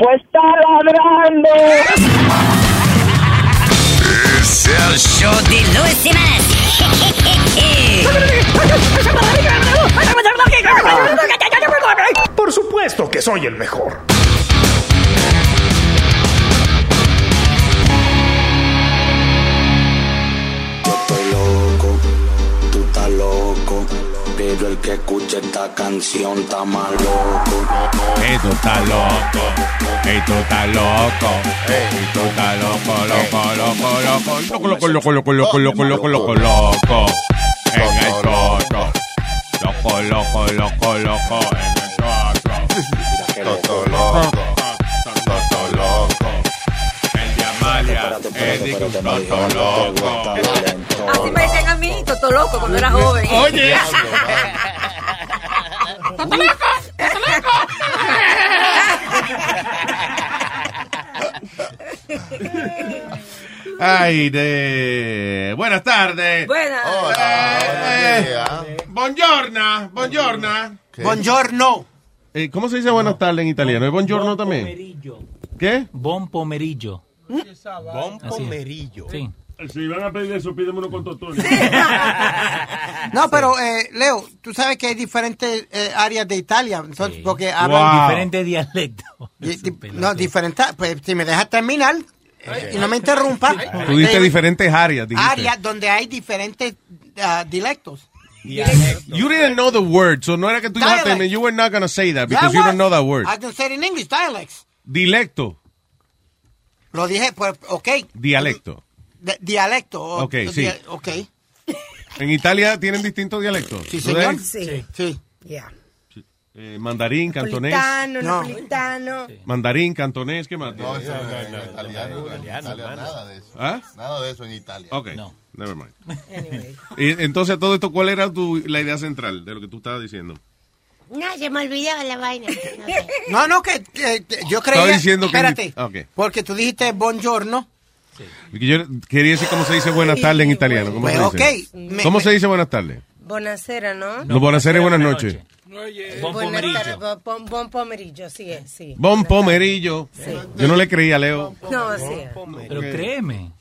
Pues está ladrando. Es el show de Luis Semanas. Por supuesto que soy el mejor. Yo estoy loco, tú estás loco, pero el que escucha esta canción está más loco. Esto está loco, esto está loco, esto está loco, loco, loco, loco, loco, loco, loco, loco, loco, loco, loco, loco, loco, en el toto, loco, loco, loco, loco, en el toto, toto loco, toto loco, el de Amalia, toto loco. Así me decían a mí, Toto Loco, cuando era joven. Oye. ¡Toto Loco! ¡Toto Loco! Ay, de... Buenas tardes. Buenas. Eh, buongiorno, buongiorno. Buongiorno. Eh, ¿Cómo se dice buenas tardes en italiano? ¿Es buongiorno también? ¿Qué? Bon pomerillo. Bon pomerillo. Sí. Si van a pedir eso, pídeme uno con totones. No, pero eh, Leo, tú sabes que hay diferentes eh, áreas de Italia, entonces, porque Hablan hablan diferentes dialectos. di- di- no diferentes, pues si me dejas terminar eh, y no me interrumpa. Tú diste eh, diferentes áreas. dijiste. áreas donde hay diferentes ah, dialectos. You didn't know the word, so no era que tú ibas a you were not going to say that because you what? don't know that word. I can say it in English, dialects. Dilecto, Lo dije, pues, ok. dialecto. De- dialecto. o- Ok, sí. dia- ok. En Italia tienen distintos dialectos. Sí, ¿No señor. ves? Sí. Sí. Ya. Eh, mandarín, cantonés. Napolitano, No. napolitano. Mandarín, cantonés, ¿qué más? No, eso no, es italiano, italiano, nada de eso. ¿Ah? Nada de eso en Italia. Ok, No. never mind. Anyway. Y entonces, todo esto, ¿cuál era tu, la idea central de lo que tú estabas diciendo? No, se me olvidó la vaina. No sé. No, no, que eh, yo creía. Estaba diciendo que- Espérate. Ok. Porque tú dijiste buongiorno. Yo quería decir cómo se dice buenas tardes en italiano. ¿Cómo, Pues, se, dice? Me- ¿Cómo me- se dice buenas tardes? Bonacera, ¿no? No, buenas tardes, buenas noches. Bon Buenas pomerillo. tardes, bon- bon, bon pomerillo, sí, es, sí. Bon pomerillo. Sí. Yo no le creía a Leo. No, sí. Pero créeme.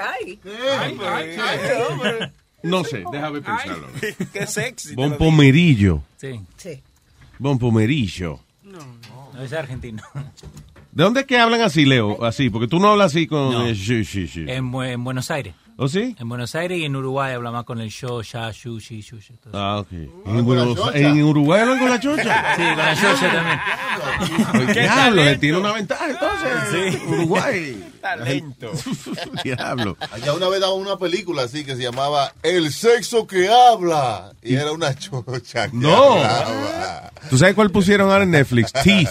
Ay, No sé, déjame pensarlo. Qué sexy. Bon pomerillo. Sí. sí. Bon pomerillo. No es argentino. ¿De dónde es que hablan así, Leo? Así, porque tú no hablas así con... No. eh, sí, sí, sí. En, Bu- en Buenos Aires. ¿O sí? En Buenos Aires y en Uruguay habla más con el yo, ya, shu, shi, shu. Ah, ok. En, Buenos- en Uruguay hablan con la chocha. Sí, con la yoya también. Diablo, le tiene una ventaja entonces. Uruguay. Talento. Diablo. Allá una vez daba una película así que se llamaba El sexo que habla. Y era una chocha. que No. hablaba. ¿Tú sabes cuál pusieron ahora en Netflix? Teeth.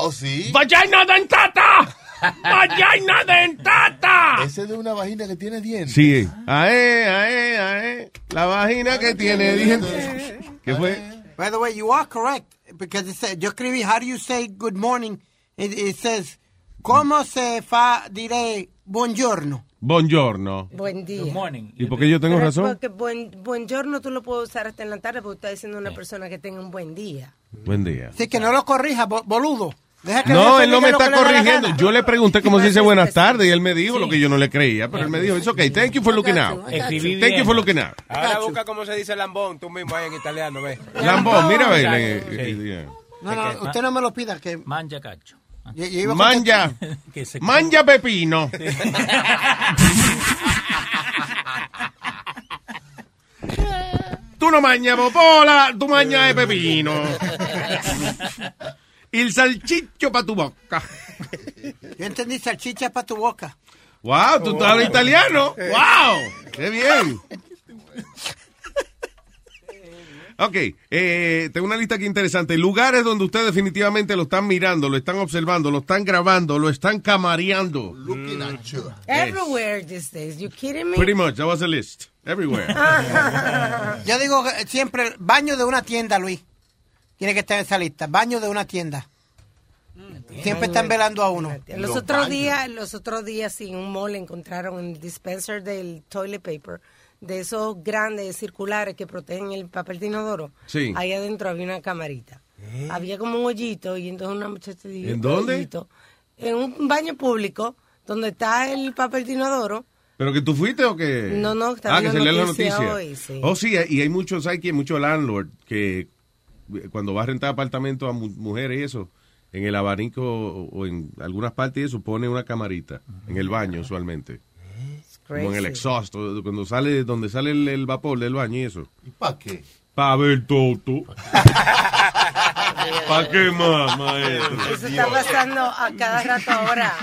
¿Oh, sí? ¡Vagina dentata! ¡Vagina dentata! Ese es de una vagina que tiene dientes. Sí. Ae, ae, ae. La vagina que tiene dientes. ¿Qué fue? By the way, you are correct. Because it said, yo escribí, how do you say good morning? It, it says, ¿cómo se fa diré buongiorno? Buongiorno. Buen día. Good morning. ¿Y por qué yo tengo Pero razón? Porque buen, buongiorno tú lo puedes usar hasta en la tarde porque estás diciendo una persona que tenga un buen día. Buen día. Así que no lo corrija, bo- boludo. No, él no me está corrigiendo. Yo le pregunté cómo se dice buenas tardes y él me dijo sí. lo que yo no le creía, pero él me dijo, it's okay, thank you for looking out. Escribí Thank you for looking out. Ahora busca cómo se dice lambón, tú mismo ahí en italiano, ve. Lambón, mira, ve. Sí. eh, eh, No, no, usted no me lo pida. Que Manja cacho. Manja. Manja pepino. Tú no mangias popola, tu mangias de pepino. Il salchicho pa' tu boca. Yo entendí salchicha para tu boca. Wow, tú hablas italiano. Wow, qué bien. Ok, eh, tengo una lista aquí interesante. Lugares donde ustedes definitivamente lo están mirando, lo están observando, lo están grabando, lo están camareando. Looking at you. Everywhere these days. You kidding me? Pretty much, that was a list. Everywhere. Yo digo que siempre, baño de una tienda, Luis. Tiene que estar en esa lista. Baño de una tienda. Siempre están velando a uno. Los otros días, los otros días, sí, en un mall encontraron en el dispenser del toilet paper, de esos grandes circulares que protegen el papel de inodoro. Sí. Ahí adentro había una camarita. Había como un hoyito y entonces una muchacha dijo, ¿En dónde? "Hoyito". En un baño público donde está el papel de inodoro. ¿Pero que tú fuiste o que...? No, no, estaba Ah, en que lee la noticia noticia. hoy, sí. Oh, sí, y hay muchos, hay que muchos landlord que eh, cuando va a rentar apartamentos a mu- mujeres y eso, en el abanico o o en algunas partes y eso, pone una camarita en el baño usualmente. Como en el exhaust, cuando sale, donde sale el, el vapor del baño y eso. ¿Y para qué? Para ver todo. ¿Para qué más, maestro? Eso está pasando a cada rato ahora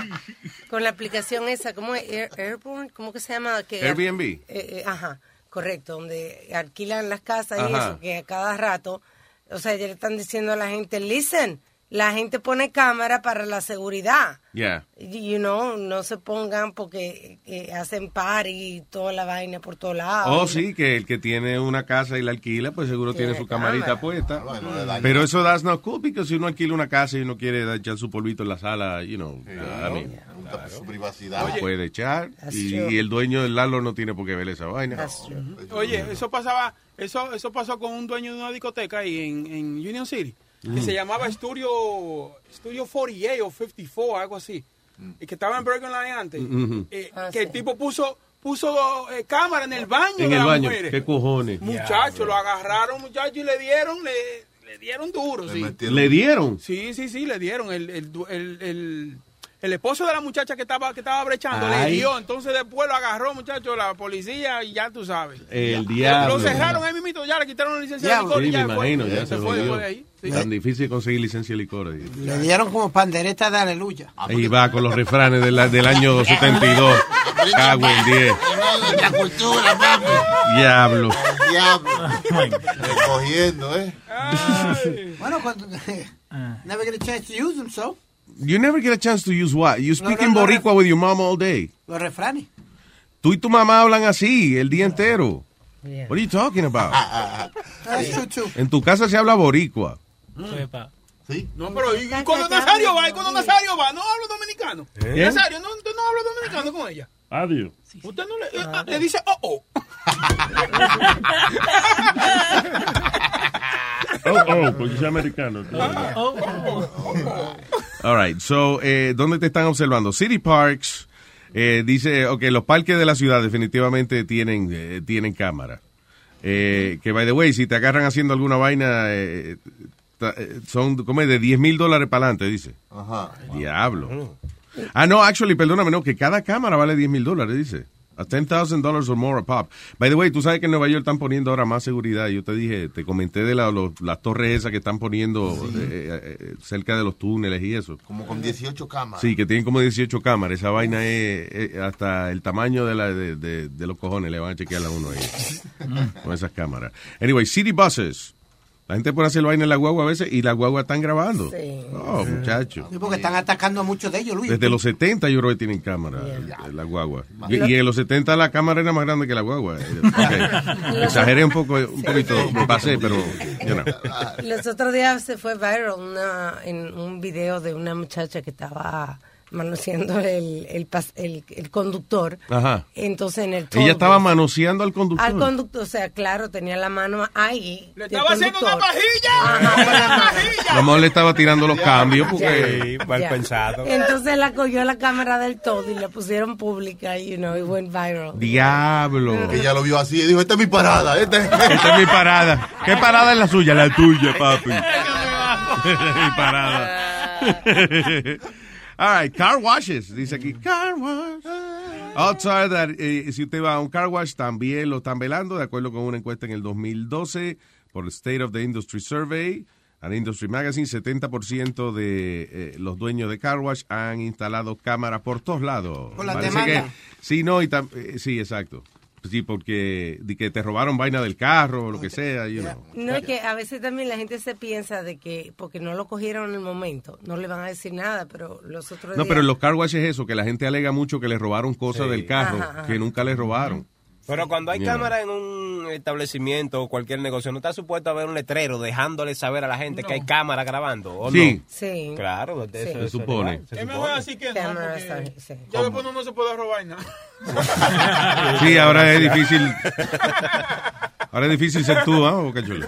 con la aplicación esa, ¿cómo es? Air- Airborne, ¿cómo que se llama? Que, Airbnb. Eh, eh, ajá, correcto, donde alquilan las casas y eso, que a cada rato, o sea, ya le están diciendo a la gente, listen, la gente pone cámara para la seguridad. Yeah. You know, no se pongan porque eh, hacen party y toda la vaina por todos lados. Oh, sí, que el que tiene una casa y la alquila, pues seguro tiene su camarita cámara. puesta. Bueno, daña. Pero eso that's not cool, porque si uno alquila una casa y uno quiere echar su polvito en la sala, you know, I mean, Nunca su privacidad. lo puede echar. Y, el dueño del landlord no tiene por qué ver esa vaina. That's true. Oye, eso pasaba, eso, eso pasó con un dueño de una discoteca ahí en, en Union City, que se llamaba Studio, Studio 48 o 54, algo así, y que estaba en Bergen Line antes, Ujú. eh, Ah, que sí. el tipo puso puso eh, cámara en el baño En de el las baño, mujeres. ¿qué cojones? Muchachos, lo agarraron, muchachos, y le dieron, le, le dieron duro, Le sí. metieron- ¿Le dieron? Sí, sí, sí, le dieron. El, el, el, el esposo de la muchacha que estaba, que estaba brechando Ay. le dio. Entonces después lo agarró, muchachos, la policía y ya tú sabes. El Lo diablo. cerraron ahí mismito, ya le quitaron la licencia Diablo. de licor Sí, y me ya fue. imagino, ya se fue después de ahí. Sí. Tan difícil conseguir licencia de licor. ahí. Le dieron como pandereta de aleluya. Ahí va con los refranes de la- del año 72. Cago en 10. La cultura, papi. Diablo. Diablo. Recogiendo, ¿eh? Bueno, cuando, never get a chance to use them, so. You never get a chance to use what? You speak no, in no, boricua with your mom all day. Los refranes. Tú y tu mamá hablan así el día entero. Yeah. What are you talking about? That's true, too. En tu casa se habla boricua. Sí. No, pero ¿y cuando Nazario va? ¿Y cuando Nazario va? ¿No hablo dominicano? Nazario, ¿no, ¿usted no habla dominicano con ella? Adiós. Usted no le, eh, le dice, oh, oh. Oh, oh, porque es americano. All right. So, eh, ¿dónde te están observando? City Parks. eh, dice, ok, los parques de la ciudad definitivamente tienen, eh, tienen cámara. Eh, que, by the way, si te agarran haciendo alguna vaina, eh, eh, son, ¿cómo es? De 10 mil dólares para adelante, dice. Ajá. Diablo. Ah, no, actually, perdóname, no, que cada cámara vale 10 mil dólares, dice. A $10,000 or more a pop. By the way, tú sabes que en Nueva York están poniendo ahora más seguridad. Yo te dije, te comenté de la- los- las torres esas que están poniendo eh, eh, cerca de los túneles y eso. Como con 18 cámaras. Sí, que tienen como 18 cámaras. Esa vaina es, es hasta el tamaño de, la, de, de- de los cojones. Le van a chequear a uno ahí. con esas cámaras. Anyway, city buses. La gente puede hacer vaina en la guagua a veces y la guagua están grabando. Sí. Oh, muchacho. Sí, porque están atacando a muchos de ellos, Luis. Desde los 70 yo creo que tienen cámara eh, la guagua. Y, y en los 70 la cámara era más grande que la guagua. Eh. Exageré un poco, un poquito, me pasé, pero you know. Los otros días se fue viral una, en un video de una muchacha que estaba manoseando el, el, el, el conductor. Ajá. Entonces en el toll Ella estaba manoseando al conductor. al conductor, o sea, claro, tenía la mano ahí. Le estaba haciendo una pajilla. Le estaba tirando los cambios porque... Sí, mal Ya. pensado. Entonces la cogió la cámara del todo y la pusieron pública, you know, y went viral. Diablo. Ella lo vio así y dijo, esta es mi parada. Esta es... Esta es mi parada. ¿Qué parada es la suya? La tuya, papi. mi parada. All right, car washes. Dice aquí, car wash. Outside that, eh, si usted va a un car wash, también lo están velando, de acuerdo con una encuesta en el 2012 por el State of the Industry Survey. An Industry Magazine, 70% de eh, los dueños de car wash han instalado cámaras por todos lados. Por la Parece demanda. que- sí, no, y tam- eh, sí, exacto. Sí, porque de que te robaron vaina del carro o lo que sea, you know. No, es que a veces también la gente se piensa de que porque no lo cogieron en el momento, no le van a decir nada, pero los otros No, días... pero en los car wash es eso, que la gente alega mucho que le robaron cosas Sí. del carro Ajá, ajá. que nunca le robaron. Pero cuando hay Yeah. cámara en un establecimiento o cualquier negocio, no está supuesto a haber un letrero dejándole saber a la gente que hay cámara grabando, ¿o Sí. no? Sí. Claro, de eso, Se supone. es legal, se Es mejor así que no, porque sí. ya después no se puede robar nada. Sí, ahora es difícil. Ahora es difícil ser tú, ¿ah? Boca Chula.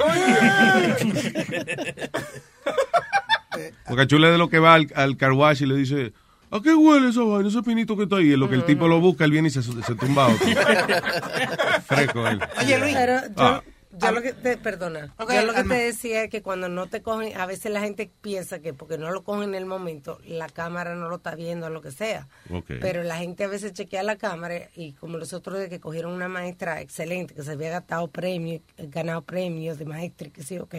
Boca Chula es de lo que va al, al car wash y le dice, ¿a qué huele esa vaina, ese pinito que está ahí? En lo que el tipo lo busca, él viene y se, se tumba a otro. Fresco él. Oye, Luis. Pero yo, Ah. yo lo que te, perdona, Ok, yo lo que te decía es que cuando no te cogen, a veces la gente piensa que porque no lo cogen en el momento, la cámara no lo está viendo o lo que sea. Ok. Pero la gente a veces chequea la cámara y como los otros de que cogieron una maestra excelente, que se había gastado premios, ganado premios de maestra, que sí, ok.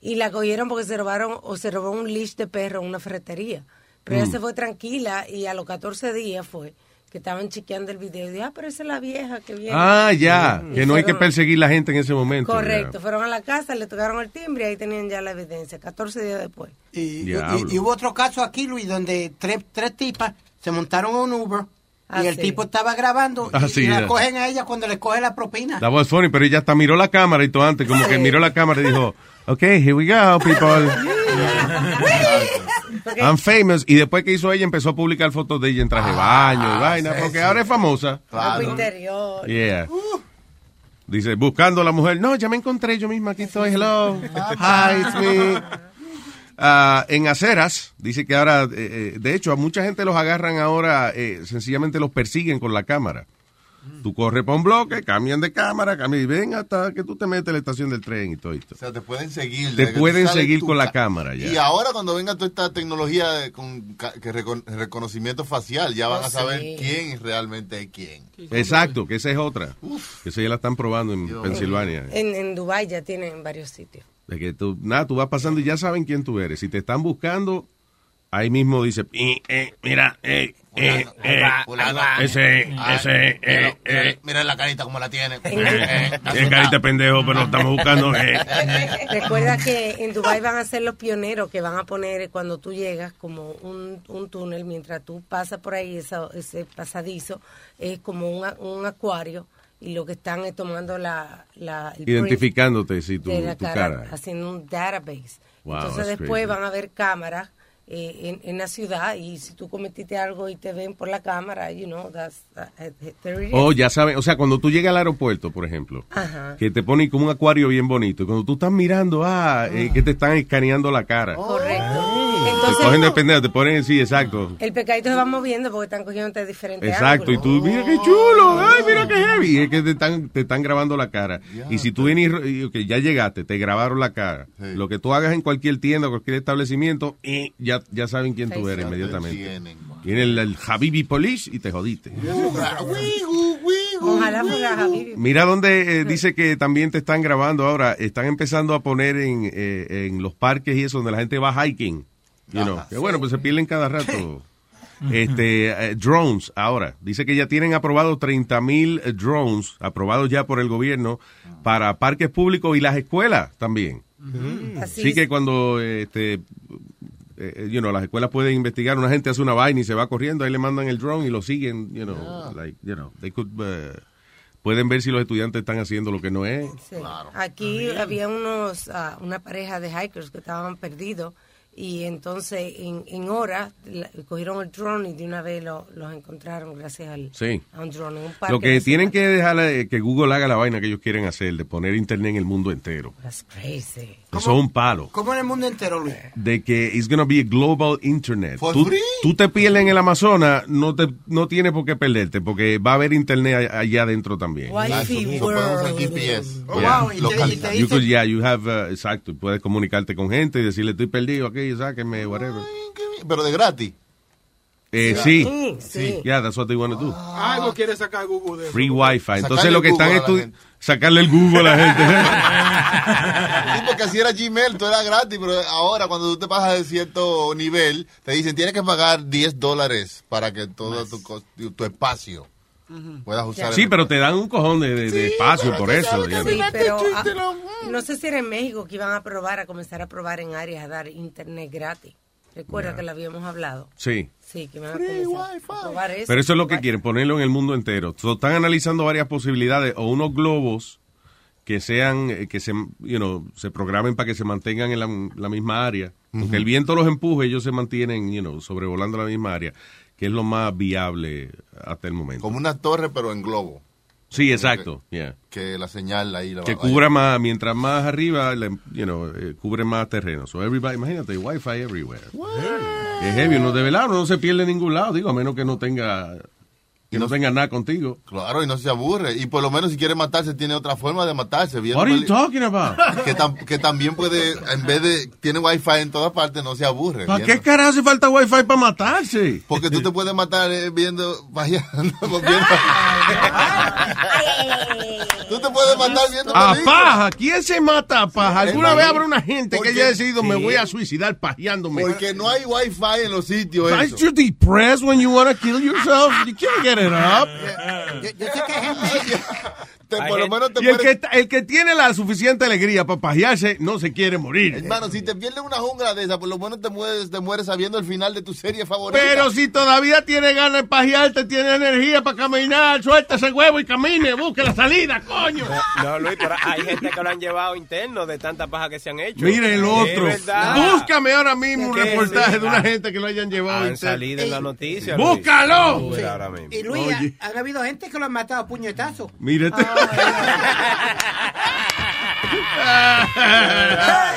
Y la cogieron porque se robaron o se robó un leash de perro en una ferretería. Pero ella Mm. se fue tranquila y a los 14 días fue que estaban chequeando el video y dije, ah, pero esa es la vieja que viene. Ah, ya. Y Que no hay que perseguir la gente en ese momento. Correcto, ya. fueron a la casa, le tocaron el timbre y ahí tenían ya la evidencia, 14 días después. Y, y- hubo otro caso aquí, Luis, donde tres, tres tipas se montaron a un Uber Ah, y el sí. tipo estaba grabando Ah, y, sí, y la cogen a ella cuando le coge la propina. That was funny, pero ella hasta miró la cámara y todo antes, como que miró la cámara y dijo, ok, here we go, people. I'm famous. Y después que hizo ella, empezó a publicar fotos de ella en traje de baño y vaina, porque ahora es famosa. Ropa interior. Yeah. Dice, buscando a la mujer. No, ya me encontré yo misma. Aquí estoy. Hello. Hi, it's me. Ah, en aceras, dice que ahora, eh, eh, de hecho, a mucha gente los agarran ahora, eh, sencillamente los persiguen con la cámara. Tú corres para un bloque, cambian de cámara, cambian y ven hasta que tú te metes en la estación del tren y todo esto. O sea, te pueden seguir. Te pueden seguir tu con la cámara ya. Y ahora cuando venga toda esta tecnología de- con que recon- reconocimiento facial, ya van Oh, a saber sí. quién realmente es quién. Exacto, que esa es otra. Que esa ya la están probando en Pensilvania. En, en Dubái ya tienen en varios sitios. De que tú, nada, tú vas pasando y ya saben quién tú eres. Si te están buscando, ahí mismo dice, "Eh, eh, mira, eh, eh, eh, ese, ese, mira, eh, mira, mira la carita como la tiene. eh, tiene carita de pendejo, pero lo estamos buscando, eh. Recuerda que en Dubái van a ser los pioneros que van a poner cuando tú llegas como un, un túnel, mientras tú pasas por ahí, esa- ese pasadizo, es como un, un acuario y lo que están es tomando la... la el Identificándote, sí, tu, tu cara, cara. haciendo un database. Wow, Entonces después crazy. van a ver cámaras eh, en, en la ciudad y si tú cometiste algo y te ven por la cámara, you know, that's. Oh, ya saben, o sea, cuando tú llegas al aeropuerto, por ejemplo, Ajá. que te ponen como un acuario bien bonito, y cuando tú estás mirando, ah, eh, que te están escaneando la cara. Correcto. te Entonces, cogen de pendejo, te ponen, sí, exacto. el pecadito se va moviendo porque están cogiendo de diferentes Exacto, y tú, mira qué chulo, ay, mira qué heavy. Y es que te están, te están grabando la cara. Y si tú vienes, y, y, ok, ya llegaste, te grabaron la cara. Lo que tú hagas en cualquier tienda, cualquier establecimiento, y ya, ya saben quién tú eres inmediatamente. tienen. Viene el, el Habibi Police y te jodiste. Ojalá fuera Javi. Mira donde eh, dice que también te están grabando ahora. Están empezando a poner en, eh, en los parques y eso donde la gente va hiking. You know. Que bueno, pues se pierden cada rato. Este, eh, drones ahora. Dice que ya tienen aprobados 30 mil drones, aprobados ya por el gobierno, para parques públicos y las escuelas también. Así Sí es. que cuando este, eh, you know, las escuelas pueden investigar, una gente hace una vaina y se va corriendo, ahí le mandan el drone y lo siguen, you know, like, you know, they could, uh, pueden ver si los estudiantes están haciendo lo que no es. Sí. Aquí había unos, ah, una pareja de hikers que estaban perdidos y entonces en, en horas la- cogieron el drone y de una vez lo- los encontraron gracias al, Sí. a un drone. un Lo que tienen que dejar es que Google haga la vaina que ellos quieren hacer, de poner internet en el mundo entero. That's crazy. Eso es un palo. ¿Cómo en el mundo entero, Luis? De que it's gonna be a global internet. For Tú, free. tú te pierdes en el Amazonas, no te no tienes por qué perderte, porque va a haber internet allá adentro también. Wi-Fi world. GPS. Oh, Yeah. wow, y te- y You could, yeah, you have, uh, exacto, puedes comunicarte con gente y decirle estoy perdido aquí, sáquenme, whatever. Pero de gratis. Eh, sí. Sí, sí. Yeah, that's what they want to do. Algo quiere sacar Google de eso. Free Wi-Fi. Entonces lo que están gente. sacarle el Google a la gente. Sí, porque así era Gmail, todo era gratis, pero ahora cuando tú te pasas de cierto nivel, te dicen tienes que pagar 10 dólares para que todo tu, tu espacio. Puedas usar. Sí, el- pero te dan un cojón de, de- de espacio por eso. ya Sí, no. pero ah, no sé si era en México que iban a probar, a comenzar a probar en áreas a dar internet gratis. Recuerda que lo habíamos hablado. Sí. Sí, que iban a comenzar a probar eso. Pero eso es lo que quieren, ponerlo en el mundo entero. So, están analizando varias posibilidades o unos globos que sean, eh, que se, you know, se programen para que se mantengan en la, la misma área. Aunque el viento los empuje, ellos se mantienen, you know, sobrevolando la misma área, que es lo más viable hasta el momento. Como una torre, pero en globo. Sí, exacto. yeah. Que la señal ahí la Que cubra más, mientras más arriba, you know, eh, cubre más terreno. So everybody, imagínate, wifi everywhere. Es heavy, uno de velado no se pierde en ningún lado, digo, a menos que no tenga, que no, tenga nada contigo. Claro, y no se aburre. Y por lo menos si quiere matarse, tiene otra forma de matarse. viendo What are you talking about? Que, tam- que también puede, en vez de, tiene wifi en todas partes, no se aburre. ¿Para qué carajo hace falta wifi para matarse? Porque tú te puedes matar eh, viendo, vaya, viendo- Tú te puedes matar viendo A películas. paja, ¿quién se mata a paja? ¿Alguna vez habrá una gente que haya decidido me voy a suicidar pajeándome? Porque no hay wifi en los sitios. Aren't you depressed when you want to kill yourself? You can't get it up. Yo, yo sé que hay gente. Te- por lo menos te Y el que, el que tiene la suficiente alegría para pajearse no se quiere morir. Hermano, si te pierdes una jungla de esa, por lo menos te mueres, te mueres sabiendo el final de tu serie favorita. Pero si todavía tiene ganas de pajearte, tiene energía para caminar, suelta ese huevo y camine, busque la salida, coño. No, Luis, pero hay gente que lo han llevado interno de tanta paja que se han hecho. Mire el otro. Búscame ahora mismo un reportaje sí. de una gente que lo hayan llevado. Han interno. salido en la noticia. ¡Búscalo! Luis. Ahora mismo. Y Luis, ha- han habido gente que lo han matado a puñetazos. Mire este.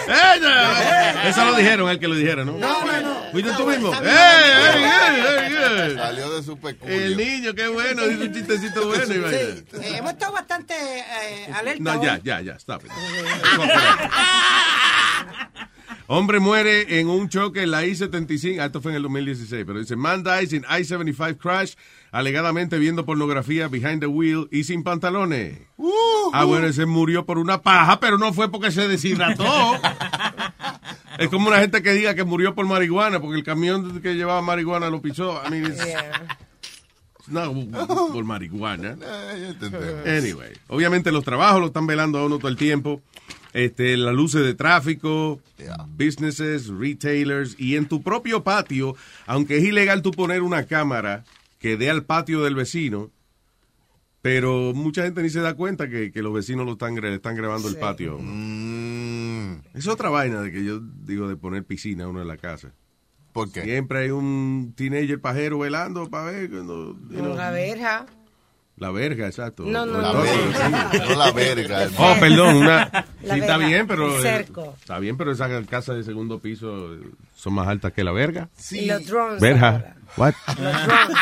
¡Ella! Eso lo dijeron, el que lo dijera, ¿no? No, no, no. ¿Fuiste tú mismo? ¡Eh, Está! Salió de su peculio. El niño, qué bueno, dice un chistecito bueno. Sí, eh, hemos estado bastante eh, alerta. No, ya, ya, ya, stop it. Hombre muere en un choque en la I-75. ah, Esto fue en el 2016, pero dice: Man dies in I-75 crash, alegadamente viendo pornografía behind the wheel y sin pantalones. Ah, bueno, ese murió por una paja, pero no fue porque se deshidrató. es como una gente que diga que murió por marihuana, porque el camión que llevaba marihuana lo pisó. I mean, it's- no, por marihuana. Eh. Anyway, obviamente los trabajos lo están velando a uno todo el tiempo. Este, las luces de tráfico, businesses, retailers y en tu propio patio, aunque es ilegal tú poner una cámara que dé al patio del vecino, pero mucha gente ni se da cuenta que, que los vecinos lo están, gra- están grabando el patio. Mm, Es otra vaina de que yo digo de poner piscina a uno en la casa. ¿Por qué? Siempre hay un teenager pajero velando para ver cuando, you know, Una verja. La verga, exacto. No, no, La no. verga, no la verga. Oh, perdón, una, sí está verga, bien, pero el eh, cerco. está bien, pero esas casas de segundo piso eh, son más altas que la verga. Y los drones. Verja. What? Los drones.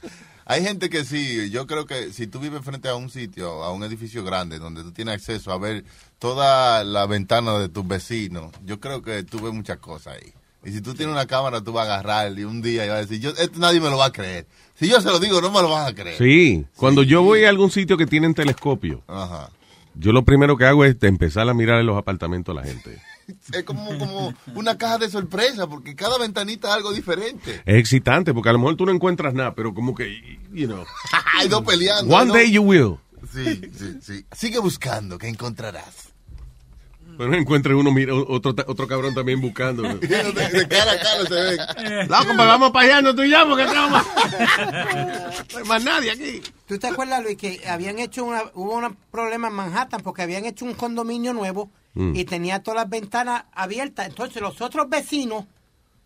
Hay gente que sí, yo creo que si tú vives frente a un sitio, a un edificio grande, donde tú tienes acceso a ver toda la ventana de tus vecinos, yo creo que tú ves muchas cosas ahí. Y si tú tienes una cámara, tú vas a agarrar y un día y vas a decir, yo, esto nadie me lo va a creer. Si yo se lo digo, no me lo van a creer. Sí, cuando yo voy a algún sitio que tienen telescopio, Ajá. yo lo primero que hago es empezar a mirar en los apartamentos a la gente. Es como, como una caja de sorpresa, porque cada ventanita es algo diferente. Es excitante, porque a lo mejor tú no encuentras nada, pero como que, you know. Hay dos peleando. One ¿no? day you will. Sí, sí, sí. Sigue buscando, que encontrarás. Pero encuentre uno, mira, otro, otro cabrón también buscando. de, de cara a cara se ven. Loco, pues vamos para allá, no tú y yo, porque estamos... No hay más nadie aquí. ¿Tú te acuerdas, Luis, que habían hecho una, hubo un problema en Manhattan porque habían hecho un condominio nuevo Mm. y tenía todas las ventanas abiertas? Entonces los otros vecinos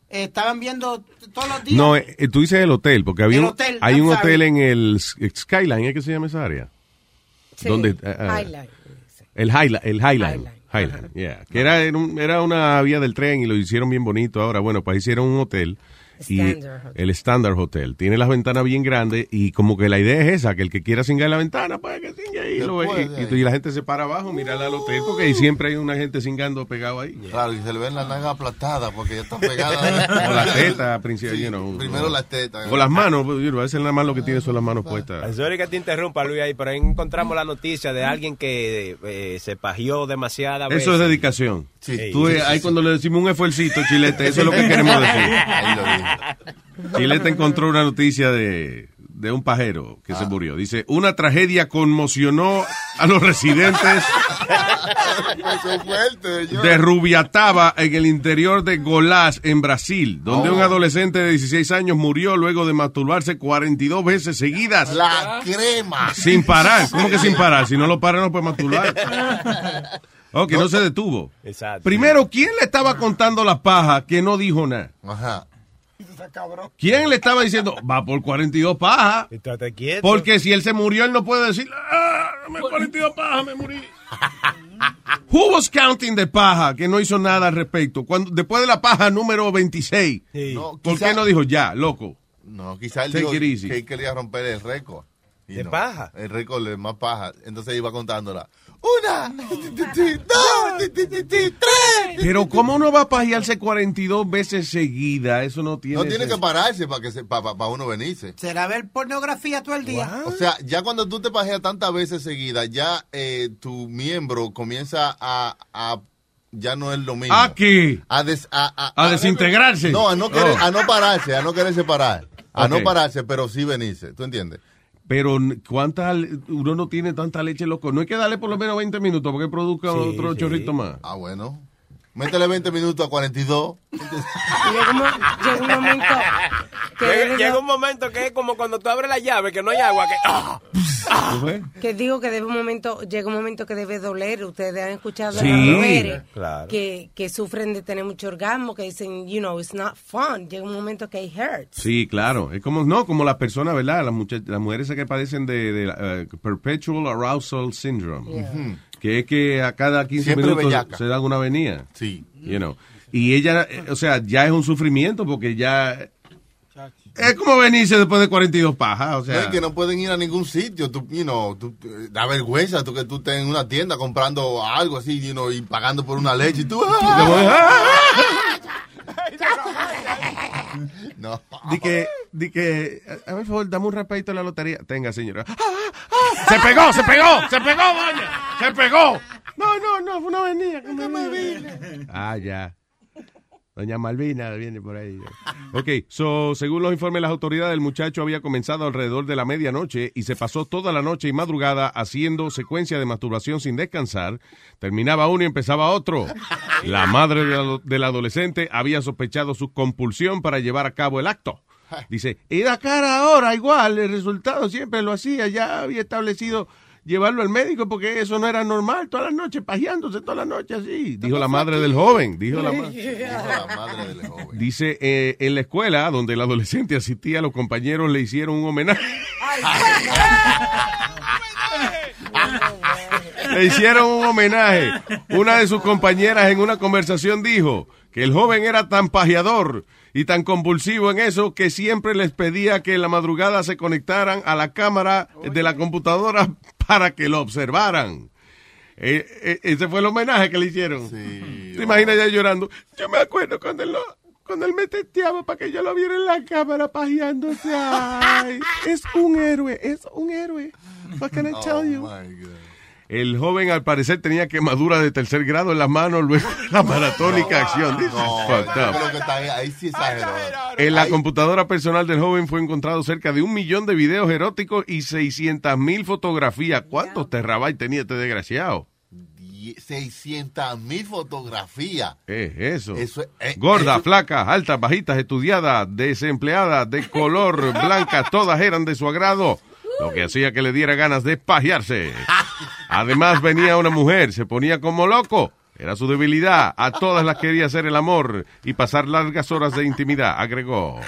eh, estaban viendo todos los días. No, eh, tú dices el hotel, porque había El un- hotel, hay I'm un sorry. hotel en el Skyline, ¿es que se llama esa área? Sí. Donde, eh, eh, Highlight. El Highline, el Highline, Highline, yeah. Que era, era una vía del tren y lo hicieron bien bonito. Ahora, bueno, pues hicieron un hotel. Y Standard el Standard Hotel. Tiene las ventanas bien grandes y como que la idea es esa, que el que quiera cingar la ventana, pues que cingue ahí. Se lo ve. puede y, ahí. y la gente se para abajo, mira al hotel, porque ahí siempre hay una gente cingando pegado ahí. Claro, y se le ven las nalgas aplastadas porque ya están pegadas. O la teta, principio, Sí, you know, primero las tetas. O las manos, pues, you know, a veces nada más lo que tiene son las manos puestas. Sorry que te interrumpa, Luis, ahí, pero ahí encontramos la noticia de alguien que eh, se pajió demasiada veces. Eso es dedicación. Sí. Tú, Sí, eh, sí, ahí sí. cuando le decimos un esfuercito, Chilete, eso es lo que queremos decir. Ahí lo dije. Chilete encontró una noticia de, de un pajero que se murió. Dice, una tragedia conmocionó a los residentes de Rubiataba en el interior de Golás, en Brasil, donde Oh. un adolescente de 16 años murió luego de masturbarse 42 veces seguidas. La crema. Sin parar. ¿Cómo que sin parar? Si no lo para, no puede masturbar. Ok, no, se detuvo. Exacto. Primero, ¿quién le estaba contando las pajas que no dijo nada? Ajá. ¿Quién le estaba diciendo, va por 42 pajas? Estate quieto. Porque si él se murió, él no puede decir, ah, me 42 pajas, me morí. Who was counting de paja que no hizo nada al respecto? Cuando, después de la paja número 26, No, ¿por quizá- qué no dijo ya, loco? No, quizá él Take dijo it easy. que él quería romper el récord. ¿De no, paja? El récord de más paja. Entonces iba contándola. Una, dos, tres. Pero ¿cómo uno va a pajearse 42 veces seguida? Eso no tiene... No tiene que pararse para que se, para, uno venirse. ¿Será ver pornografía todo el día? O sea, ya cuando tú te pajeas tantas veces seguidas, ya eh, tu miembro comienza a, a- ya no es lo mismo. ¿A qué? A, des- a, A desintegrarse. No, a no, querer, Oh. a no pararse, a no querer separar. A no pararse, pero sí venirse. ¿Tú entiendes? Pero ¿cuánta uno no tiene tanta leche, loco? No hay que darle por lo menos 20 minutos porque produzca otro sí. chorrito más. Ah, bueno. Métele 20 minutos a 42. Llega un, llega un momento Llega, un momento que es como cuando tú abres la llave, que no hay agua, que... ¡ah! que digo que debe un momento, llega un momento que debe doler. Ustedes han escuchado a Sí, las mujeres claro. que, que sufren de tener mucho orgasmo, que dicen, you know, it's not fun. Llega un momento que it hurts. Sí, claro. Es como, no, como las personas, ¿verdad? Las, las mujeres que padecen de, de, eh, Perpetual Arousal Syndrome. Que es que a cada 15 Siempre minutos bellaca. se dan una avenida. Sí. You know. Y ella, eh, o sea, ya es un sufrimiento porque ya... Es como venirse después de 42 pajas, o No, sea... y que no pueden ir a ningún sitio. Tú, you know, tú- eh, da vergüenza tú que tú estés en una tienda comprando algo así, you know, y pagando por una leche y tú... no. Di que, di que, a a ver, por favor, dame un rapidito de la lotería. Tenga, señora. ¡Se pegó, se pegó, se pegó, doña! ¡Se pegó! No, no, no, fue una vine. Ah, ya. Doña Malvina viene por ahí. Ok, so, según los informes de las autoridades, el muchacho había comenzado alrededor de la medianoche y se pasó toda la noche y madrugada haciendo secuencia de masturbación sin descansar. Terminaba uno y empezaba otro. La madre del, adolescente había sospechado su compulsión para llevar a cabo el acto. Dice, y la cara ahora igual, el resultado siempre lo hacía, ya había establecido llevarlo al médico porque eso no era normal, todas las noches, pajeándose todas las noches así. Dijo la madre del joven, dijo la madre. la madre del joven. Dice, eh, en la escuela donde el adolescente asistía, los compañeros le hicieron un homenaje. le hicieron un homenaje. Una de sus compañeras en una conversación dijo que el joven era tan pajeador y tan convulsivo en eso que siempre les pedía que en la madrugada se conectaran a la cámara de la computadora para que lo observaran. Eh, eh, ese fue el homenaje que le hicieron. ¿Te imaginas ya llorando? Yo me acuerdo cuando él, lo- cuando él me testeaba para que yo lo viera en la cámara pajeándose. Ay, es un héroe, es un héroe. What can I tell you? El joven al parecer tenía quemadura de tercer grado en las manos luego de la maratónica acción. This is No, fucked yo up. creo que está ahí, ahí sí exageró. En la Ahí- computadora personal del joven fue encontrado cerca de un millón de videos eróticos y 600 mil fotografías. ¿Cuántos terabytes tenía este desgraciado? 600 mil fotografías. ¿Qué es eso? Eso es- eh, Gordas, eso- flacas, altas, bajitas, estudiadas, desempleadas, de color, blancas, todas eran de su agrado. Lo que hacía que le diera ganas de pajearse. Además venía una mujer, se ponía como loco. Era su debilidad. A todas las quería hacer el amor y pasar largas horas de intimidad, agregó.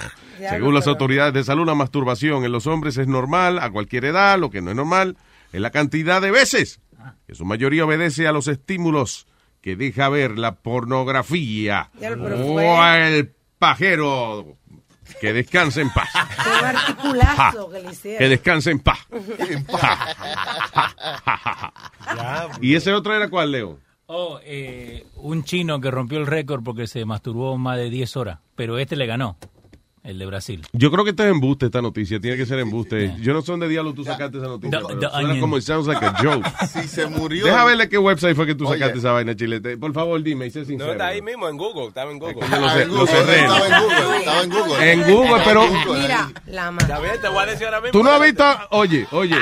Según las autoridades de salud, la masturbación en los hombres es normal a cualquier edad. Lo que no es normal es la cantidad de veces. Que su mayoría obedece a los estímulos que deja ver la pornografía. O fue- el pajero. Que descanse en paz. Articulazo que le hicieron. Que descanse en paz. ¿Y ese otro era cuál, Leo? Oh, eh, un chino que rompió el récord porque se masturbó más de 10 horas, pero este le ganó. El de Brasil. Yo creo que esto es embuste, esta noticia. Tiene que ser embuste. Yo no sé dónde diablos tú sacaste esa noticia. The- the suena Onion. como it sounds like a joke. Si se murió. Deja verle qué website fue que tú Oye. sacaste esa vaina, Chilete. Por favor, dime, sé No, sincero. está ahí mismo en Google, estaba en Google. Lo Ah, sé, en lo Google, cerré. Estaba en Google. Estaba en Google. En Google, pero Mira, la ma- Está bien, te voy a decir ahora mismo. tú no has visto. Oye, oye.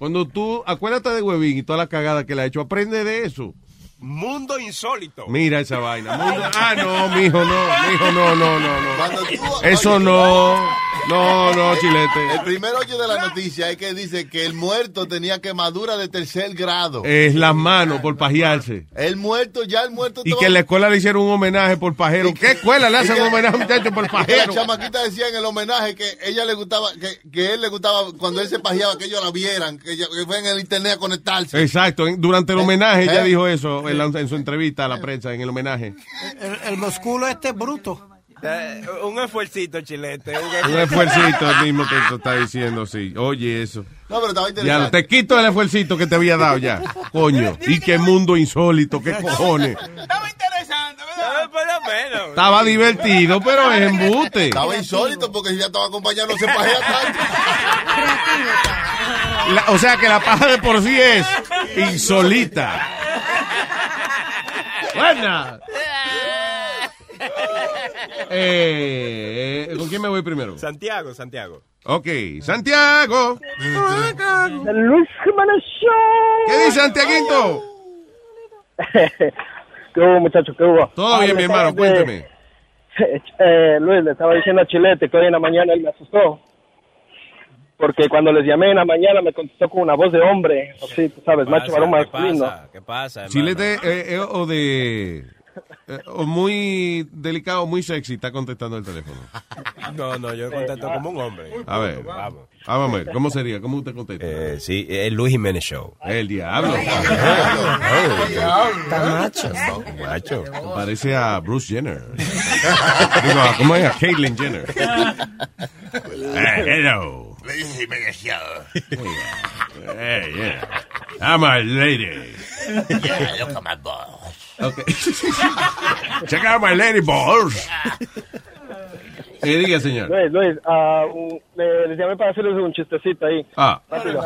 Cuando tú, acuérdate de Huevín y toda la cagada que le ha hecho, aprende de eso. Mundo insólito. Mira esa vaina. Mundo- Ah, no, mijo, no, mijo, no, no, no, no. Tú- Eso oye, no. No, no, Chilete. El primer hoyo de la noticia es que dice que el muerto tenía quemadura de tercer grado. Es las manos por pajearse. El muerto, ya el muerto Y que en la escuela le hicieron un homenaje por pajero. ¿Qué escuela le hacen un homenaje a un muchacho por que la pajero? chamaquita decía en el homenaje que ella le gustaba, que, que él le gustaba cuando él se pajeaba, que ellos la vieran, que, ella- que fue en el internet a conectarse. Exacto, durante el homenaje ella ¿Eh? dijo eso en, la- en su entrevista a la prensa, en el homenaje. El, el musculo este es bruto. Eh, un esfuercito, chilete. Un esfuercito el mismo que te está diciendo, sí. Oye, eso. No, pero estaba Ya, te quito el esfuercito que te había dado ya. Coño. Y qué mundo insólito, qué cojones. Estaba interesante, Por lo menos. Estaba divertido, pero es embuste. Estaba insólito porque si ya estaba acompañado no se pajea tanto. La- o sea que la paja de por sí es insolita. Buena. Eh, ¿Con quién me voy primero? Santiago, Santiago. Ok, Santiago. Luis Jiménez Show. ¿Qué dice Santiaguito? ¿Qué hubo, muchachos? ¿Qué hubo? Todo Ah, bien, mi hermano, cuénteme. Eh, Luis, le estaba diciendo a Chilete que hoy en la mañana él me asustó. Porque cuando les llamé en la mañana me contestó con una voz de hombre. Así, tú sabes, macho varón ¿Qué masculino. pasa? ¿Qué pasa, hermano? Chilete eh, eh, o de... eh, o muy delicado, muy sexy, está contestando el teléfono. No, no, yo contesto como un hombre. A ver, Vamos. ah, vamos a ver, ¿cómo sería? ¿Cómo usted contesta? Eh, sí, el Luis Jiménez Show. El diablo. Está macho. Macho. Parece a Bruce Jenner. Digo, ¿cómo es? A Caitlyn Jenner. Eh, hello. Hey, yeah. I'm a lady. Yeah, look at my balls. Okay. Check out my lady balls. Eh, diga, señor. Luis, Luis, un- le- les llamé para hacerles un chistecito ahí. Ah, Rápido.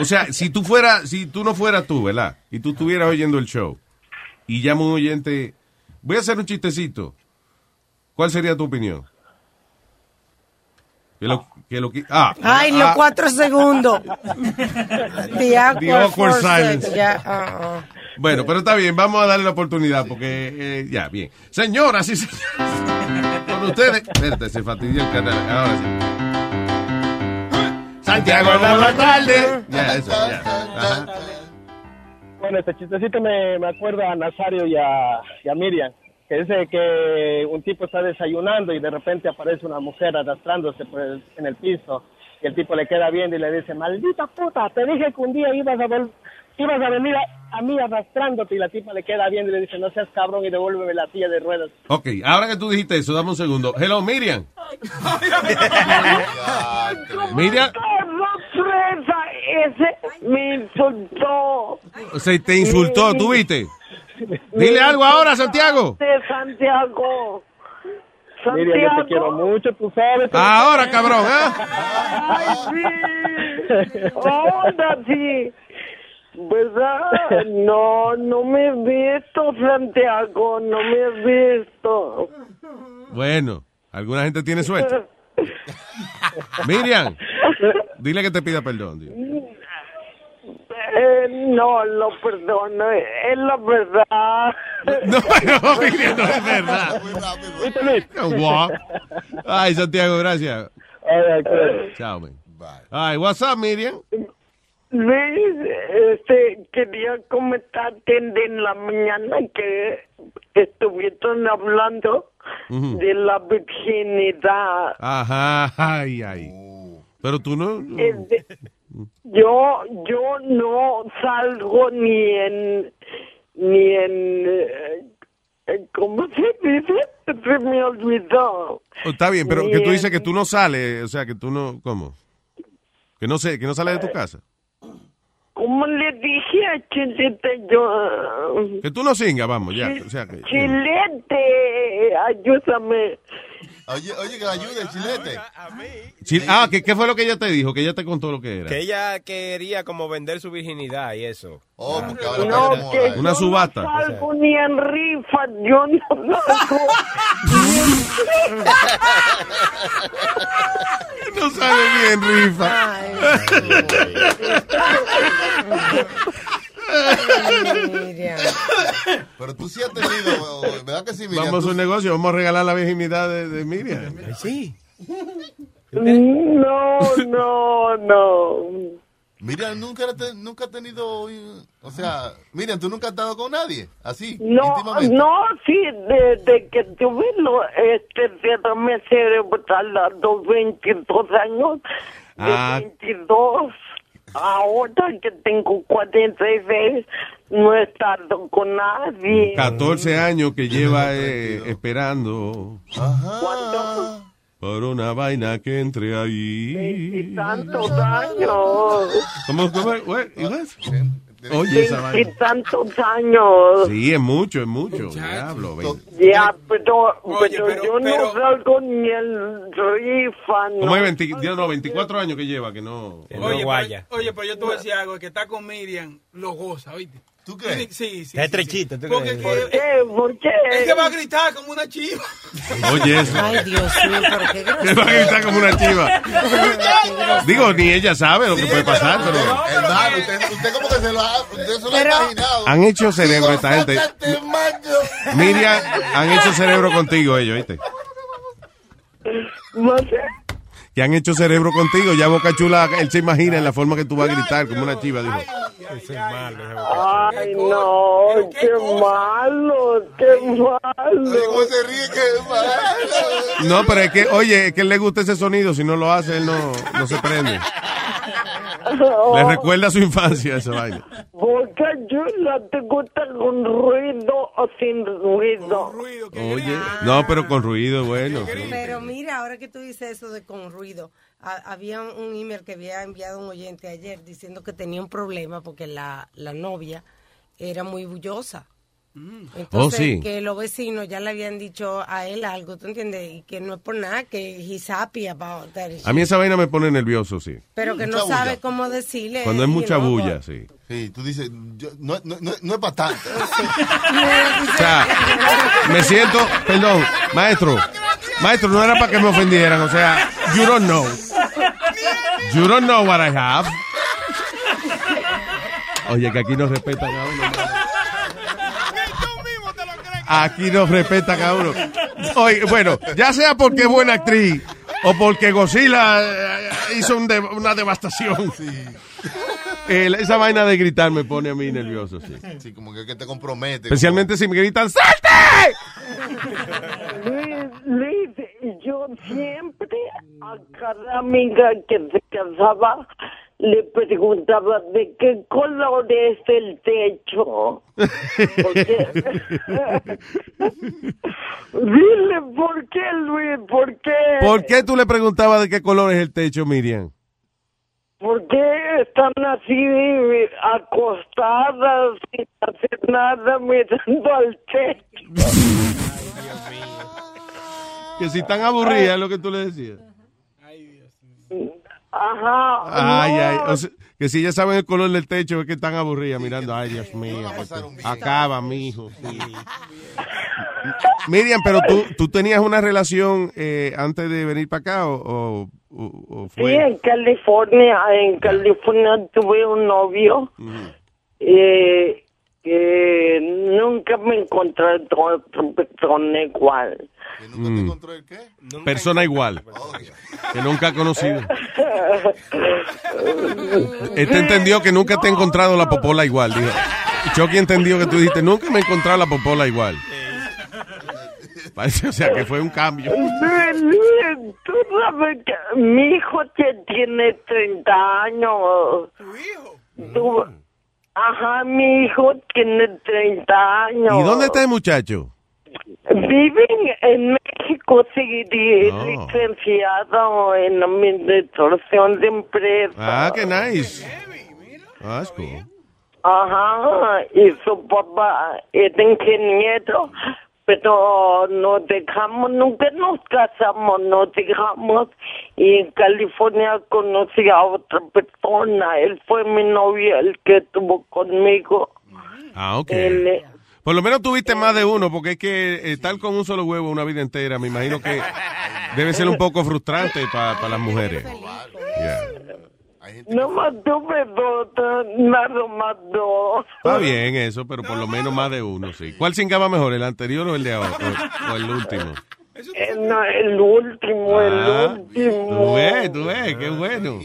o sea, si tú fueras, si tú no fueras tú, ¿verdad? Y tú estuvieras oyendo el show y llama un oyente, voy a hacer un chistecito. ¿Cuál sería tu opinión? Que lo, que lo, qui- ah, Ay, los ah, cuatro segundos. The awkward, The awkward four silence. ah. Bueno, pero está bien, vamos a darle la oportunidad porque eh, ya, bien. Señoras y señores, con ustedes. Espérate, se fastidió el canal. Ahora sí. Santiago de la tarde. Ya, eso, ya. Ajá. Bueno, este chistecito me, me acuerda a Nazario y a, y a Miriam, que dice que un tipo está desayunando y de repente aparece una mujer arrastrándose por el- en el piso y el tipo le queda viendo y le dice, maldita puta, te dije que un día ibas a, vol- ibas a venir a, a mí arrastrándote y la tipa le queda viendo y le dice, no seas cabrón y devuélveme la silla de ruedas. Ok, ahora que tú dijiste eso, dame un segundo. Hello, Miriam. Miriam, sorpresa! Ese me insultó. se te insultó, ¿tú viste? Dile algo ahora, Santiago. Santiago. Miriam, yo te quiero mucho, tú sabes. Ahora, cabrón, ¿eh? Ay, sí. Ahora sí. ¿Verdad? No, no me has visto, Santiago, no me has visto. Bueno, alguna gente tiene suerte. Miriam, dile que te pida perdón. dile. Eh, no, lo perdono, es la verdad. No, no, no es verdad. ¿Viste, Luis? Guau. Ay, Santiago, gracias. Right. Chao, man. Ay, what's up, Miriam? Luis, este, quería comentarte en la mañana que estuvieron hablando de la virginidad. Ajá, ay, ay. Pero tú no. no. Yo, yo no salgo ni en, ni en, eh, eh, ¿cómo se dice? Se me olvidó. Oh, Está bien, pero que tú dices en- que tú no sales, o sea, que tú no, ¿cómo? Que no sé, que no sales de tu casa. ¿Cómo le dije a Chilete yo? Que tú no singas, vamos, ya. O sea, que, Chilete, ayúdame. Oye, oye, que la ayude el chilete. Sí, ah, ¿qué, ¿qué fue lo que ella te dijo? Que ella te contó lo que era. Que ella quería como vender su virginidad y eso. Oh, porque ahora No, que moda. Una yo subata. No salgo ni en rifa, yo no salgo. No sale bien, rifa. Pero tú sí has tenido, ¿verdad que sí, Miriam? Vamos a un negocio, vamos a regalar la virginidad de, de Miriam. Sí. No, no, no. Miriam nunca, ha te- nunca ha tenido, o sea, Miriam, tú nunca has estado con nadie, así, No, no, sí, desde que tuve lo, este derrame cerebral a los 22 años, de Ah. 22, ahora que tengo 46, no he estado con nadie. 14 años que lleva eh, esperando ¿Cuánto? por una vaina que entre ahí. Tantos años. ¿Cómo? cómo? What? Oye, esa vaina. Veintitantos años. Sí, es mucho, es mucho. Diablo. Ya, pero, Oye, pero, pero- yo pero- no salgo ni en rifa, ¿Cómo no. es 20, Dios, no, 24 años que lleva, que no. Oye, pero, oye, pero yo te voy a decir algo, el que está con Miriam lo goza, ¿oíste? ¿Tú crees? Sí, sí. Es sí, estrechito, sí. ¿tú Porque crees? que- ¿Por qué? Es que va a gritar como una chiva. Oye, eso. Ay, Dios mío, pero qué Que va a gritar como una chiva. Digo, ni ella sabe lo que puede pasar, pero. Hermano, usted, usted como que se lo ha, usted se lo ha imaginado. Han hecho cerebro esta gente. Miriam, han hecho cerebro contigo ellos, ¿viste? No sé. Que han hecho cerebro contigo. Ya Boca Chula, él se imagina en la forma que tú vas a gritar, como una chiva, dijo. Ay, no, qué malo, qué malo. ¿Cómo se ríe? Qué malo. No, pero es que, oye, es que él le gusta ese sonido. Si no lo hace, él no, no se prende. Le recuerda su infancia esa vaina. Boca Chula, ¿te gusta con ruido o sin ruido? Oye, no, pero con ruido, bueno. Pero mira, ahora que tú dices eso de con ruido, ha- había un email que había enviado un oyente ayer diciendo que tenía un problema porque la, la novia era muy bullosa. Entonces, Oh, sí. que los vecinos ya le habían dicho a él algo, ¿tú entiendes? Y que no es por nada, que he's happy about that. A mí esa vaina me pone nervioso, sí. Pero que no sabe cómo decirle. Cuando es mucha bulla, sí. Sí, tú dices, yo- no, no, no, no es para tanto. O sea, me siento, perdón, maestro, maestro, no era para que me ofendieran, o sea, you don't know. You don't know what I have. Oye, que aquí nos respetan a uno. Aquí nos respetan a uno. Oye, bueno, ya sea porque es buena actriz o porque Godzilla eh, hizo un de- una devastación. Eh, esa vaina de gritar me pone a mí nervioso, sí. Sí, como que, que te compromete. Especialmente si me gritan, ¡salte! Luis, Luis, yo siempre a cada amiga que se casaba le preguntaba de qué color es el techo. Porque- Dile, ¿por qué, Luis? ¿Por qué? ¿Por qué tú le preguntabas de qué color es el techo, Miriam? ¿Por qué están así acostadas sin hacer nada mirando al techo? Que si están aburridas es lo que tú le decías. Ajá. Ay, no. ay. o sea, que si ya saben el color del techo es que están aburridas mirando. Ay, Dios mío. acaba, mijo. Sí. Miriam, pero tú, tú tenías una relación eh, antes de venir para acá o, o- o- o Sí, fue. en California, en California tuve un novio eh, que nunca me encontré otra persona igual. Mm. Persona igual. Que nunca ha conocido. Este entendió que nunca te ha encontrado la popola igual. Dijo. Chucky entendió que tú dijiste, nunca me he encontrado la popola igual. Parece, o sea, que fue un cambio. Tú sabes que mi hijo que tiene 30 años. Tú- Ajá, mi hijo tiene 30 años. ¿Y dónde está el muchacho? Viven en México, sí, Oh. licenciado en administración de empresas. Ah, qué nice. Ah, that's cool. Ajá, y su papá es ingeniero, pero nos dejamos, nunca nos casamos, nos dejamos y en California conocí a otra persona. Él fue mi novio, el que estuvo conmigo. Ah, ok. Él, Por lo menos tuviste más de uno, porque es que eh, estar con un solo huevo una vida entera, me imagino que debe ser un poco frustrante para las mujeres. Yeah. No más tuve dos, nada más dos. Está bien eso, pero por lo menos más de uno, sí. ¿Cuál cingaba mejor, el anterior o el de ahora? O, o el último. Eh, no, el último, Ah, el último. Tú ves, tú ves, qué bueno.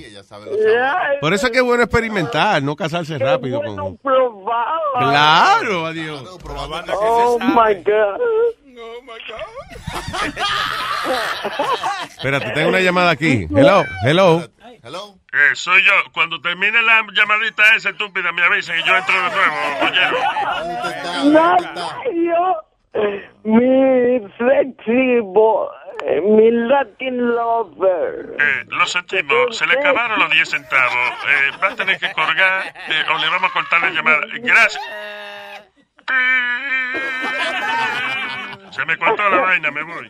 Por eso es que es bueno experimentar, no casarse rápido con... Probado. Claro, adiós. Oh my God. Espérate, tengo una llamada aquí. Hello, hello. Eh, soy yo. Cuando termine la llamadita esa estúpida, me avisen y yo entro de nuevo. Nada, yo, mi boy, eh, mi Latin lover. Eh, lo sentimos, se le acabaron los 10 centavos. Eh, va a tener que colgar eh, o le vamos a cortar la llamada. Gracias. Se me cortó la vaina, me voy.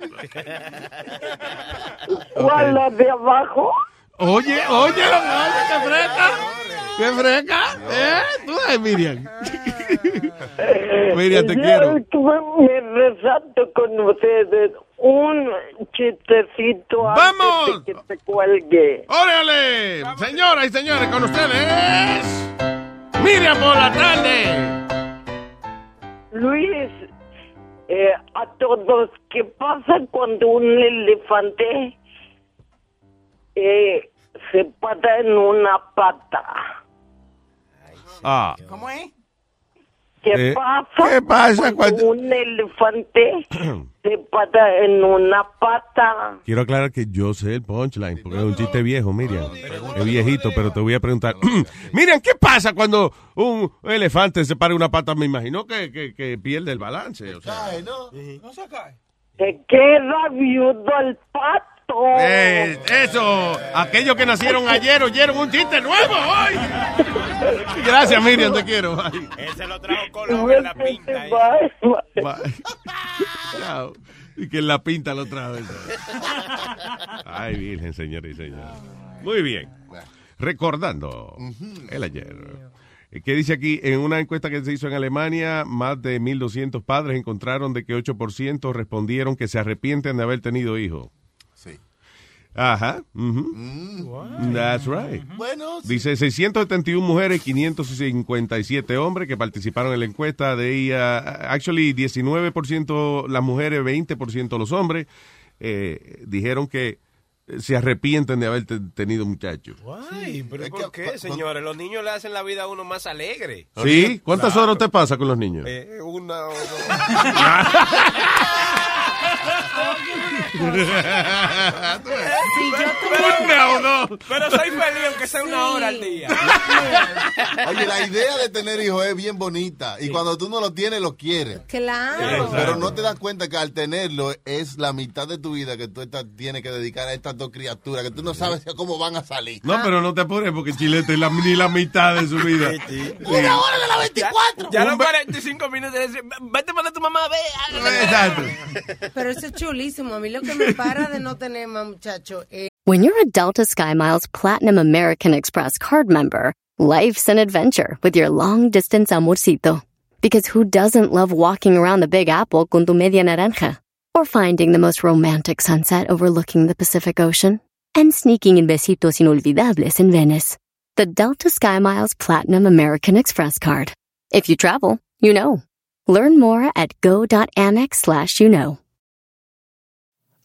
¿Cuál la de abajo? Oye, oye, lo oye, qué freca. Qué freca. ¿Eh? Tú sabes, Miriam. Miriam, te Yo quiero. me resalto con ustedes un chistecito ¡Vamos! antes de que te cuelgue. ¡Órale! Señoras y señores, con ustedes. Miriam por la tarde. Luis, eh, a todos, ¿qué pasa cuando un elefante eh, se pata en una pata? Ah. ¿Cómo es? ¿Qué Eh, pasa? ¿qué pasa cuando- un elefante se pata en una pata? Quiero aclarar que yo sé el punchline, porque es un chiste viejo, Miriam. Es viejito, pero te voy a preguntar. Miriam, ¿qué pasa cuando un elefante se para una pata? Me imagino que, que, que pierde el balance. O sea. No se cae. Se queda viudo el pato. Eh, eso, aquellos que nacieron ayer oyeron un chiste nuevo hoy. Gracias, Miriam, te quiero. Bye. Ese lo trajo Colón en la pinta. ¿eh? Bye. Chao. Y que en la pinta lo trae. Ay, virgen, señores y señores. Muy bien. Recordando el ayer. ¿Qué dice aquí? En una encuesta que se hizo en Alemania, más de 1.200 padres encontraron de que 8% respondieron que se arrepienten de haber tenido hijos. Ajá. ujú. That's right. Bueno, sí. Dice 671 mujeres, 557 hombres que participaron en la encuesta. De ella, actually, 19% las mujeres, 20% los hombres. eh, dijeron que se arrepienten de haber te- tenido muchachos. Ay, pero ¿por qué, señores? Los niños le hacen la vida a uno más alegre. ¿Sí? ¿Cuántas horas te pasa con los niños? Eh, una o dos. Una o dos. Pero soy feliz aunque sea una hora al día. Oye, la idea de tener hijos es bien bonita. Y cuando tú no lo tienes, lo quieres. Claro. Pero no te das cuenta que al tenerlo es la mitad de tu vida que tú estás- tienes que dedicar a estas dos criaturas, que tú no sabes cómo van a salir. No, pero no te apures porque Chilete es la- ni la mitad de su vida. Una hora de la 24. Ya, ya los be- 45 minutos vete para tu mamá, ve. Exacto. Pero eso es chulísimo. A mí lo que me para de no tener más es eh, When you're a Delta SkyMiles Platinum American Express card member, life's an adventure with your long distance amorcito. Because who doesn't love walking around the Big Apple con tu media naranja? Or finding the most romantic sunset overlooking the Pacific Ocean? And sneaking in besitos inolvidables in Venice. The Delta SkyMiles Platinum American Express card. If you travel, you know. Learn more at go.amex slash you know.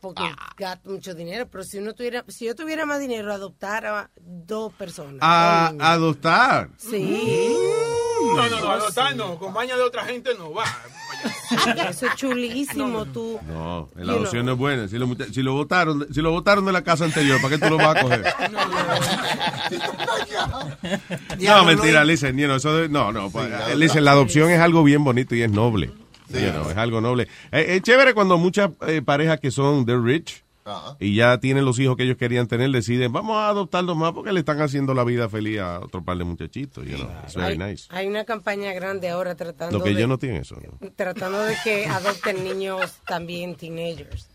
porque gasto mucho dinero. Pero si uno tuviera, si yo tuviera más dinero, adoptara dos personas. A adoptar. Sí. No, no, no, adoptar no. Con baña de otra gente no va. Eso es chulísimo, tú. No, la adopción no es buena. Si lo, mucha- si lo votaron, si lo votaron de la casa anterior, ¿para qué tú lo vas a coger? No, mentira, listen, you know, eso de- no, no, pues, listen, la adopción es algo bien bonito y es noble. You know, es algo noble. Eh, es chévere cuando muchas eh, parejas que son they're rich y ya tienen los hijos que ellos querían tener, deciden, vamos a adoptarlos más porque le están haciendo la vida feliz a otro par de muchachitos. You know, it's very Hay, nice. hay una campaña grande ahora tratando Lo que de, yo no tienen eso. ¿no? tratando de que adopten niños también teenagers.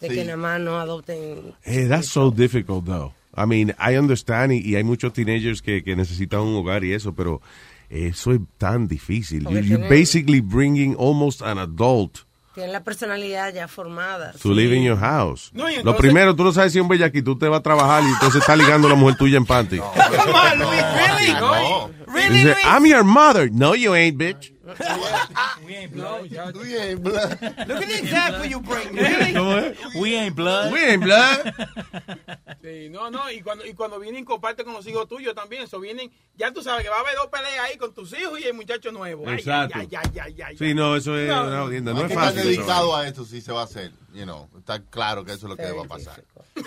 De Sí. que nada más no adopten. Eh, that's so difficult, though. I mean, I understand, y, y hay muchos teenagers que, que necesitan un hogar y eso, pero eso es tan difícil. You, you're basically bringing almost an adult Tienen la personalidad ya formada. to live in your house. No, y Lo entonces- primero, tú no sabes si un bellaquito tú te vas a trabajar y entonces está ligando a la mujer tuya en panty. Come on, Luis, really? No. Really, Dice, Luis? I'm your mother. No, you ain't, bitch. We ain't blood. Look at the example you bring. Really? We ain't blood. We ain't blood. Sí, no, no, y cuando, y cuando vienen, comparte con los hijos tuyos también. Eso vienen, ya tú sabes que va a haber dos peleas ahí con tus hijos y el muchacho nuevo. Exacto. ay, ay, ay, ay, ay. Sí, no, eso es una jodienda. No es fácil. eso. dedicado a esto si se va a hacer. You know, está claro que eso es lo que va a pasar.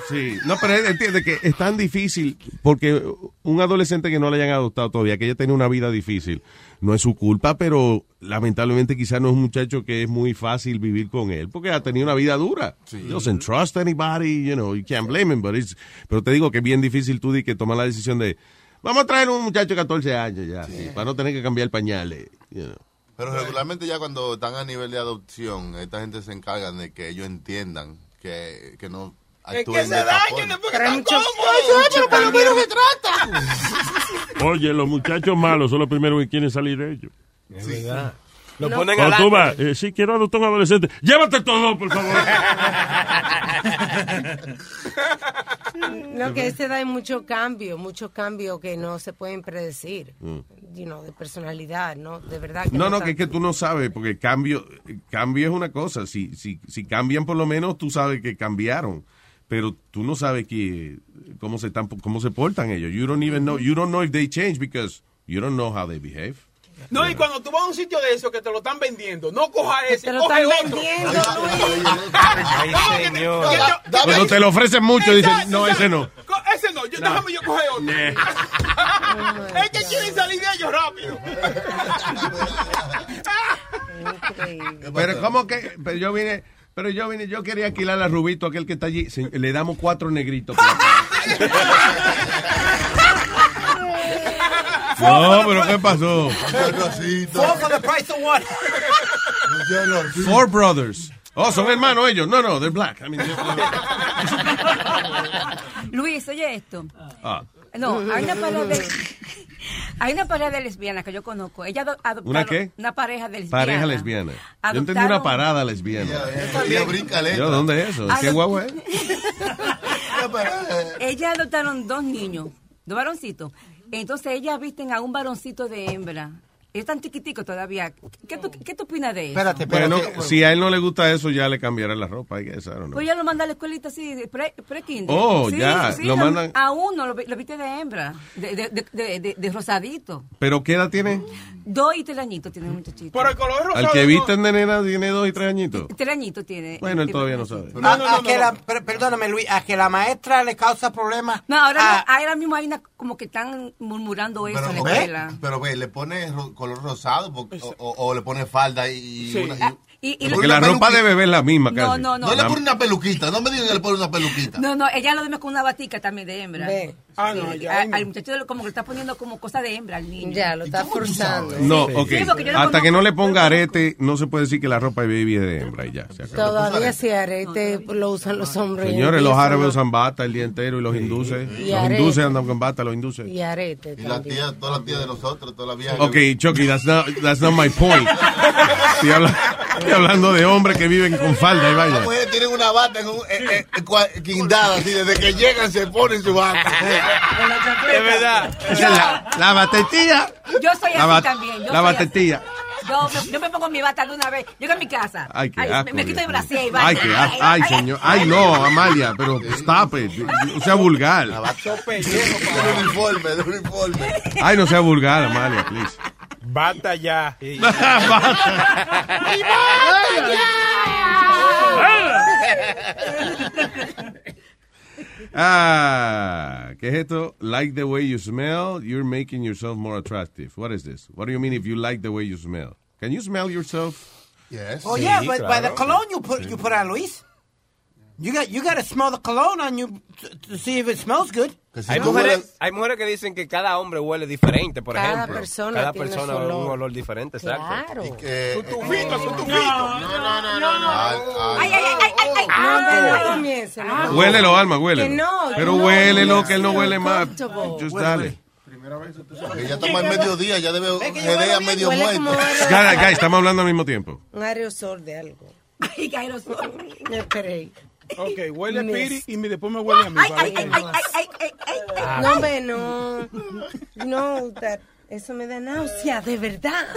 Sí, no, pero él entiende que es tan difícil porque un adolescente que no le hayan adoptado todavía, que ella tiene una vida difícil, no es su culpa, pero lamentablemente quizás no es un muchacho que es muy fácil vivir con él porque ha tenido una vida dura. He doesn't trust anybody, you know, you can't blame him, but it's- pero te digo que es bien difícil tú di que tomar la decisión de vamos a traer un muchacho de 14 años ya, para no tener que cambiar pañales, you know. Pero regularmente ya cuando están a nivel de adopción, esta gente se encarga de que ellos entiendan que, que no Es actúen que de se esta dañen forma. después que Pero hay están muchos pero por lo menos cambios. se trata. Oye, los muchachos malos son los primeros que quieren salir de ellos. Es verdad. Lo No. ponen adelante. eh, sí, quiero adoptar un adolescente. Llévate todo, por favor. Lo que a esa edad hay mucho cambio, mucho cambio que no se pueden predecir. Mm. You know, de personalidad, ¿no? De verdad que No, no, tan- que es que tú no sabes, porque cambio, cambio es una cosa. Si, si, si cambian, por lo menos tú sabes que cambiaron. Pero tú no sabes que, cómo se están, cómo se portan ellos. You don't even know, you don't know if they change because you don't know how they behave. No, y cuando tú vas a un sitio de eso que te lo están vendiendo, no coja ese, te lo coge están otro. vendiendo, Ay, señor. Cuando te lo ofrecen mucho, dicen, no, ese no. Ese no, yo, déjame yo coger otro. es que quieren salir de ellos rápido. Pero cómo que, pero yo vine, pero yo vine, yo quería alquilar a Rubito, aquel que está allí. Le damos cuatro negritos. No, pero ¿qué pasó? Four for the price of one. Four brothers. Oh, son hermanos ellos. No, no, they're black. I mean, Luis, oye esto. ah, No, hay una pareja de... Hay una pareja de lesbianas que yo conozco. Ella ado- adoptaron ¿Una qué? Una pareja de lesbianas. pareja lesbiana. Yo entendí Adoptaron- una parada lesbiana. Ella brinca letra. Yo, ¿Dónde es eso? ¿Qué Adop- guagua es? Ellas adoptaron dos niños, dos varoncitos. Entonces ellas visten a un varoncito de hembra. Es tan chiquitico todavía. ¿Qué tú, qué tú opinas de eso? Espérate, Bueno, espérate. si a él no le gusta eso, ya le cambiará la ropa. I guess, I don't know. Pues ella lo manda a la escuelita así, de pre, pre-kinder. Oh, Sí, ya, sí, lo mandan- A uno lo, vi- lo viste de hembra, de, de, de, de- de- de rosadito. ¿Pero qué edad tiene? Dos y tres añitos tiene el muchachito. Pero el color rosado. Al que visten de nena tiene dos y tres añitos. Tres añitos tiene. Bueno, él todavía no sabe. A- a que la- per- perdóname, Luis, a que la maestra le causa problemas. No, ahora, a- no, ahora mismo hay una como que están murmurando eso en la escuela. pero ve, le pone ro- color rosado porque- o, o- o le pone falda y, Sí. una, y- Ah, y- Porque la ropa peluquita. de bebé es la misma No, casi. no, no. No le pone una peluquita, no me digan que le pone una peluquita. No, no, ella lo duerme con una batica también de hembra. Ve. Ah, no, Sí, ya, al muchacho como que le está poniendo como cosa de hembra al niño. Ya, lo está forzando. No, Sí. ok. Sí, Hasta que no le ponga arete, no se puede decir que la ropa de baby es de hembra y ya. Se. Todavía si arete lo usan los hombres. Señores, los árabes usan bata el día entero y los hinduses. Y Los arete. hinduses andan con bata, los hinduses. Y arete Y la tía, todas las tías de nosotros, todas las viejas. Ok, Chucky, that's not, that's not my point. Estoy, habla- estoy hablando de hombres que viven con falda y vaya. Las mujeres tienen una bata en un, eh, eh, guindada, así, desde que llegan se ponen su bata. Es verdad. Esa es la, la batetilla. Yo soy La así también. Yo la batetilla. Yo me, yo me pongo mi bata de una vez. Llego a mi casa. Ay, qué Ay, asco. me, me quito Dios brasier y mío. Ay, vaya. qué asco. Ay, señor. Ay, no, Amalia, pero stop it. No sea vulgar. De uniforme, de uniforme. Ay, no sea vulgar, Amalia, please. Bata ya. Ah, ¿qué es esto? Like the way you smell, you're making yourself more attractive. What is this? What do you mean if you like the way you smell? Can you smell yourself? Yes. Oh yeah, but by the cologne you put you put on, Luis. You got you got to smell the cologne on you to, to see if it smells good. Hay mujeres, hay mujeres que dicen que cada hombre huele diferente, por Cada ejemplo. persona cada tiene persona su un olor. diferente, exacto. Claro. Su tufito, su tufito. No, no, no, no. Ay, ay, ay, ay, ay. No, no comience, no. Huélelo, Alma, huélelo. Que no, Pero no, huélelo, no, que él no no, huele más. Just dale. Que ya estamos en mediodía, ya debe a medio muerto. Guys, estamos hablando al mismo tiempo. Un aerosol de algo. Ay, aerosol. No esperé. Ok, huele a. Piri y me- después me huele a mí. Ay, ay, ay, ay, ay, ay, ay, ay. No, hombre, no. No, that, eso me da náusea, de verdad.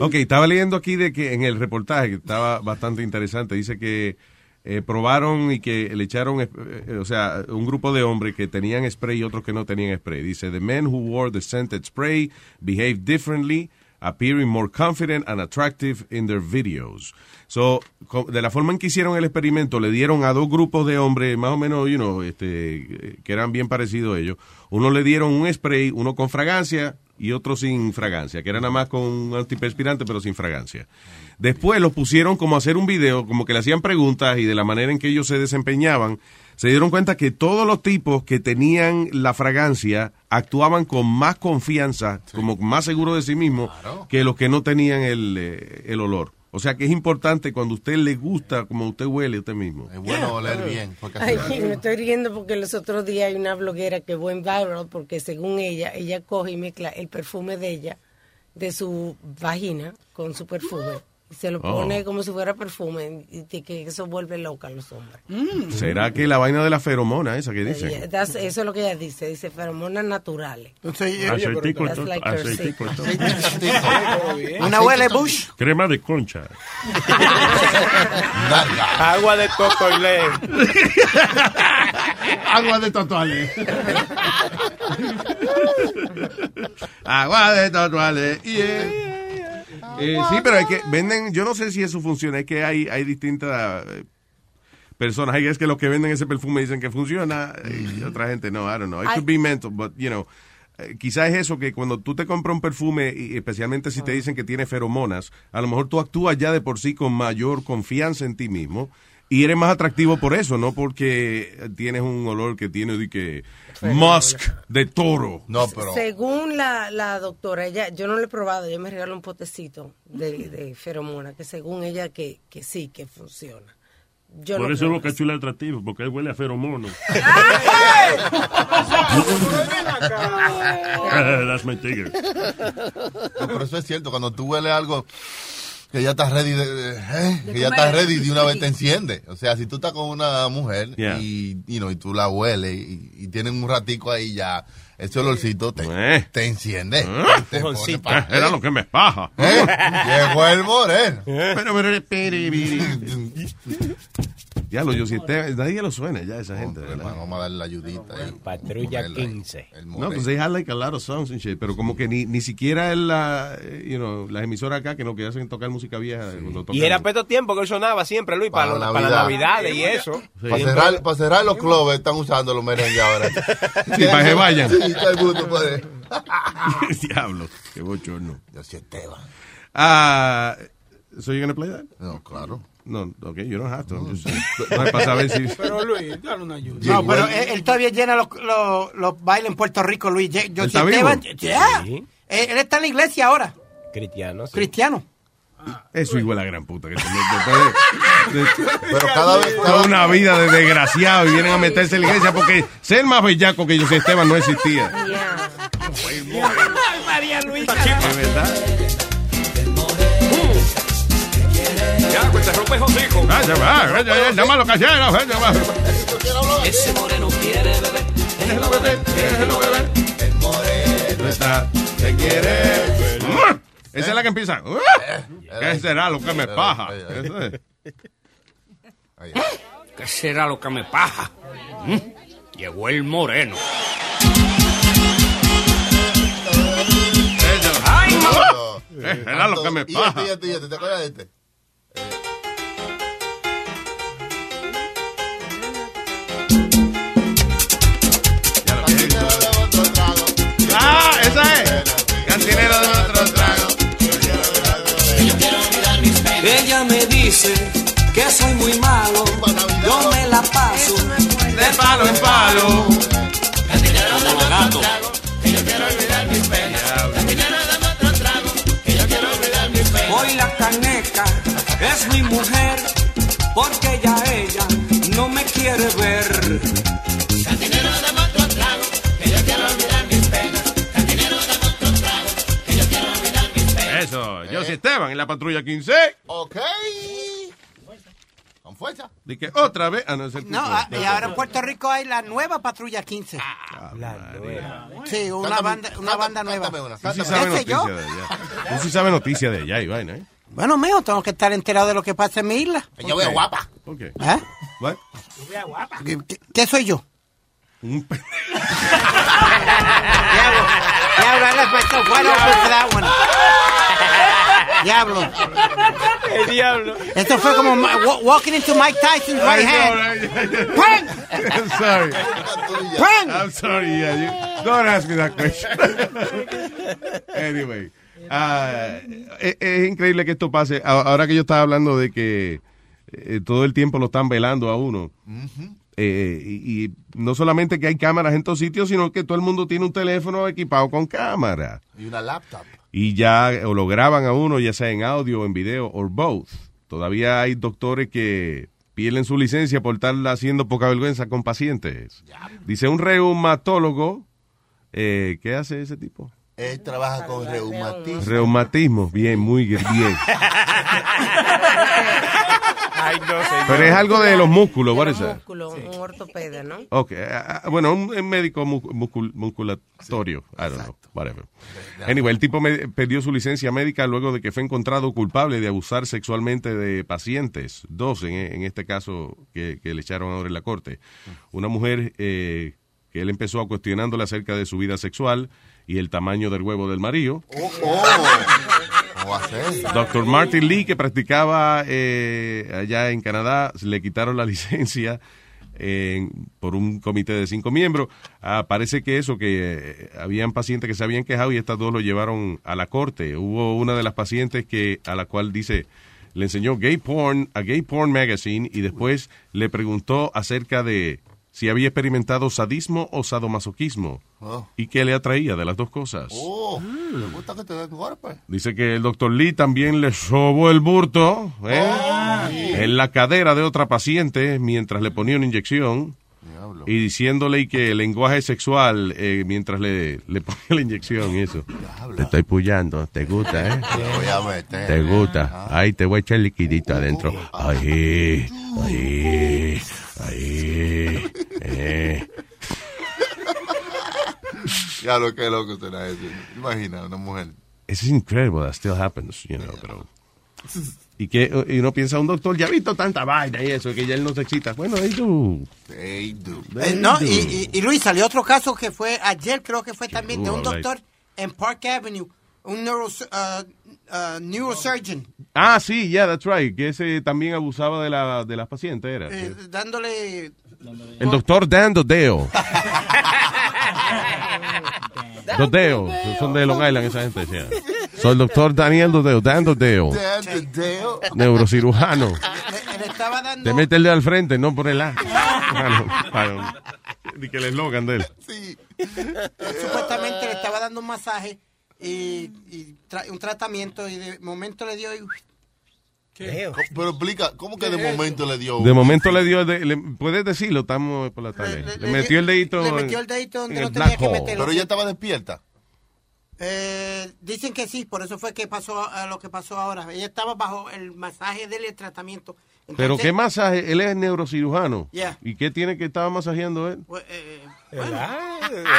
Ok, estaba leyendo aquí de que en el reportaje, que estaba bastante interesante, dice que eh, probaron y que le echaron, eh, eh, o sea, un grupo de hombres que tenían spray y otros que no tenían spray. Dice, the men who wore the scented spray behaved differently, appearing more confident and attractive in their videos. So, de la forma en que hicieron el experimento, le dieron a dos grupos de hombres, más o menos, you know, este, que eran bien parecidos a ellos. Uno le dieron un spray, uno con fragancia y otro sin fragancia, que era nada más con un antiperspirante, pero sin fragancia. Después los pusieron como a hacer un video, como que le hacían preguntas y de la manera en que ellos se desempeñaban, se dieron cuenta que todos los tipos que tenían la fragancia actuaban con más confianza, como más seguros de sí mismos, que los que no tenían el, eh, el olor. O sea que es importante cuando a usted le gusta como usted huele usted mismo. Es bueno oler bien. Porque así- Ay, me estoy riendo porque los otros días hay una bloguera que fue en viral porque según ella, ella coge y mezcla el perfume de ella, de su vagina, con su perfume. Se lo Oh. pone como si fuera perfume y que eso vuelve loca a los hombres. ¿Será que la vaina de la feromona esa que that's- eso es lo que ella dice, dice feromonas naturales. Aceitico, like aceitico. Una huele Bush. Crema de concha. Agua de totoilé. Agua de totuale. Agua de totuale. Yeah. Eh, sí, pero es que venden, yo no sé si eso funciona, es que hay, hay distintas eh, personas, hay es que los que venden ese perfume dicen que funciona y otra gente no, I don't know. It could be mental, but you know, eh, quizás es eso que cuando tú te compras un perfume, y especialmente si te dicen que tiene feromonas, a lo mejor tú actúas ya de por sí con mayor confianza en ti mismo y eres más atractivo por eso, no porque tienes un olor que tiene de que musk de toro. No, Según la, la doctora, ella, yo no lo he probado, ella me regaló un potecito de, de feromona, que según ella que, que sí, que funciona. Yo Por no eso creo Boca Chula es atractivo, porque él huele a feromono. That's my tiger. No, pero eso es cierto, cuando tú hueles algo que ya estás ready, de, de- ¿eh? De que ya estás ready de una vez te enciende. O sea, si tú estás con una mujer Yeah. y, you know, y tú la hueles y, y tienen un ratico ahí ya, ese olorcito te, te enciende. Te pone pa- Eh, Era lo que me paja. ¿Eh? Llegó el moreno. Pero, pero, piri. Ya lo yo si este- nadie lo suena ya esa gente. Vamos a darle la ayudita ahí. Patrulla 15. No, pues they had like a lot of songs and shit, pero como que ni, ni siquiera en la, you know, las emisoras acá que no que hacen tocar música vieja. tocan- Y era peto tiempo que él sonaba siempre, Luis, para, Para Navidad. las navidades y eso. Para cerrar, para cerrar los clubes están usando los merengues ahora. Sí, para que vayan. Sí, todo el mundo puede. Diablo, qué bochorno. Yo sí, Esteban. Ah, so you gonna play that? No, claro. No, okay, you don't have to. I'm just- no, es para saber si. Pero Luis, dale una ayuda. No, pero él, él todavía llena los, los, los bailes en Puerto Rico, Luis. Yo, yo ¿Él está Esteban, vivo? yeah. Sí. Él, él está en la iglesia ahora, Cristiano. sí. cristiano. Eso igual a la gran puta que se mete. después de- de- Pero cada vez. toda una vida de desgraciado y vienen a meterse en la iglesia porque ser más bellaco que yo sé Esteban no existía. María Luisa. De verdad. Ya, pues te rompes hocico. Ah, se va, eh, nada más lo que hacía, Ese moreno quiere beber, déjelo beber, déjelo beber. El moreno está, te quiere beber. Esa es la que empieza. Eh, eh, ¿Qué será lo que me paja? ¿Mm? ¿Qué será lo que me paja? Llegó el moreno. Ay, no. Era lo que me paja. Y este, y este, este? ¿Te acuerdas de este? Ella me dice que soy muy malo, yo me la paso de palo en palo. como gato. Es mi mujer, porque ya ella no me quiere ver. Eso, yo soy Esteban en la patrulla 15. Ok. Con fuerza. De que otra vez. Ah, no, es el No, ah, y ahora en Puerto Rico hay la nueva Patrulla 15. Sí, una Cántame, banda, una cántame, banda nueva. cántame una, Tú sí ¿Qué sabes sé yo? noticias de allá. Tú sí sabes noticias de allá y vaina, ¿eh? Bueno, mío, tengo que estar enterado de lo que pasa en mi isla. Ella ve guapa. Ok. ¿Eh? What? ¿Qué, qué- qué soy yo? Un pe- Diablo, diablo, I left myself wide open for that one. Diablo. El diablo. Esto fue como ma- wa- walking into Mike Tyson's right hand. ¡Pang! I'm sorry. ¡Pang! I'm sorry. Yeah, you- don't ask me that question. anyway. Ah, es, es increíble que esto pase. Ahora que yo estaba hablando de que eh, todo el tiempo lo están velando a uno. Eh, y, y no solamente que hay cámaras en todos sitios, sino que todo el mundo tiene un teléfono equipado con cámara. Y una laptop. Y ya o lo graban a uno, ya sea en audio o en video, o both. Todavía hay doctores que pierden su licencia por estar haciendo poca vergüenza con pacientes. Dice un reumatólogo, eh, ¿qué hace ese tipo? Él trabaja con reumatismo. Reumatismo, bien, muy bien. Ay, no, señor. Pero es algo de los músculos, is that? músculo, un ortopeda, ¿no? Ok, ah, bueno, un, un médico mu- muscul- musculatorio, I don't know, whatever. Anyway, el tipo me- perdió su licencia médica luego de que fue encontrado culpable de abusar sexualmente de pacientes, dos en, en este caso que, que le echaron ahora en la corte. Una mujer eh, que él empezó a cuestionándole acerca de su vida sexual y el tamaño del huevo del marido. Oh, oh. Doctor Martin Lee, que practicaba eh, allá en Canadá, le quitaron la licencia eh, por un comité de cinco miembros. Ah, parece que eso, que eh, habían pacientes que se habían quejado y estas dos lo llevaron a la corte. Hubo una de las pacientes que a la cual dice le enseñó gay porn a Gay Porn Magazine y después le preguntó acerca de si había experimentado sadismo o sadomasoquismo Oh. y qué le atraía de las dos cosas. Oh, me gusta que te den golpes. Dice que el doctor Lee también le sobó el burto ¿eh? en la cadera de otra paciente mientras le ponía una inyección y diciéndole que el lenguaje sexual eh, mientras le, le ponía la inyección y eso. Te estoy puyando, te gusta, ¿eh? Te voy a meter. Te gusta. Ahí te voy a echar liquidito adentro. Ahí, ahí, ahí. Eh. Ya lo que loco será eso. Imagina una mujer. It's incredible that still happens, you know, pero... Y que y uno piensa, un doctor ya ha visto tanta vaina y eso, que ya él no se excita. Bueno, they do. They do. Eh, no, y, y- y Luis, salió otro caso que fue ayer, creo que fue también, de un doctor en Park Avenue, un neuro, uh, uh, neurosurgeon, Ah, sí, yeah, that's right. Que ese también abusaba de, la, de las pacientes, era. eh, dándole... El doctor Dan Dodeo. Dodeo. Son de Long Island esa gente, yeah. Soy el doctor Daniel Dodeo. Dan Dodeo. Dan Dodeo. Neurocirujano. Le, le estaba dando... Te mete el dedo al frente, no por el A. Di que el eslogan de él. Sí. Supuestamente le estaba dando un masaje y, y tra- un tratamiento y de momento le dio... y- Pero explica, ¿cómo que de momento le dio? De momento le dio, de- le- puedes decirlo, estamos por la tarde. Le, metió el dedito, le metió el dedito donde no tenía que meterlo. Pero ella estaba despierta. Eh, dicen que sí, por eso fue que pasó eh, lo que pasó ahora. Ella estaba bajo el masaje del tratamiento. Pero qué masaje, él es neurocirujano. Yeah. ¿Y qué tiene que estaba masajeando él? pues, eh, bueno,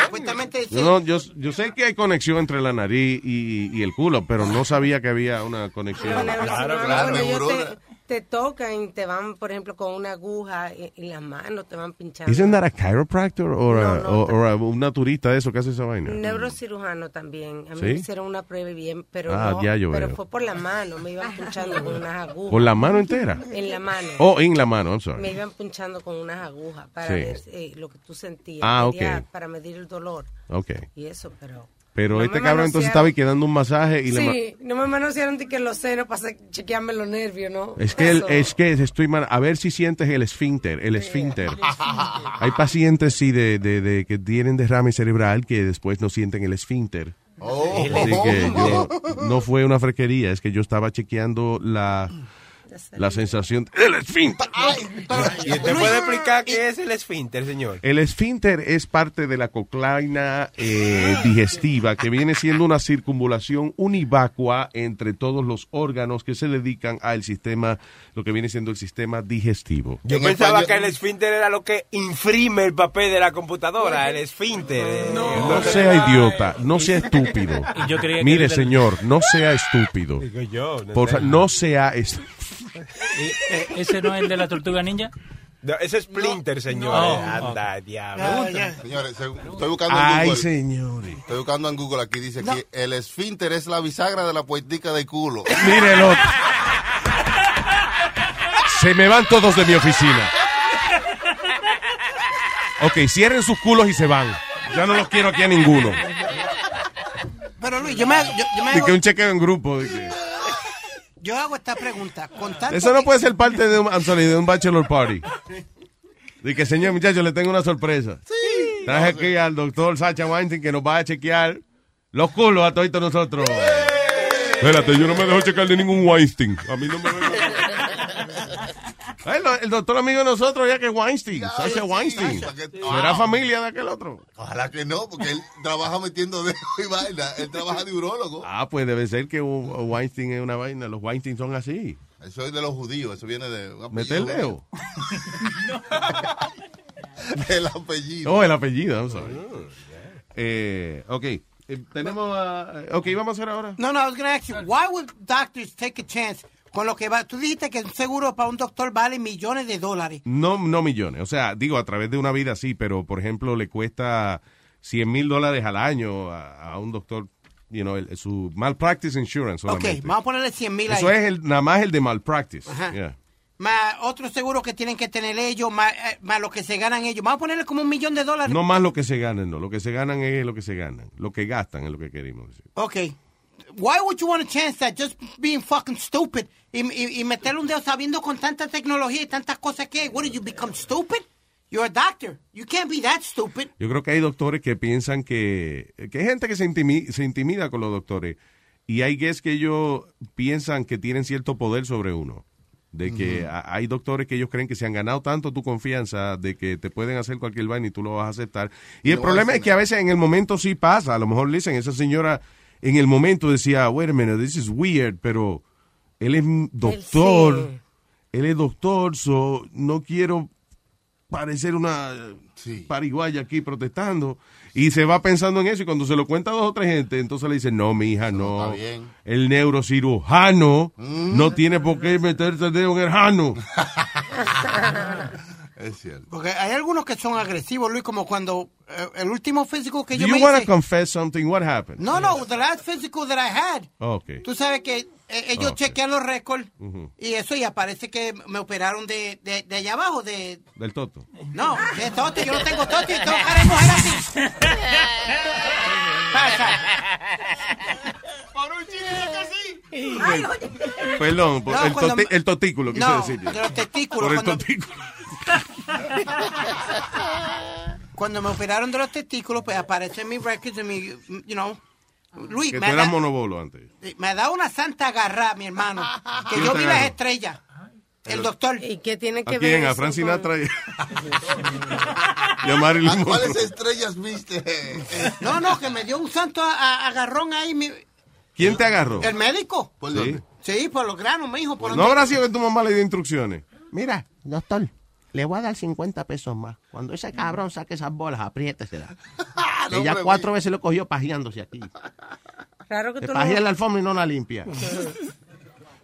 supuestamente dice- Yo, no- yo, yo sé que hay conexión entre la nariz y, y el culo, pero no sabía que había una conexión. Claro, claro, Bueno, yo neurona. Te, tocan y te van, por ejemplo, con una aguja en, las manos, te van pinchando. ¿Isn't that a chiropractor No, no, a- un naturista de eso que hace esa vaina? Neurocirujano también. A mí ¿Sí? me hicieron una prueba bien, pero Ah, ya yo pero veo. fue por la mano, me iban punchando con unas agujas. ¿Por la mano entera? En la mano. Oh, en la mano, I'm Me sorry. iban punchando con unas agujas para Sí. ver eh, lo que tú sentías. Ah. Para medir el dolor. Ok. Y eso, pero... Pero No este cabrón entonces estaba ahí quedando un masaje y le... ma- Sí, no me manosearon de que los senos para chequearme los nervios, ¿no? Es que, el- es que estoy mal. A ver si sientes el esfínter, el esfínter. Hay pacientes, sí, de, de, de que tienen derrame cerebral que después no sienten el esfínter. Oh. Así que yo, no fue una frequería, es que yo estaba chequeando la, la sensación del esfínter. ¿Y usted puede explicar qué es el esfínter, señor? El esfínter es parte de la coclaina eh, digestiva, que viene siendo una circunvalación univacua entre todos los órganos que se dedican al sistema, lo que viene siendo el sistema digestivo. Yo pensaba que el esfínter era lo que imprime el papel de la computadora, el esfínter. No sea idiota, no sea estúpido. Mire, señor, no sea estúpido. Digo yo, no Por no sea est- ¿Y, eh, ¿Ese no es el de la tortuga ninja? No, ese es Splinter, señor. No. Anda, diablo. Señores, estoy buscando en Ay, Google. señores. Estoy buscando en Google aquí, dice que el esfínter es la bisagra de la puertica del culo. Mire el otro. Se me van todos de mi oficina. Ok, cierren sus culos y se van. Ya no los quiero aquí a ninguno. Pero Luis, yo me, yo, yo me De hago, que un chequeo en grupo. de que- yo hago esta pregunta. Con tanto Eso no que- puede ser parte de un, I'm sorry, de un bachelor party. De que, señor muchacho, le tengo una sorpresa. Traje aquí al doctor Sacha Weinstein que nos va a chequear los culos a todos nosotros. Espérate, yo no me dejo checar de ningún Weinstein. A mí no me Ay, el doctor amigo de nosotros ya que es Weinstein, Sacha Weinstein. ¿Será familia de aquel otro? Ojalá que no, porque él trabaja metiendo dedos y vaina. Él trabaja de urólogo. Ah, pues debe ser que Weinstein es una vaina. Los Weinstein son así. Eso es de los judíos, eso viene de... Mete el dedo. El apellido. Oh, el apellido, I'm sorry. Eh, ok, eh, tenemos a... Ok, vamos a hacer ahora. No, no, I was going to ask you, why would doctors take a chance con lo que va? Tú dijiste que un seguro para un doctor vale millones de dólares. No, no millones. O sea, digo, a través de una vida sí, pero por ejemplo, le cuesta 100 mil dólares al año a, a un doctor, you know, el- su malpractice insurance Ok, solamente. vamos a ponerle 100 mil ahí. Eso es el, nada más el de malpractice. Ajá. Yeah. Más otros seguros que tienen que tener ellos, más, eh, más lo que se ganan ellos. Vamos a ponerle como un millón de dólares. No más lo que se ganan, no. Lo que se ganan es lo que se ganan. Lo que gastan es lo que queremos decir. Ok. Why would you want a chance that just being fucking stupid y, y, y meterle un dedo sabiendo con tanta tecnología y tantas cosas que hay? What did you become stupid? You're a doctor. You can't be that stupid. Yo creo que hay doctores que piensan que... Que hay gente que se, intimi- se intimida con los doctores. Y hay guess que ellos piensan que tienen cierto poder sobre uno. De que hay doctores que ellos creen que se han ganado tanto tu confianza de que te pueden hacer cualquier vaina y tú lo vas a aceptar. Y el vas a problema es que a veces en el momento sí pasa. A lo mejor le dicen, esa señora en el momento decía, wait a minute, this is weird, pero él es doctor. sí. Él es doctor, so no quiero parecer una pariguaya aquí protestando. Y se va pensando en eso y cuando se lo cuenta a dos o tres gente, entonces le dicen, no, mi hija, no. está bien. El neurocirujano no tiene por qué meterse el dedo en el jano. Es cierto. Porque hay algunos que son agresivos, Luis, como cuando eh, el último físico que Do yo you me want to hice. confess something? What happened? No, no, the last physical that I had. Okay. Tú sabes que eh, ellos Ok. chequean los récords Ujú. y eso ya parece que me operaron de, de, de allá abajo, de... Del toto. No, de Toti, yo no tengo Toti, tengo cara de mujer así. Pasa. Por un chile así. Perdón, por No, el, cuando toti- me- el totículo, quise No, decir. de los testículos, Por el cuando- totículo. Cuando me operaron de los testículos, pues aparece en mi records, en mi, you know... Luis, Que tú me ha, eras monobolo antes. me ha dado una santa agarra, mi hermano, que ¿Quién yo vi las estrellas. El doctor. ¿Y qué tiene ¿A que quién? ver ¿A eso Frank Sinatra? y- y a Marilyn ¿A cuáles estrellas viste? No, no, que me dio un santo a- a- agarrón ahí, mi- ¿Quién te agarró? el médico. Sí. Sí, por los granos, mi hijo. Por No habrá sido que tu mamá le dio instrucciones. Mira, doctor, le voy a dar 50 pesos más. Cuando ese cabrón saque esas bolas, apriétesela. no, Ella cuatro veces lo cogió pajeándose aquí. Claro que Se tú pajea en la no... alfombra y no la limpia.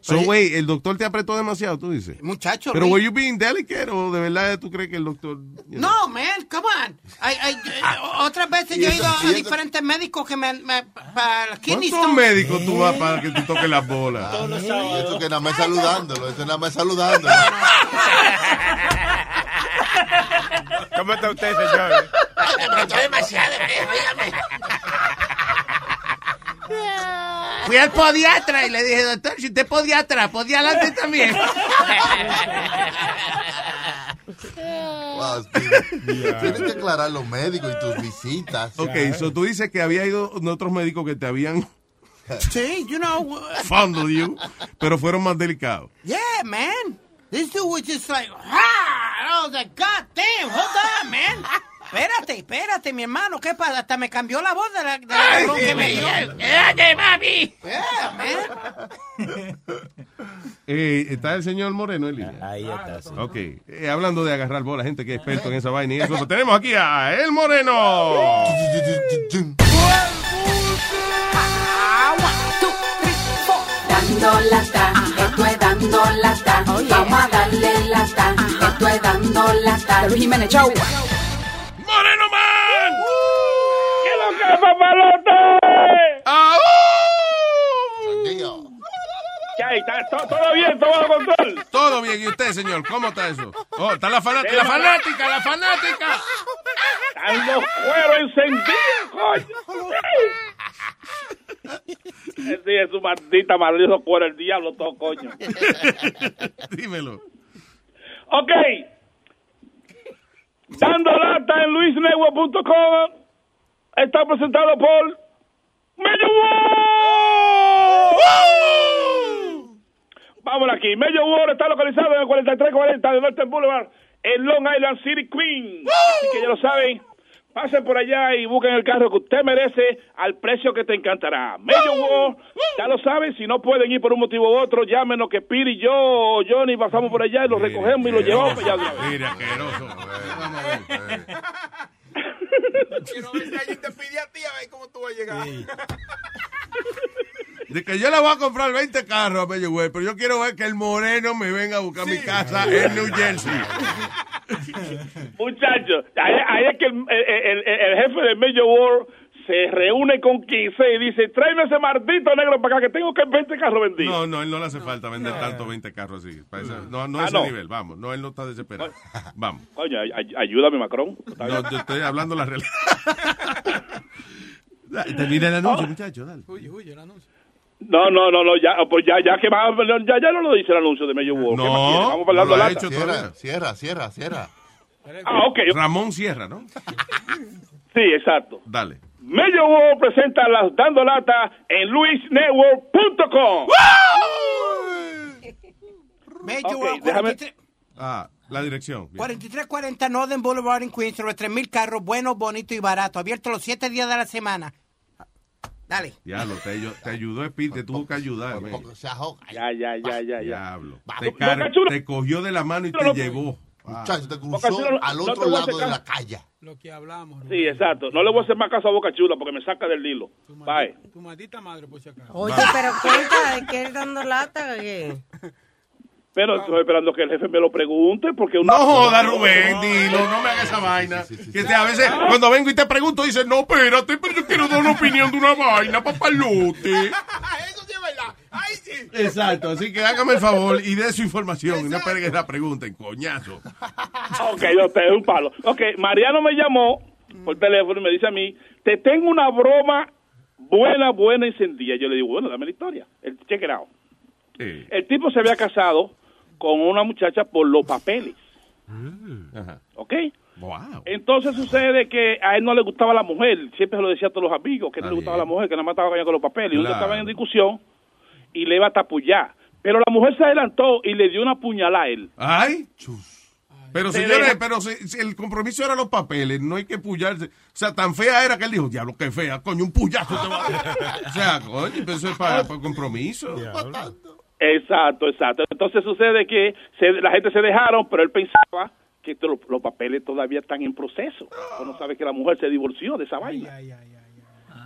So, güey, el doctor te apretó demasiado, tú dices. Muchacho, Pero were you being delicate o de verdad tú crees que el doctor... you know? No, man, come on. I- I- eh, otras veces ¿Y yo he ido a diferentes médicos que me... me para las kidney ¿Cuántos stones. médicos tú vas para que te toquen las bolas? Y eso que nada más saludándolo, eso nada más saludándolo. ¿Cómo está usted, señor? Esto es demasiado, dígame. Fui al podiatra y le dije, doctor, si usted es podiatra, podía adelante también. Wow. Tienes que aclarar los médicos y tus visitas. Ok, so tú dices que había ido otros médicos que te habían Sí, you know. uh, fondled you, pero fueron más delicados. Yeah, man. This dude was just like, ah, I was like, God damn, hold on, man. Espérate, espérate, mi hermano, ¿qué pasa? Hasta me cambió la voz de la, de la cabrón que me dio. ¡Espérate, mami! Eh, ¿Está el señor Moreno en línea? Ahí está. sí. Ok, eh, hablando de agarrar bola, gente que es experto en esa vaina y eso, pues tenemos aquí a El Moreno. Dando lata, esto es dando lata. Vamos a darle lata, esto es dando lata. Luis Jiménez, chau. Papalote? ¿Qué hay? ¿Está to- todo bien? ¿Todo bajo control? Todo bien, ¿y usted, señor? ¿Cómo está eso? Oh, está la fanática, ¡Qué la fanática, la fanática. Están los cueros encendidos, coño. Sí, es su maldita maldito cuero, el diablo todo, coño. Dímelo. Ok. Dando lata en luisnetwork.com está presentado por Mello World. Vamos aquí. Mello World está localizado en el 4340 de Northern Boulevard en Long Island City, Queen. Así que ya lo saben. Pasen por allá y busquen el carro que usted merece al precio que te encantará. Mello World, ya lo saben, si no pueden ir por un motivo u otro, llámenos que Piri y yo o Johnny pasamos por allá y lo recogemos y lo llevamos. Mire, asqueroso. Vamos a ver. Quiero ver si alguien te pide a ti a ver cómo tú vas a llegar. De que yo le voy a comprar 20 carros a Bello Güey, pero yo quiero ver que el Moreno me venga a buscar mi casa en New Jersey. Muchachos, ahí, ahí es que el, el- el- el jefe de Major World se reúne con 15 y dice, tráeme ese maldito negro para acá que tengo que 20 carros vendidos. No, no, él no le hace falta vender tanto 20 carros así. Para esa- no, no Ah, ese no. nivel, vamos. No, él no está desesperado. Vamos. Coño, ay- ay- ayúdame, Macron. No, yo estoy hablando la realidad. Termina el anuncio, muchacho, dale. Uy, uy, el anuncio. No, no, no, no, ya, pues ya, ya que más, ya, ya no lo dice el anuncio de Major World. ¿Qué más quiere? Vamos a hablar no lo de ha hecho Cierra, cierra, cierra, cierra. Ah, ok. Ramón Sierra, ¿no? Sí, exacto. Dale. Major World presenta las dando lata en luisnetwork.com. Major Ok, World, déjame- 43 Ah, la dirección. Bien. 4340 Northern Boulevard en Queens, sobre 3.000 carros buenos, bonitos y baratos. Abierto los 7 días de la semana. Dale. Diablo, te, te ayudó Speed, te tuvo que ayudar. men. Ya, ya, ya, ya, ya. Diablo. Te, te cogió de la mano y te llevó. Muchacho, te Boca Chula, no- al otro lado de la calle. Lo que hablamos. Sí, exacto. No le voy a hacer más caso a Boca Chula porque me saca del hilo. Bye. Tu maldita madre, por si acaso. Oye, pero cuenta, ¿qué es dando lata? ¿Qué? Pero estoy esperando que el jefe me lo pregunte porque uno... No joda, Rubén, dilo, no me hagas esa vaina. Que te- a veces, cuando vengo y te pregunto, dices, no, espérate, pero yo quiero dar una opinión de una vaina, papalote. Eso sí es verdad. Ay, sí. Exacto, así que hágame el favor y dé su información y no espere que la pregunten, coñazo. Ok, no, te un palo. Ok, Mariano me llamó por teléfono y me dice a mí, te tengo una broma buena, buena encendida. Yo le digo, bueno, dame la historia. El, check it out. El tipo se había casado con una muchacha por los papeles. Ajá. ¿Ok? Wow. Entonces sucede que a él no le gustaba la mujer, siempre se lo decía a todos los amigos que no le gustaba la mujer, que nada más estaba con los papeles. Y un día Claro. estaban en discusión y le iba a tapullar. Pero la mujer se adelantó y le dio una puñalada a él. Ay. Pero Se señores, pero si, si el compromiso era los papeles, no hay que puyarse. O sea, tan fea era que él dijo, diablo, qué fea, coño, un puyazo te va a dar". O sea, coño, pero eso es para, para compromiso. Exacto, exacto. Entonces sucede que se- la gente se dejaron, pero él pensaba que los, papeles todavía están en proceso. Uno sabe que la mujer se divorció de esa vaina.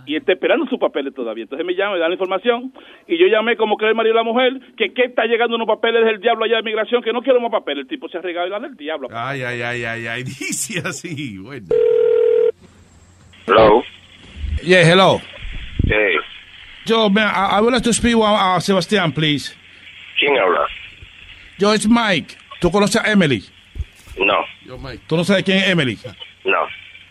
Y está esperando sus papeles todavía. Entonces me llama, me da la información y yo llamé como que el marido de la mujer, que que está llegando unos papeles del diablo allá de migración, que no quiero más papeles. El tipo se ha regado y la del diablo. Ay, ay, ay, ay, ay. Dice así. Bueno. Hello. Yeah, hello. Hey, Yo, man, I, I would like to speak with uh, Sebastián, please. ¿quién habla? Yo, es Mike. ¿Tú conoces a Emily? No, ¿Tú no sabes quién es Emily? no.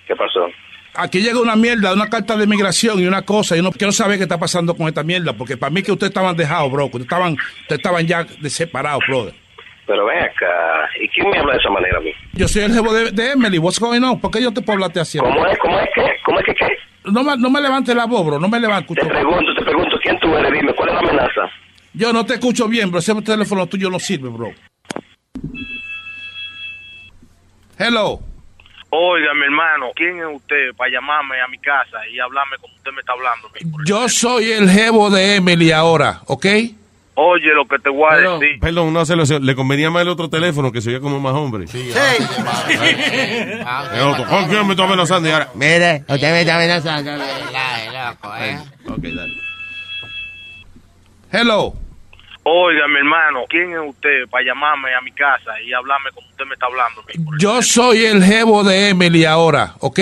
¿Qué pasó? Aquí llega una mierda, una carta de migración y una cosa. Yo no quiero saber qué está pasando con esta mierda, porque para mí que ustedes estaban dejados, bro. que Ustedes estaban, ustedes estaban ya separados, brother. Pero ven acá, ¿y quién me habla de esa manera a mí? Yo soy el jefe de, de Emily. What's going on? ¿Por qué yo te puedo hablarte así? ¿Cómo es? ¿Cómo es que? ¿Cómo es que qué? No me, no me levantes la voz, bro. No me levantes. Te pregunto, te pregunto, ¿quién tú eres? Dime, ¿cuál es la amenaza? Yo no te escucho bien, bro. Ese teléfono tuyo no sirve, bro. Hello. Oiga, mi hermano, ¿quién es usted para llamarme a mi casa y hablarme como usted me está hablando? Yo soy el jevo de Emily ahora, ¿ok? Oye, lo que te voy a Perdón, decir. perdón, no se lo Le convenía más el otro teléfono que se oía como más hombre. Sí. El otro, ¿con quién me está amenazando? Y ahora, Mire, usted me está amenazando. loco, ¿eh? ok, dale. Hello. Oiga, mi hermano, ¿quién es usted para llamarme a mi casa y hablarme como usted me está hablando? Yo soy el jevo de Emily ahora, ¿ok?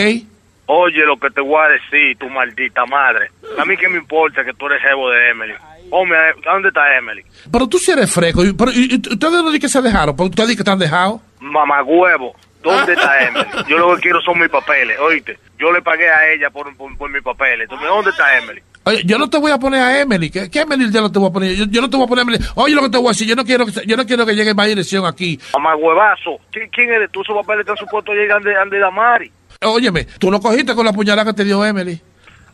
Oye, lo que te voy a decir, tu maldita madre. A mí qué me importa que tú eres jevo de Emily. Hombre, ¿a dónde está Emily? Pero tú sí eres fresco. y- Pero, y- ¿Ustedes no que se dejaron? ¿Pero ustedes dicen que están dejados? Mamagüevo, ¿dónde está Emily? Yo lo que quiero son mis papeles, oíste. Yo le pagué a ella por, por, por mis papeles. Entonces, ¿dónde está Emily? Oye, yo no te voy a poner a Emily. ¿Qué, qué Emily ya no te voy a poner? Yo, yo no te voy a poner a Emily. Oye, lo que te voy a decir, yo no quiero que, yo no quiero que llegue más dirección aquí. Mamagüevazo, ¿quién, quién eres tú? Esos papeles están supuestos a llegar de, de Damari. Óyeme, tú lo cogiste con la puñalada que te dio Emily.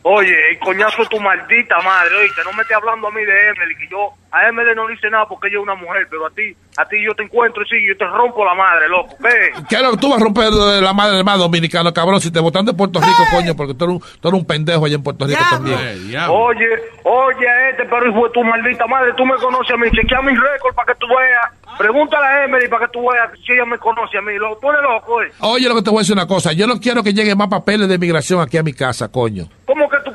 Oye, el coñazo tu maldita madre, oíste, no me estés hablando a mí de Emily, que yo a Emily no le hice nada porque ella es una mujer, pero a ti, a ti yo te encuentro y sí, yo te rompo la madre, loco, ¿qué? ¿Qué es lo que tú vas a romper de la madre del más dominicano, cabrón? Si te botan de Puerto Rico, coño, porque tú eres, un, tú eres un pendejo allá en Puerto Rico también. Oye, oye a este, pero hijo de tu maldita madre, tú me conoces a mí, chequea mis récords para que tú veas, pregúntale a Emily para que tú veas si ella me conoce a mí, lo pone loco, eh. Oye, lo que te voy a decir una cosa. Yo no quiero que lleguen más papeles de migración aquí a mi casa, coño.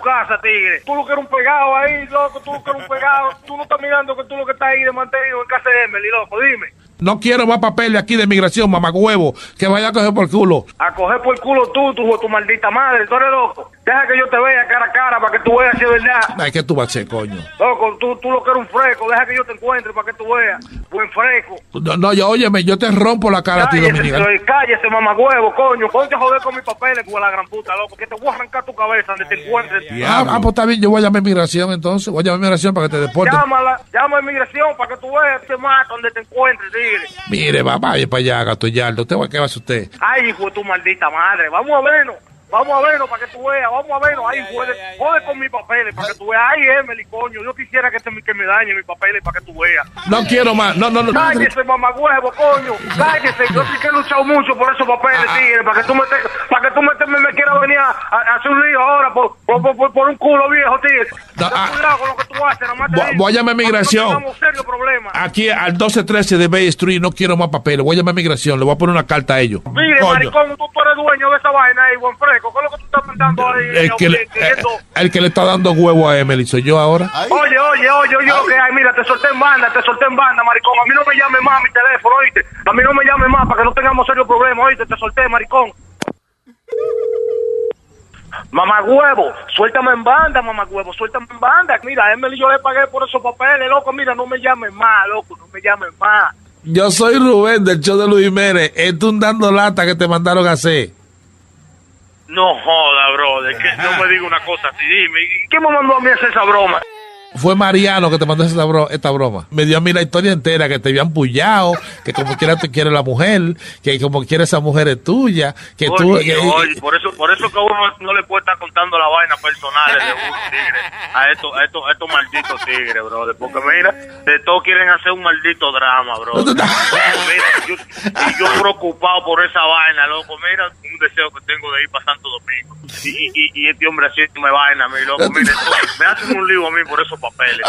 ¿Cómo que tu casa, tigre? Tú lo que eres un pegado ahí, loco, tú lo que eres un pegado, tú no estás mirando que tú lo que estás ahí de mantenido en casa de Emily, loco, dime. No quiero más papeles aquí de migración, mamagüevo. Que vaya a coger por culo. A coger por el culo tú, tu, tu maldita madre, tú eres loco. Deja que yo te vea cara a cara para que tú veas si es verdad. Ay, ¿qué tú vas a hacer, coño? Loco, tú, tú lo que eres un fresco, deja que yo te encuentre para que tú veas. Buen fresco. No, no, yo, óyeme, yo te rompo la cara a ti, Cállese, dominicano. cállese, mamagüevo, coño. Ponte a joder con mis papeles, con la gran puta, loco. Que te voy a arrancar tu cabeza donde te encuentres. Ah, ah, pues está bien, yo voy a llamar a inmigración entonces. Voy a llamar a inmigración para que te deporten. Llámala, llama a inmigración para que tú veas te mata donde te encuentres, Mire, va, vaya para allá, gato yardo. ¿Usted va- qué va a hacer usted? Ay, hijo de tu maldita madre. Vamos a vernos. Vamos a vernos para que tú veas. Vamos a vernos. Ay, jode, jode con mis papeles para que tú veas. Ay, Emily, coño. Yo quisiera que, te, que me dañe mis papeles para que tú veas. No quiero más. No, no, no. Cállese, mamagüevo, coño. Cállese. Yo sí que he luchado mucho por esos papeles, tigre. Para que tú me, te- para que tú me, te- me, me quieras venir a, a hacer un lío ahora por, por, por, por- por un culo viejo, tigre. Ten cuidado con lo que tú haces. Nada más te Voy- a llamar a. No problemas. Aquí al 1213 de Bay Street no quiero más papeles. Voy a llamar a inmigración. Le voy a poner una carta a ellos. Mire, Coño. maricón, tú, tú eres dueño de esa vaina ahí, buen fresco. ¿Qué es lo que tú estás pensando ahí? El que, le, eh, eh, el que le está dando huevo a Emily soy yo ahora. Oye, oye, oye, oye, que hay, mira, te solté en banda, te solté en banda, maricón. A mí no me llame más a mi teléfono, oíste. A mí no me llame más para que no tengamos serios problemas, oíste. Te solté, maricón. Mamá huevo, suéltame en banda, mamá huevo, suéltame en banda. Mira, a Emily yo le pagué por esos papeles, loco. Mira, no me llames más, loco, no me llames más. Yo soy Rubén del show de Luis Jiménez. Es un dando lata que te mandaron a hacer. No joda, brother, que no me diga una cosa así. Dime, ¿y ¿quién me hacer esa broma? Fue Mariano que te mandó esta, bro- esta broma. Me dio a mí la historia entera, que te habían pullado, que como quiera te quiere la mujer, que como quiera esa mujer es tuya, que tú... Oye, que- oye, por eso, por eso que uno no le puede estar contando la vaina personal de uno, tigre, a estos, a estos, a estos malditos tigres, brother, porque mira, de todo quieren hacer un maldito drama, bro. Mira, yo, y yo preocupado por esa vaina, loco, mira, un deseo que tengo de ir para Santo Domingo, y, y, y este hombre haciéndome vaina, mi loco, mira, me hacen un lío a mí por esos papeles,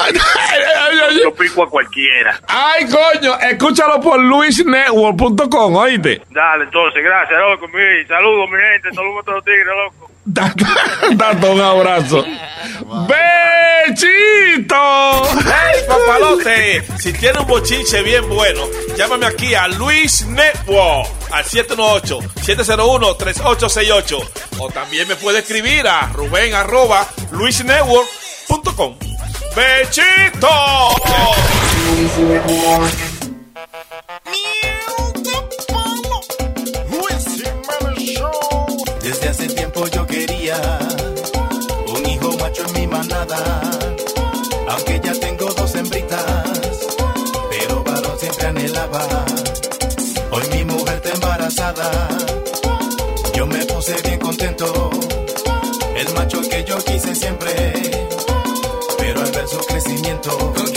yo pico a cualquiera. Ay, coño, escúchalo por luisnetwork.com, oíste. Dale, entonces, gracias, loco, mi, saludos, mi gente, saludos a todos los tigres, loco. Date un abrazo. ¡Bechito! ¡Hey, papalote! Si tiene un bochinche bien bueno, llámame aquí a Luis Network al 718-701-3868. O también me puede escribir a Rubén arroba luisnetwork.com. ¡Bechito! Desde hace tiempo yo quería un hijo macho en mi manada. Aunque ya tengo dos hembritas, pero varón siempre anhelaba. Hoy mi mujer está embarazada. Yo me puse bien contento. El macho que yo quise siempre. Pero al ver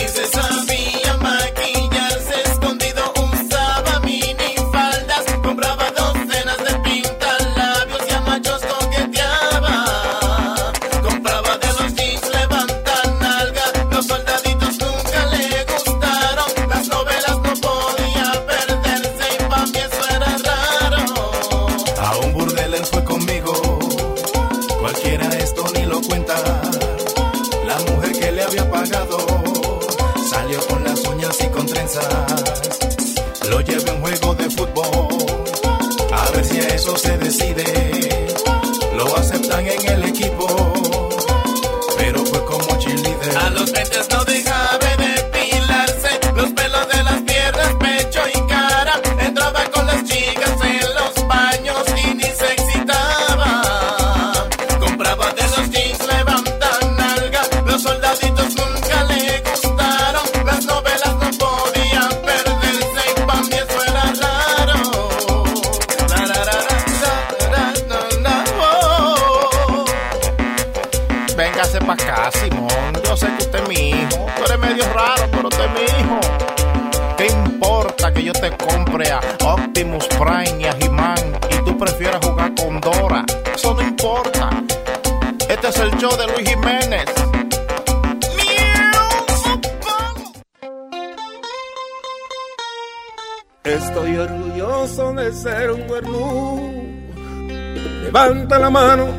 Levanta la mano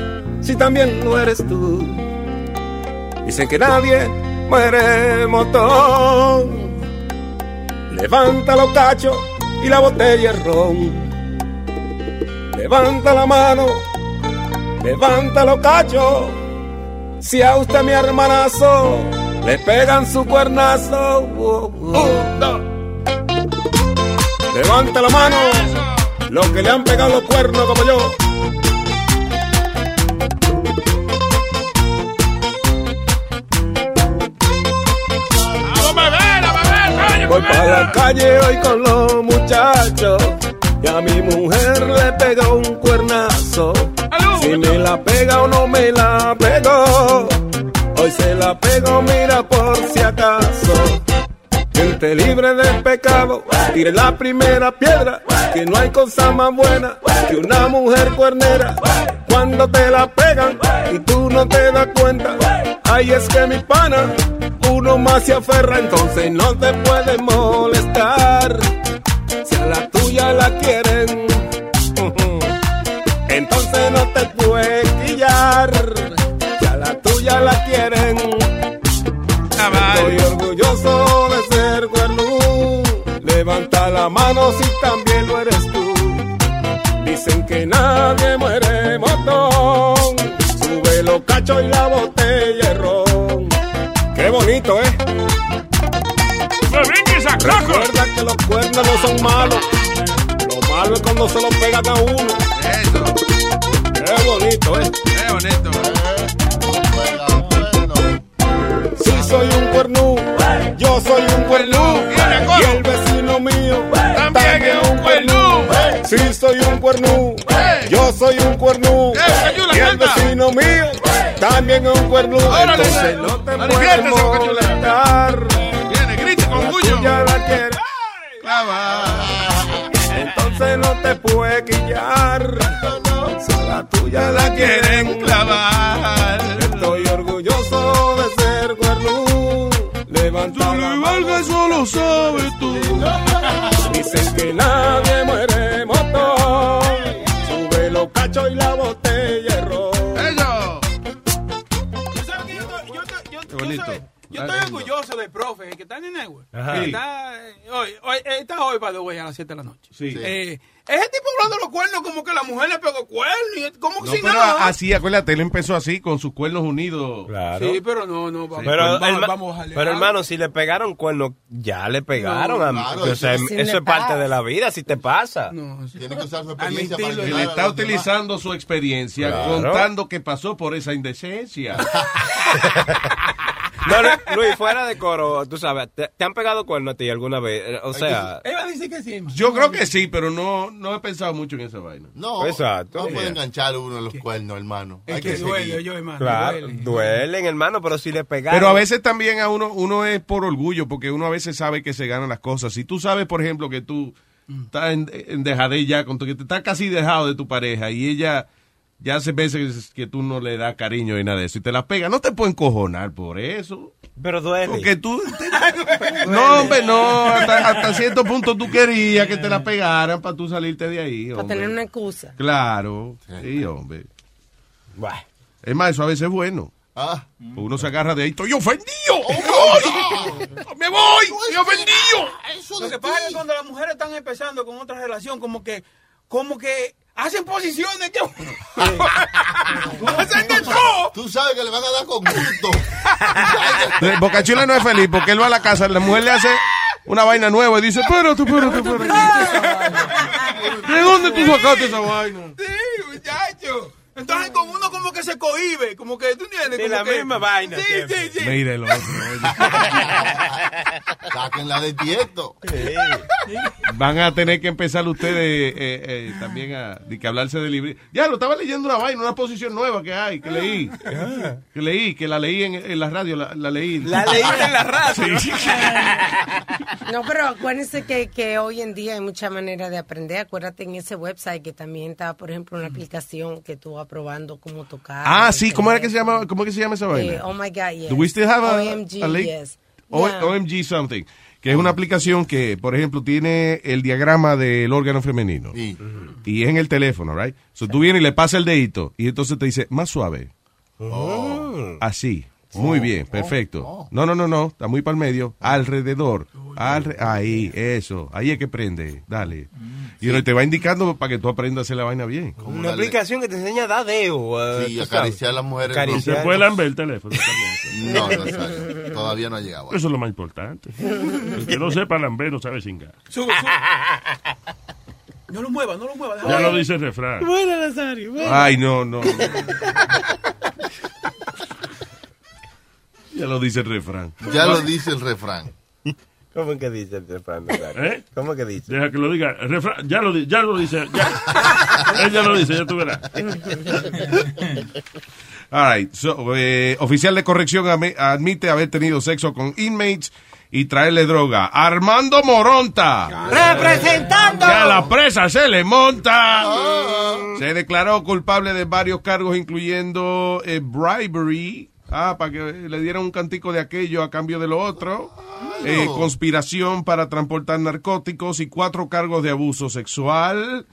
si también lo eres tú. Dicen que nadie muere motón. Levanta los cachos y la botella de ron. Levanta la mano, levanta los cachos. Si a usted, mi hermanazo, le pegan su cuernazo. Oh, oh. Levanta la mano, los que le han pegado los cuernos como yo. La calle hoy con los muchachos y a mi mujer le pega un cuernazo. Si me la pega o no me la pegó, hoy se la pego, mira por si acaso. Gente libre de pecado, tire la primera piedra, que no hay cosa más buena que una mujer cuernera. Cuando te la pegan y tú no te das cuenta, ay es que mi pana, uno más se aferra, entonces no te puede molestar. Si a la tuya la quieren, entonces no te puede quillar. Si a la tuya la quieren, estoy orgulloso de ser. Levanta la mano si también lo eres tú. Dicen que nadie muere motón. Sube los cachos y la botella de ron. Qué bonito, ¿eh? Recuerda que los cuernos no son malos. Lo malo es cuando se lo pegan a uno. Qué bonito, ¿eh? Qué bonito. Si soy un cuernú, yo soy un cuernú. Y el vecino mío también es un cuernú. Si soy un cuernú, yo soy un cuernú. Y el vecino mío también es un cuernú. Entonces no te puedes molestar. Viene, grita con Ya la quiere Entonces no te puede quillar. Si la tuya la quieren clavar. Estoy orgulloso lo sabes tú. Dices que nadie muere motor. Sube los cachos y la botella de ron. ¡Ello! Yo, yo, yo, Qué bonito está en el network. Ajá. Está, eh, hoy, hoy, eh, está hoy, para a las 7 de la noche. Sí. Eh, ese tipo hablando de los cuernos, como que la mujer le pegó cuernos. y- Como que No, si pero nada. así, acuérdate, él empezó así, con sus cuernos unidos. Claro. Sí, pero no, no, vamos, Pero, vamos, vamos a pero hermano, si le pegaron cuernos, ya le pegaron. No, a- claro, o sea, eso sí es parte de la vida, si te pasa. Tiene que usar su experiencia para Él a está utilizando su experiencia Claro. contando que pasó por esa indecencia. No, no, Luis, fuera de coro, tú sabes, ¿te, te han pegado cuernos a ti alguna vez? Eh, O sea, Él va a decir que sí. Yo creo que sí, pero no, no he pensado mucho en esa vaina. No, Exacto. no puede Yeah. enganchar uno de los cuernos, hermano. Es Hay que que duele, yo, hermano. claro, duele. duelen, hermano, pero si le pegaron. Pero a veces también a uno, uno es por orgullo, porque uno a veces sabe que se ganan las cosas. Si tú sabes, por ejemplo, que tú estás en, en dejadez ya, con tu, que te estás casi dejado de tu pareja y ella ya hace veces que tú no le das cariño y nada de eso y te la pega, no te pueden cojonar por eso. Pero duele. Porque tú... No, hombre, no. Hasta, hasta cierto punto tú querías que te la pegaran para tú salirte de ahí, Para hombre. tener una excusa. Claro. Sí, hombre. Es más, eso a veces es bueno. Ah. Porque Uno se agarra de ahí, estoy ofendido. ¡Me voy! ¡Estoy ofendido! Lo que pasa es que cuando las mujeres están empezando con otra relación, como que, como que hacen posiciones que hacen de todo. Tú sabes que le van a dar con gusto. Bocachula no es feliz porque él va a la casa, la mujer le hace una vaina nueva y dice, espérate, espérate, espérate. ¿De dónde tú sacaste esa vaina? Sí, muchacho. Entonces con uno como que se cohibe, como que tú entiendes. Sí, como la que- misma vaina Sí, siempre. sí, sí. Mire el otro. Sáquenla de tieto. Van a tener que empezar ustedes eh, eh, también a de que hablarse de libre. Ya lo estaba leyendo una vaina, una posición nueva que hay, que leí. Que leí, que la leí en, en la radio, la, la leí. La leíste en la radio. Sí. No, pero acuérdense que, que hoy en día hay muchas maneras de aprender. Acuérdate en ese website que también está, por ejemplo, una aplicación que tú vas probando cómo tocar. Ah, sí, ¿cómo era que se llama, cómo que se llama esa vaina? Eh, oh my God, yes. Do we still have a, OMG, a yes. O- Yeah. OMG something. Que es una aplicación que, por ejemplo, tiene el diagrama del órgano femenino. Y es en el teléfono, right? So tú vienes y le pasas el dedito y entonces te dice, más suave. Así. Muy bien, perfecto. No, no, no, no, está muy para el medio. Alrededor. Alre- ahí, eso. Ahí es que prende. Dale. Y uno te va indicando para que tú aprendas a hacer la vaina bien. Una aplicación que te enseña a dar dedo. Sí, acariciar a las mujeres. Se puede lamber el teléfono también. No, no, sabe. todavía no ha llegado. Eso es lo más importante. El que no sepa lamber no sabe cingar. No lo muevas, no lo muevas. Ya lo dice el refrán. Bueno, Nazario. bueno. Ay, no, no. ya lo dice el refrán. Ya lo dice el refrán. ¿Cómo que dice el refrán? ¿Eh? ¿Cómo que dice? Deja que lo diga. Refrán, ya lo, di- ya lo dice. Ya. Él ya lo dice, ya tú verás. All right. So, eh, oficial de corrección admite haber tenido sexo con inmates y traerle droga. Armando Moronta. Representando. Que a la presa se le monta. Se declaró culpable de varios cargos, incluyendo eh, bribery. Ah, para que le dieran un cantico de aquello a cambio de lo otro. Eh, conspiración para transportar narcóticos y cuatro cargos de abuso sexual.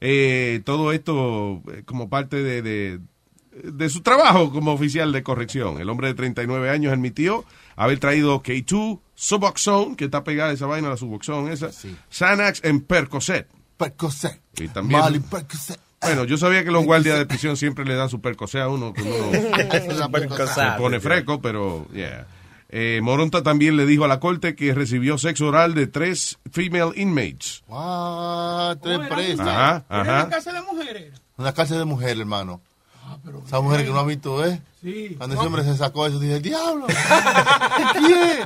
Eh, todo esto eh, como parte de, de, de su trabajo como oficial de corrección. El hombre de 39 años admitió haber traído K2, Suboxone, que está pegada esa vaina, la Suboxone esa, Xanax en Percocet. Percocet. Y también... Mali Percocet. Bueno, yo sabía que los guardias de prisión siempre le dan su Percocet a uno, que uno se pone fresco, pero yeah. Eh, Moronta también le dijo a la corte que recibió sexo oral de tres female inmates. Ah, tres presas. Ajá, ¿Era ajá. una casa de mujeres? Una cárcel de mujer, hermano. Esa mujer que no ha visto, ¿eh? Sí. Cuando ese hombre se sacó eso, dije, diablo. ¿Qué?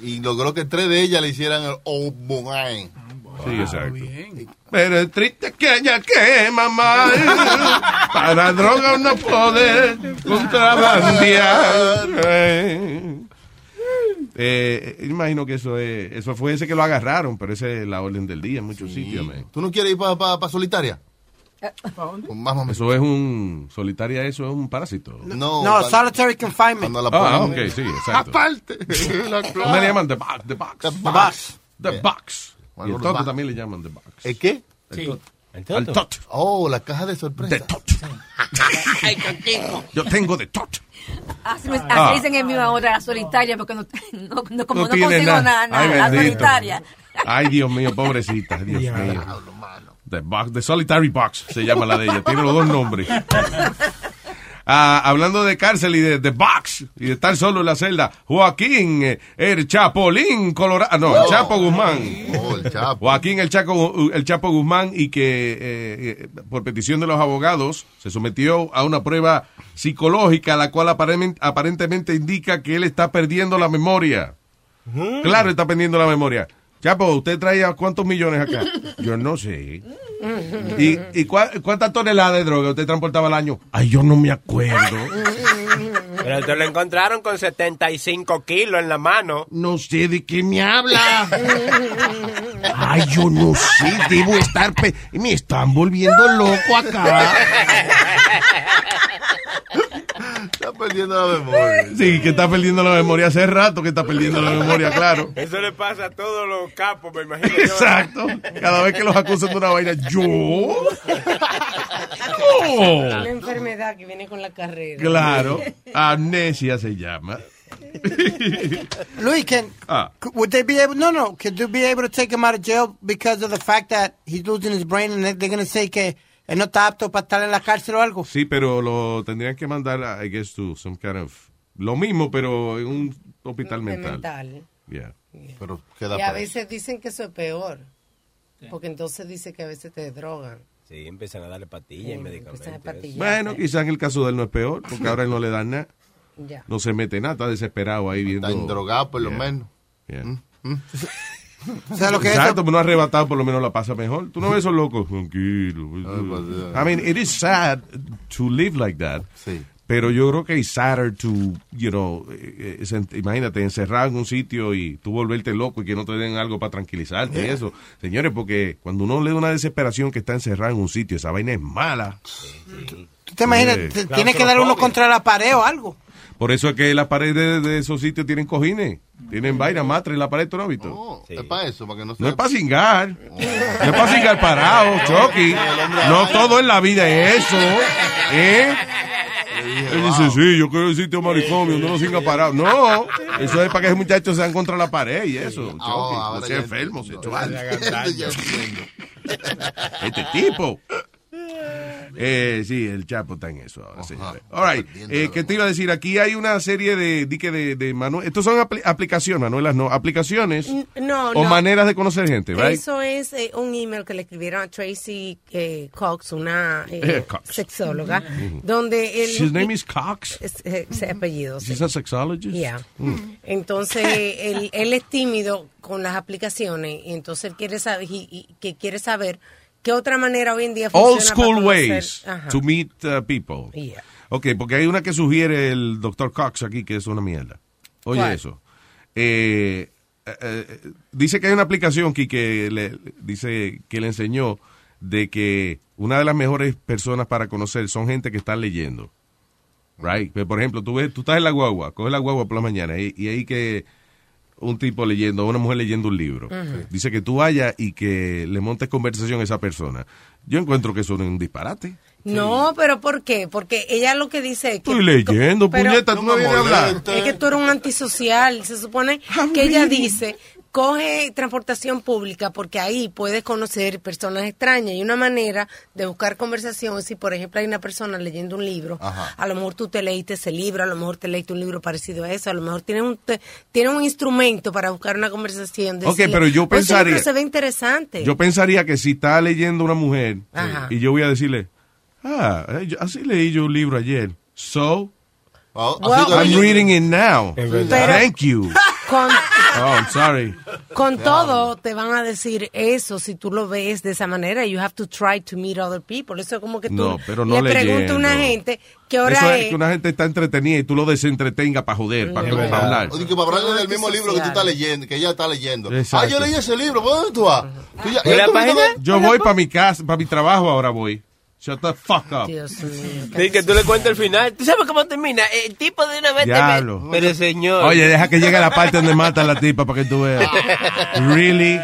Y logró que tres de ellas le hicieran el Obogain. Sí, exacto. Pero es triste que haya que mamá para droga no poder contrabandear. Eh, eh, imagino que eso es, eso fue ese que lo agarraron, pero esa es la orden del día en muchos sitios. man. ¿Tú no quieres ir para solitaria? Más o menos. Eso es un solitaria, eso es un parásito. No, No, solitary confinement. La Ah, ok, sí, exacto. Aparte. ¿Cómo le llaman? The box. The box. The box. The box. Bueno, toto the box. también le llaman the box. ¿El qué? El Sí. toto. Al tot. Oh, la caja de sorpresa. De tot. Yo tengo de tot. Así, me, así Ah. dicen en mi otra, la solitaria, porque no, no, no- como no, tiene consigo nada, nada, Ay, la solitaria. Ay, Dios mío, pobrecita. Dios mío. The, box, the Solitary Box se llama la de ella. Tiene los dos nombres. Ah, hablando de cárcel y de, de box y de estar solo en la celda, Joaquín, eh, el Chapolín Colorado, no, el Oh. Chapo Guzmán. Oh, el Chapo. Joaquín el Chaco, el Chapo Guzmán y que eh, eh, por petición de los abogados se sometió a una prueba psicológica la cual aparentemente, aparentemente indica que él está perdiendo la memoria. Claro, está perdiendo la memoria. Chapo, ¿usted traía cuántos millones acá? Yo no sé. ¿Y, y cua- cuántas toneladas de droga usted transportaba al año? Ay, yo no me acuerdo. Pero te lo encontraron con 75 kilos en la mano. No sé de qué me habla. Ay, yo no sé, debo estar... pe- Me están volviendo loco acá. Está perdiendo la memoria. Sí, que está perdiendo la memoria hace rato que está perdiendo la memoria, claro. Eso le pasa a todos los capos, me imagino. yo. Exacto. Cada vez que los acusan de una vaina, yo. Una No. enfermedad que viene con la carrera. Claro. Amnesia se llama. Luis, can c- would they be able? No, no. Could they be able to take him out of jail because of the fact that he's losing his brain and they- they're going to say que él no está apto para estar en la cárcel o algo? Sí, pero lo tendrían que mandar, I guess, to some kind of... Lo mismo, pero en un hospital mental. mental. Yeah. Pero Y a veces dicen que eso es peor. Porque entonces dice que a veces te drogan. Sí, empiezan a darle pastillas y medicamentos. Bueno, quizás en el caso de él no es peor, porque ahora él no le dan nada. No se mete nada, está desesperado ahí viendo... Está endrogado, por lo Yeah. menos. Yeah. O sea, lo que Exacto, pero no arrebatado, por lo menos la pasa mejor. Tú no ves esos locos. Tranquilo. I mean, it is sad to live like that. Pero yo creo que es sadder to, you know, eh, eh, imagínate, encerrado en un sitio y tú volverte loco y que no te den algo para tranquilizarte y eso. Señores, porque cuando uno le da una desesperación que está encerrado en un sitio, esa vaina es mala. ¿Tú te imaginas? Sí. Te- Tiene que dar uno contra la pared o algo. Por eso es que las paredes de esos sitios tienen cojines, tienen vaina, matre en la pared, ¿tú no has visto? No, es para eso, para que no No es para cingar. No es para cingar parado, Chucky. No todo en la vida es eso. ¿Eh? Él dice, sí, yo quiero el sitio manicomio, no lo cinga parado. No, eso es para que ese muchacho sean contra la pared y eso. Chucky. no sea enfermo, sexual. Este tipo. Eh, sí, el Chapo está en eso ahora, señores. All right. Eh, ¿Qué te iba a decir? Aquí hay una serie de, de, de Manuel. Estos son apli- aplicaciones, Manuelas, no. Aplicaciones No, o no. maneras de conocer gente, ¿right? Eso es eh, un email que le escribieron a Tracy eh, Cox, una eh, Eh, Cox. sexóloga, donde él... His name is Cox. Es- ese apellido. sí. She's a sexologist. Yeah. Mm. Entonces, él, él es tímido con las aplicaciones y entonces él quiere saber, y- y que quiere saber qué otra manera hoy en día funciona Old school ways to meet uh, people. Yeah. Ok, porque hay una que sugiere el doctor Cox aquí que es una mierda. Oye ¿Cuál? eso. Eh, eh, eh, dice que hay una aplicación aquí que le, dice que le enseñó de que una de las mejores personas para conocer son gente que está leyendo. Right? Pero, por ejemplo, tú ves, tú estás en la guagua, coges la guagua por la mañana y, y ahí que un tipo leyendo, una mujer leyendo un libro. Dice que tú vayas y que le montes conversación a esa persona. Yo encuentro que eso es un disparate. No, pero ¿por qué? Porque ella lo que dice es que... Estoy leyendo, puñeta, tú no vienes a hablar. Es que tú eres un antisocial. Se supone que ella dice, coge transportación pública porque ahí puedes conocer personas extrañas. Y una manera de buscar conversación si, por ejemplo, hay una persona leyendo un libro. Ajá. A lo mejor tú te leíste ese libro, a lo mejor te leíste un libro parecido a eso, a lo mejor tienes un, te- tienes un instrumento para buscar una conversación. Ok, decirle, pero yo "Oye, ese libro pensaría- se ve interesante. Yo pensaría que si está leyendo una mujer Ajá. y yo voy a decirle, ah, eh, yo- así leí yo un libro ayer. So, Well- I'm reading it now. Pero- Thank you. Con, Oh, I'm sorry. Con todo te van a decir eso si tú lo ves de esa manera. You have to try to meet other people. Eso es como que tú No, pero no le preguntas a una gente qué hora Eso es. es que una gente está entretenida y tú lo desentretengas para joder, para, hablar. O que para hablarle del mismo libro que tú estás leyendo, que ella está leyendo. Exacto. Ah, yo leí ese libro, ¿por dónde tú vas? Tú ya- ¿Y la tú página? Yo voy para mi casa, para mi trabajo ahora voy. Shut the fuck up. Dios mío. Sí, que tú le cuentes el final. ¿Tú sabes cómo termina? El tipo de una vez te Diablo. me- Pero señor. Oye, deja que llegue la parte donde mata a la tipa para que tú veas. Really?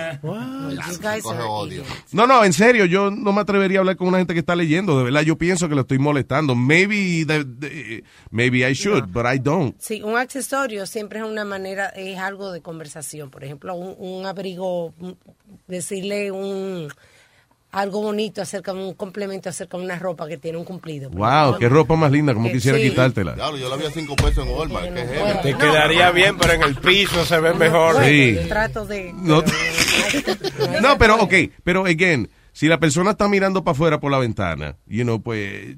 No, no, en serio, yo no me atrevería a hablar con una gente que está leyendo. De verdad, yo pienso que lo estoy molestando. Maybe, the- the- maybe I should, but I don't. Sí, un accesorio siempre es una manera, es algo de conversación. Por ejemplo, un, un abrigo, decirle un algo bonito acerca de un complemento acerca de una ropa que tiene un cumplido. Wow, qué ropa más linda, como Que quisiera sí. quitártela. Diablo, yo la vi a 5 pesos en Walmart. ¿Qué es eso? Te quedaría bien, pero en el piso se ve mejor. Bueno, Sí. yo trato de... No, no, pero, ok, pero, again, si la persona está mirando para afuera por la ventana, you know, pues,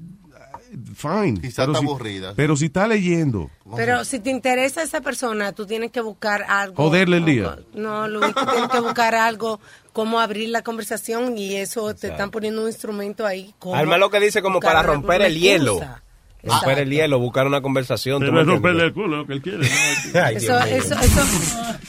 fine. Quizá Pero está si- aburrida. Pero si está leyendo, Pero si te interesa esa persona, tú tienes que buscar algo. Joderle el día. No, Luis, tú tienes que buscar algo, cómo abrir la conversación y eso te están poniendo un instrumento ahí. Alma lo que dice como para romper el hielo. Romper el hielo, buscar una conversación. Pero ¿tú me es romperle el culo, lo que él quiere. Ay, Eso, eso, eso,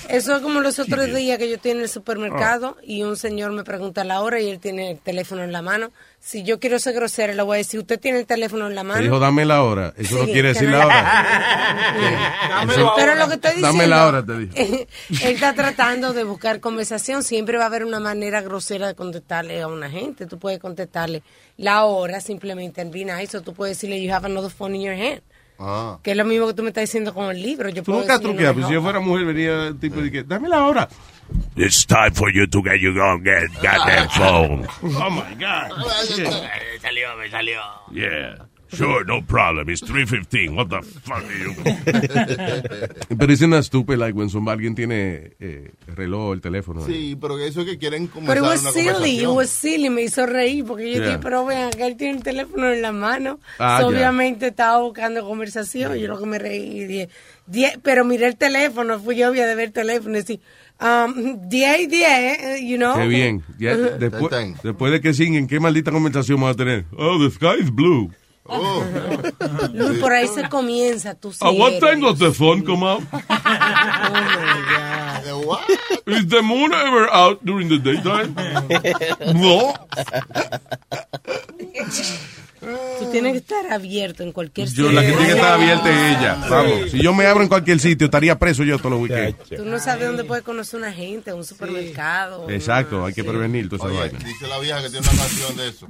eso es como los otros días que yo estoy en el supermercado y un señor me pregunta la hora y él tiene el teléfono en la mano. Si yo quiero ser grosera, le voy a decir, usted tiene el teléfono en la Te mano. dijo, dame la hora. Eso no quiere decir no- la hora. Eso- Pero lo que estoy diciendo. Dame la hora, te dijo. él está tratando de buscar conversación. Siempre va a haber una manera grosera de contestarle a una gente. Tú puedes contestarle la hora simplemente en be nice o tú puedes decirle, you have another phone in your hand. Ah. Que es lo mismo que tú me estás diciendo con el libro. Yo Tú puedo nunca truqueas, pues si yo fuera mujer venía el tipo y que, dame la hora. It's time for you to get you gonna get goddamn phone. Oh my God. Me salió, me salió. Yeah. Sure, no problem. It's 315. What the fuck are you? Pero isn't that stupid, like, when somebody, alguien tiene eh, el reloj, el teléfono. Sí, pero eso es que quieren Pero comenzar it una was silly, it was silly, me hizo reír porque yo Yeah. dije, pero vean, que él tiene el teléfono en la mano. Ah, So, ya. Obviamente estaba buscando conversación, yo lo que me reí y dije, "Die- pero miré el teléfono, fui obvia de ver el teléfono y decir, um, 10 y 10, eh, you know. Qué bien. Ya, después, después de que singuen, ¿qué maldita conversación vamos a tener? Oh, the sky is blue. Oh. Luis, por ahí se comienza, tú sí At what eres. time does the sun come out? Is the moon ever out during the daytime? no. Tú tienes que estar abierto en cualquier Yo, la que tiene que estar abierta es ella. Vamos. Si yo me abro en cualquier sitio, estaría preso yo todos los weekends. Tú no sabes dónde puedes conocer una gente, un supermercado. Exacto, hay que prevenir toda esa Oye, vaina. dice la vieja que tiene una canción de eso.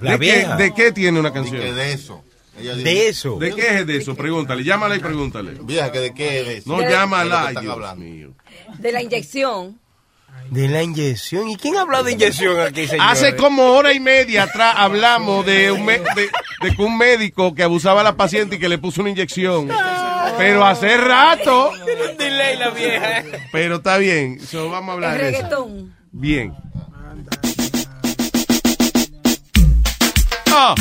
¿De, qué, ¿De qué tiene una canción? de eso. Ella dice- ¿De eso? ¿De qué es de eso? Pregúntale, llámala y pregúntale. Vieja, que de qué es de eso. No, De- llámala. Dios hablando. mío. De la inyección. De la inyección. ¿Y quién ha hablado de inyección aquí, señor? Hace como hora y media atrás hablamos de, un me- de, de que un médico que abusaba a la paciente y que le puso una inyección. Pero hace rato. Dile la vieja. Pero está bien. So, vamos a hablar El de eso. reggaetón. Bien. Ah.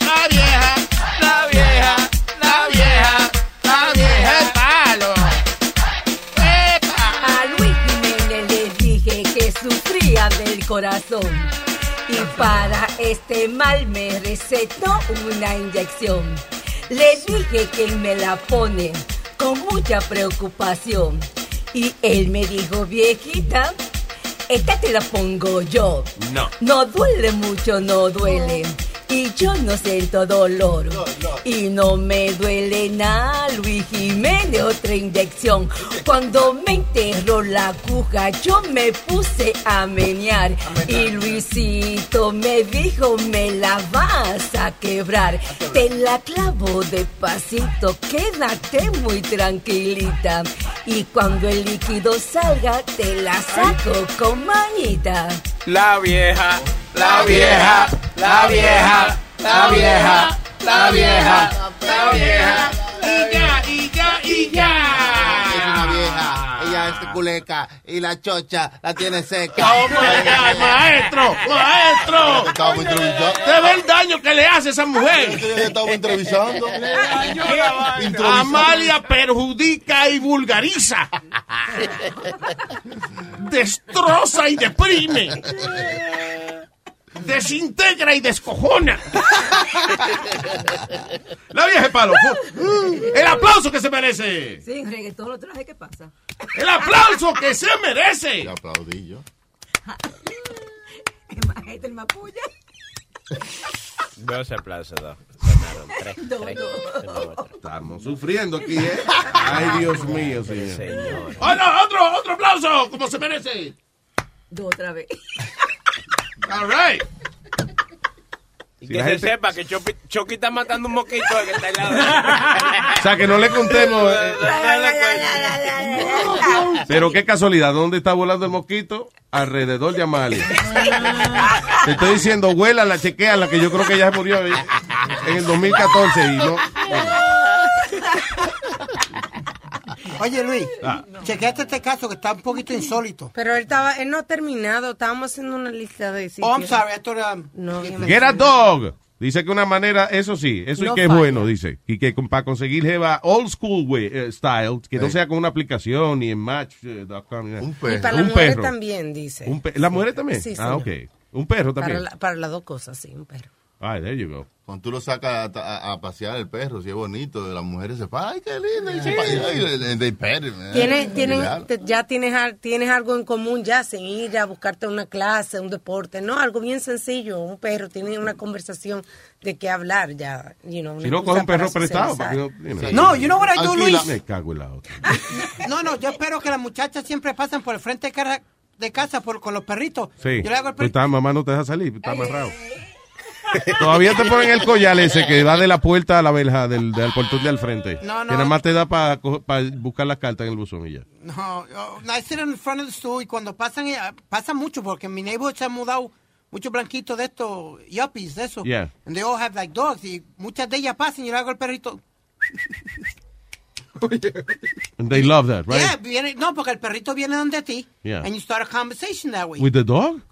La vieja, la vieja, la vieja, la vieja es palo. A Luis Jiménez le dije que sufría del corazón. Y para este mal me recetó una inyección. Le dije que él me la pone con mucha preocupación. Y él me dijo, viejita, esta te la pongo yo. No. No duele mucho, no duele. Y yo no siento dolor. Y no me duele nada, Luis Jiménez, otra inyección. Cuando me enterró la aguja, yo me puse a menear. Y Luisito me dijo, me la vas a quebrar. Te la clavo despacito, quédate muy tranquilita. Y cuando el líquido salga, te la saco con manita. La vieja, La vieja, la vieja, la vieja, la vieja, la vieja. Y ya, y ya, y ya. Es una vieja, ella es culeca y la chocha la tiene seca. Oh my God, maestro, maestro. ¿Te ve el daño que le hace a esa mujer? Estábamos entrevistando. Amalia perjudica y vulgariza. destroza y deprime. Desintegra y descojona. La vieja palo. El aplauso que se merece. Sí, reggaetón lo traje, ¿qué pasa? El aplauso que se merece. Este, el aplaudillo. el mapuya. 12 aplausos, dos. Sonaron tres. Estamos sufriendo aquí, ¿eh? Ay, Dios mío, señor. señor. ¡Oh, no! ¡Otro, otro aplauso! ¡Como se merece! Dos otra vez. All right. Y Si que la se gente- sepa que Chucky, Chucky está matando un moquito al que está al lado. O sea, que no le contemos. eh, Pero qué casualidad, ¿dónde está volando el mosquito? Alrededor de Amalia. Te estoy diciendo, huélala, chequeala, que yo creo que ya se murió en en el 2014 y no. Oye, Luis, Ah. chequeate este caso que está un poquito insólito. Pero él estaba, él no ha terminado, estábamos haciendo una lista de sitios. Oh, I'm sorry, I thought, um, No, Get a dog. Dice que una manera, eso sí, eso No y que es bueno, dice. Y que con- para conseguir jeva old school way, eh, style, que no sea con una aplicación ni en match.com. ni nada. Un Y perro. para las mujeres también, dice. ¿Las mujeres también? Sí, ah, señor. ok. Un perro Para, también. la- para las dos cosas, sí, un perro. Ay, there you go. Cuando tú lo sacas a, a- a pasear el perro, si es bonito, las mujeres se paran, ay, qué lindo, y se pa- ay, they pet it, man. Tienes, tienen, ya tienes, al- tienes algo en común ya sin ir a buscarte una clase, un deporte, no, algo bien sencillo, un perro, tiene una conversación de qué hablar ya, you know, Si no, coge un perro prestado. socializar. para que no, you know. No, you know what I do. Luis? Me cago en la otra. No, no, yo espero que las muchachas siempre pasen por el frente de, cara- de casa por, con los perritos. Sí. Yo le hago el Pues perrito. está, mamá no te deja salir, está amarrado. Todavía te ponen el collar ese que va de la puerta a la verja del, del portón de al frente. No, no. Que nada más te da para buscar las cartas en el buzón y ya. No, I sit in front of the stool y cuando pasan, eh, pasa mucho porque en mi neighborhood se han mudado muchos blanquitos de estos, yuppies, de eso. Yeah. And they all have like dogs y muchas de ellas pasan y yo le hago el perrito. And they love that, right? Yeah, viene, no, porque el perrito viene donde ti. Yeah. And you start a conversation that way. With the dog?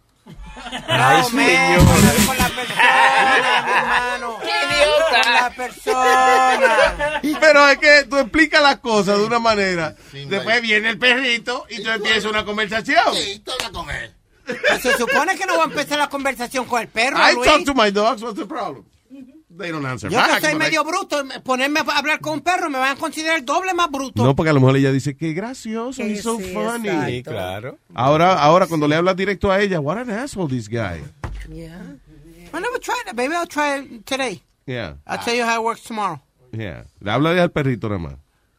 Ay, No, man, señor. con la persona, mi hermano. Con la persona. Pero es que tú explicas las cosas de una manera. Después viene el perrito y tú empiezas una conversación. Sí, toca con él. Se supone que no va a empezar la conversación con el perro, I Luis. talk to my dogs, what's the problem? They don't answer Yo back, que soy but I- medio bruto, ponerme a hablar con un perro me van a considerar doble más bruto. No, porque a lo mejor ella dice, qué gracioso, Que he's so sí, funny. exacto. Sí, claro. Ahora, ahora cuando le hablas directo a ella, what an asshole this guy. Yeah. I never tried it. Maybe I'll try it today. Yeah, I'll tell you how it works tomorrow. yeah. Le habla al perrito nada más.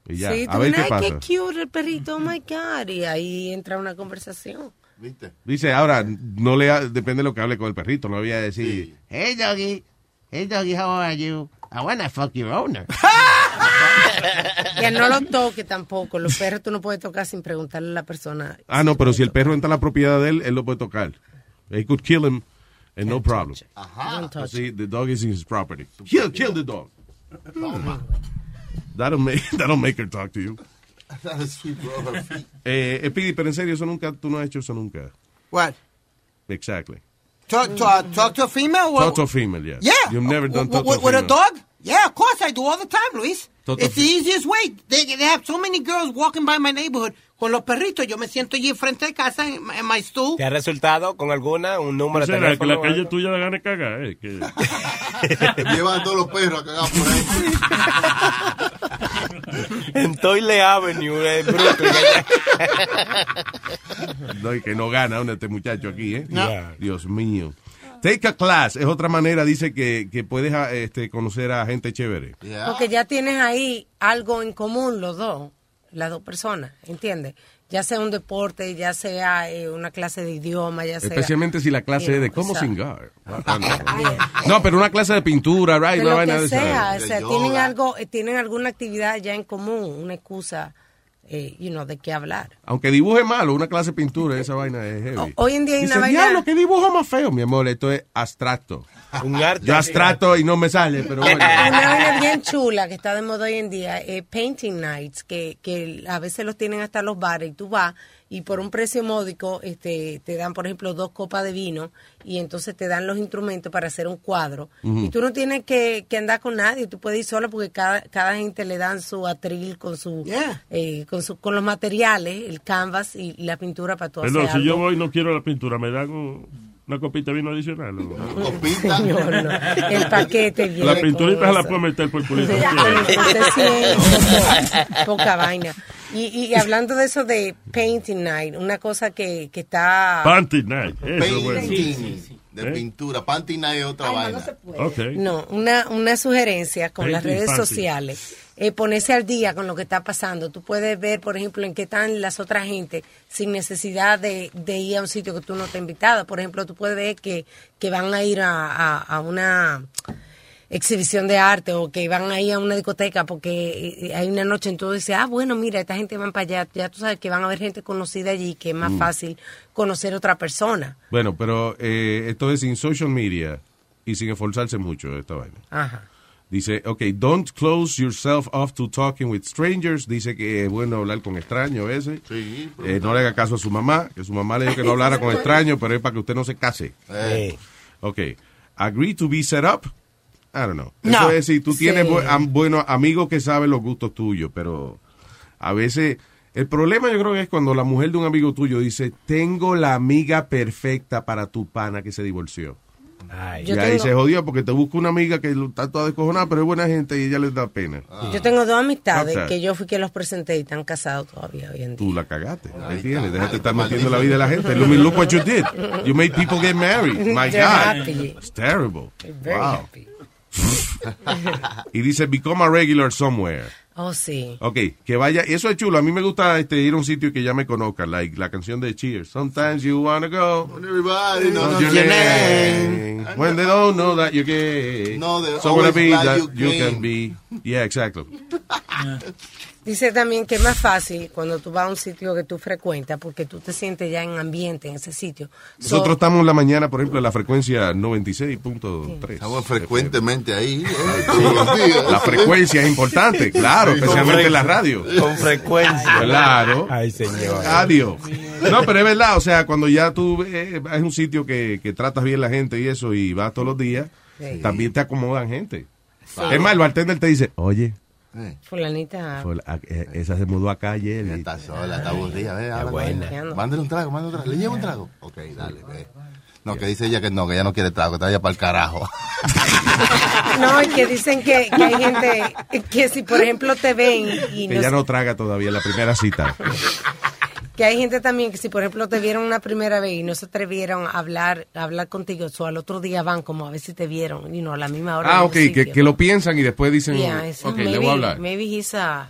Y ya, sí, a tú ver ves, qué ay, pasa. qué cute el perrito, oh my God, y ahí entra una conversación. ¿Viste? Dice, ahora, no le ha- depende de lo que hable con el perrito, no voy a decir, Hey, doggy. Hey, doggy, how are you? I wanna fuck your owner. Que no lo toque tampoco, los perros tú no puedes tocar sin preguntarle a la persona. ah, no, pero si el perro entra a la propiedad de él, él lo puede tocar. They could kill him and no problem. Don't touch See, the dog is in his property. Kill, kill the dog. That'll make, that'll make her talk to you. Eh, Speedy, pero en serio, eso nunca, tú no has hecho eso nunca. What? Exactly. Talk to, uh, talk to a female? Talk to a female, yes. Yeah. You've never done W- talk to a With a dog? Yeah, of course I do all the time, Luis. Talk to It's the easiest way. They, they have so many girls walking by my neighborhood con los perritos. Yo me siento allí frente de casa en, en my stool. ¿Te ha resultado con alguna? Un número de ¿Será que teléfono? la calle tuya da gana de cagar? Eh? Llevan todos los perros a cagar por ahí. En Toyle Avenue, en Brooklyn. No, y que no gana un este muchacho aquí, ¿eh? No. Dios mío. Take a class es otra manera, dice que, que puedes ah, este, conocer a gente chévere. Porque ya tienes ahí algo en común los dos, las dos personas, ¿entiendes? Ya sea un deporte, ya sea eh, una clase de idioma, ya sea... Especialmente si la clase es de cómo singar. No, pero una clase de pintura, right? lo vaina que de sea, o De sea, yoga. tienen algo, eh, tienen alguna actividad ya en común, una excusa, eh, you know, de qué hablar. Aunque dibuje malo, una clase de pintura, esa vaina es heavy. Hoy en día hay Dice, una vaina... diablo, qué dibujo más feo, mi amor, esto es abstracto. Un arte. Yo abstracto y no me sale, pero bueno. Una vaina bien chula que está de moda hoy en día es painting nights, que, que a veces los tienen hasta los bares y tú vas y por un precio módico este, te dan, por ejemplo, dos copas de vino y entonces te dan los instrumentos para hacer un cuadro. Y tú no tienes que, que andar con nadie, tú puedes ir solo porque cada, cada gente le dan su atril con su, eh, con su con los materiales, el canvas y la pintura para tú Perdón, hacer si yo voy y no quiero la pintura, ¿me dan un- una copita de vino adicional? ¿o? Señor, no. El paquete viene La pinturita se la eso. puedo meter por culito. Poca vaina. Y, y hablando de eso de painting night, una cosa que, que está... Panty night. Eso, bueno. Sí, sí, de ¿Eh? pintura. Panty night es otra Ay, vaina. no se puede. No, una, una sugerencia con Painting las redes fancy. sociales. Eh, ponerse al día con lo que está pasando. Tú puedes ver, por ejemplo, en qué están las otras gente sin necesidad de, de ir a un sitio que tú no te has invitado. Por ejemplo, tú puedes ver que, que van a ir a, a- a una exhibición de arte o que van a ir a una discoteca porque eh, hay una noche en todo dices, ah, bueno, mira, esta gente van para allá. Ya tú sabes que van a haber gente conocida allí, que es más Mm. fácil conocer otra persona. Bueno, pero eh, esto es sin social media y sin esforzarse mucho esta vaina. Ajá. Dice, ok, don't close yourself off to talking with strangers. Dice que es bueno hablar con extraños a veces. Eh, no le haga caso a su mamá, que su mamá le dijo que no hablara con extraños, pero es para que usted no se case. Eh. Ok, agree to be set up. I don't know. No. Eso es si tú Sí. tienes bu- am- buenos amigos que saben los gustos tuyos, pero a veces... El problema yo creo que es cuando la mujer de un amigo tuyo dice, tengo la amiga perfecta para tu pana que se divorció. Y Yo ahí tengo- se jodió porque te busca una amiga que está toda descojonada, pero es buena gente y ella les da pena. Yo tengo dos amistades que yo fui que los presenté y están casados todavía hoy en día. Tú la cagaste. Ahí tienes. Déjate estar metiendo la vida de la gente. Look, look what you did. You made people get married. My They're God. happy. It's terrible. Very Wow. happy. y dice, become a regular somewhere. Oh, sí. Ok, que vaya, eso es chulo. A mí me gusta este, ir a un sitio que ya me conozcan, like la canción de Cheers. Sometimes you wanna go. Everybody knows your your name? When they don't know that you're gay. No, they're so wanna always be that you can be. Yeah, exactly. Dice también que es más fácil cuando tú vas a un sitio que tú frecuentas porque tú te sientes ya en ambiente en ese sitio. So- Nosotros estamos en la mañana, por ejemplo, en la frecuencia 96.3. Estamos frecuentemente ahí. eh. La frecuencia es importante, claro, Sí, especialmente en la radio. Con frecuencia. Claro. Ay, señor. Adiós. No, pero es verdad, o sea, cuando ya tú eh, vas a un sitio que, que tratas bien la gente y eso y vas todos los días, Sí. también te acomodan gente. Es más, el bartender te dice, oye, Fulanita. la- eh, esa se mudó acá ayer. y- Está sola, está aburrida. Ve, habla con buena. ella. Mándale un trago, mándale un trago. ¿Le llevo un trago? Ok, dale, ve. No, que dice ella que no, que ella no quiere trago, que está allá para el carajo. No, y que dicen que, que hay gente que si por ejemplo te ven y Que no, ya no traga todavía la primera cita. que hay gente también que si por ejemplo te vieron una primera vez y no se atrevieron a hablar a hablar contigo, o al otro día van como a ver si te vieron y no a la misma hora. Ah, ok, que, sitio. que lo piensan y después dicen, Yeah, ok, maybe, le voy a hablar. Maybe he's a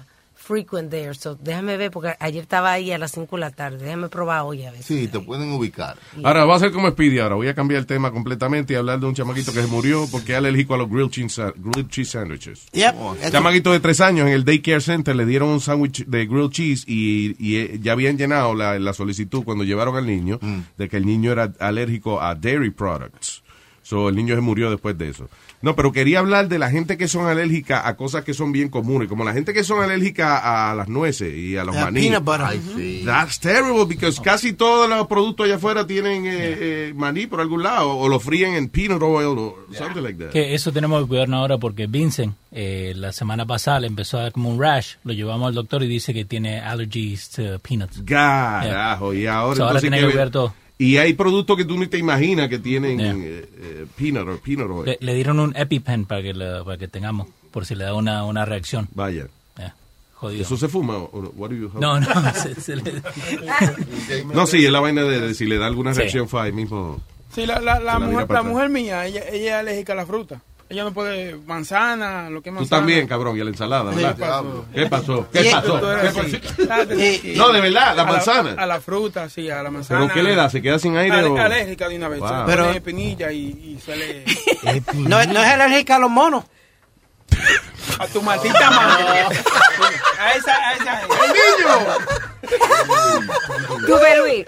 frequent there, so déjame ver porque ayer estaba ahí a las 5 de la tarde, déjame probar hoy a ver. Sí, te pueden ubicar. Ahora voy a hacer como Speedy ahora. Voy a cambiar el tema completamente y hablar de un chamaquito que se murió porque es alérgico a los grilled cheese, grilled cheese sandwiches. Yep. Un chamaquito de tres años en el daycare center le dieron un sándwich de grilled cheese y, y, eh, ya habían llenado la, la solicitud cuando llevaron al niño de que el niño era alérgico a dairy products. So, el niño se murió después de eso. No, pero quería hablar de la gente que son alérgicas a cosas que son bien comunes, como la gente que son alérgicas a las nueces y a los Uh, maní. peanut butter. Ay, sí. That's terrible because casi todos los productos allá afuera tienen eh, eh, maní por algún lado o lo fríen en peanut oil o something like that. Que eso tenemos que cuidarnos ahora porque Vincent eh, la semana pasada le empezó a dar como un rash. Lo llevamos al doctor y dice que tiene allergies to peanuts. Carajo, y ahora, So, ahora tiene ¿qué que ve? cuidar todo. Y hay productos que tú ni te imaginas que tienen Yeah. eh, eh, peanut o peanut oil. Le, le dieron un EpiPen para que, la- para que tengamos, por si le da una, una reacción. Vaya. Yeah, Jodido. ¿Eso se fuma o? What do you- No, no, se- se le- No, sí, es la vaina de, de si le da alguna Sí. reacción fue ahí mismo. Sí, la, la, la mujer, la mujer mía, ella, ella es alérgica a la fruta. Ella no puede manzana, lo que es Tú manzana. también, cabrón, y a la ensalada, Sí, ¿verdad? pasó. ¿Qué pasó? ¿Qué pasó? ¿Qué pasó? No, de verdad, la a manzana. A la fruta, sí, a la manzana. ¿Pero qué le da? ¿Se queda sin aire o...? Alérgica de una vez. Wow. Pero- pone espinilla y, y se le... No, no es alérgica a los monos. A tu maldita madre. A esa, a esa. Tú ves, Luis.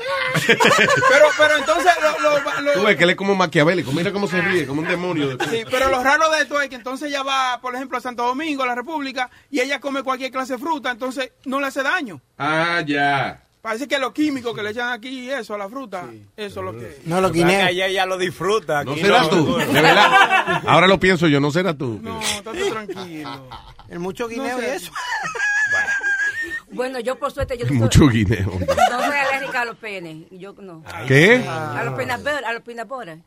Pero, pero entonces lo, lo- lo- Tú ves que él es como maquiavélico. Mira cómo se ríe, como un demonio. Sí, pero lo raro de esto es que entonces ella va, por ejemplo, a Santo Domingo, a la República, y ella come cualquier clase de fruta, entonces no le hace daño. Ah, ya. Parece que los químicos que le echan aquí eso a la fruta, eso es lo que... No, los Que guineos. ella ya lo disfruta. No serás tú, de verdad. Ahora lo pienso yo, no serás tú. No, estate tranquilo. El mucho guineo No y sé. eso. Bueno, yo por suerte yo no soy, Mucho guineo. no soy alérgica a los penes. Yo no. ¿Qué? A los butter, a los butter.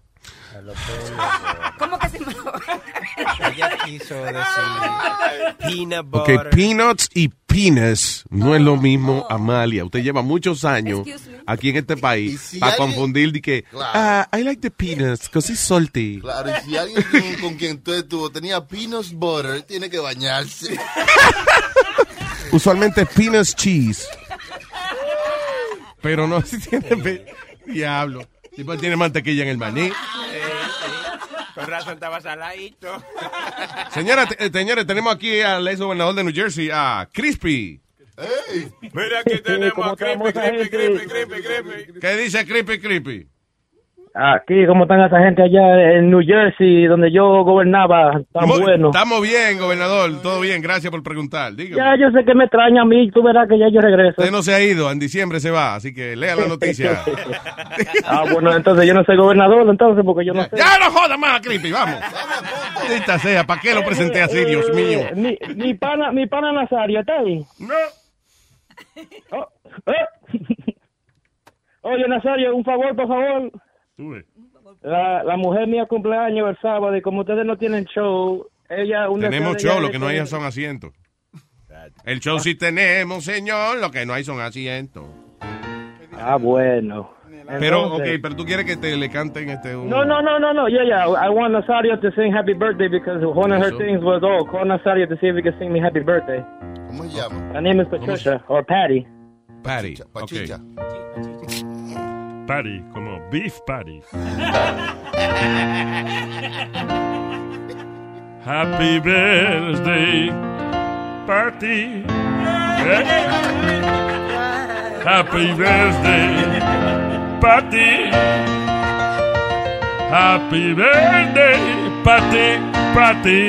¿Cómo que se llama? Ella quiso decir peanut Ok, peanuts y penis no es lo mismo, Amalia. Usted lleva muchos años aquí en este país si para alguien- confundir de que, Claro. ah, I like the peanuts because it's salty. Claro, y si alguien con, con quien tú estuvo tenía peanut butter, tiene que bañarse. Usualmente peanuts cheese. Pero no si tiene diablo. Tipo tiene mantequilla en el maní. Con razón estaba saladito. Señora, eh, señores, tenemos aquí al ex gobernador de New Jersey, a Crispy. Mira, aquí tenemos a Creepy, Creepy, Creepy, Creepy, Creepy. ¿Qué dice Creepy Creepy? Aquí, ¿cómo están esa gente allá en New Jersey, donde yo gobernaba? Tan bueno. Estamos bien, gobernador. Todo bien, gracias por preguntar. Dígame. Ya, yo sé que me extraña a mí, tú verás que ya yo regreso. Usted no se ha ido, en diciembre se va, así que lea la noticia. Ah, bueno, entonces yo no soy gobernador, entonces, porque yo no sé. ya no joda más a Creepy, vamos. Esta sea, ¿para qué lo presenté así, Dios mío? Eh, Mi, mi pana, mi pana Nazario, ¿está ahí? No. Oh, eh. Oye, Nazario, un favor, por favor. La, la mujer mía cumpleaños el sábado y como ustedes no tienen show, ella... Un Tenemos show, lo que no hay son asientos. El show sí tenemos, señor, lo que no hay son asientos. Ah, bueno. Pero, ok, Entonces- pero tú quieres que te le canten este... un- No, no, no, no, no. Yeah, yeah. I want Nazario to sing happy birthday because one of her Eso. things was, oh, call Nazario to see if he can sing me happy birthday. ¿Cómo se llama? Her name is Patricia, or Patty. Patty. Pachicha. Patty, como beef patty. Happy birthday, party. Eh? Happy birthday, party. Happy birthday, party, party.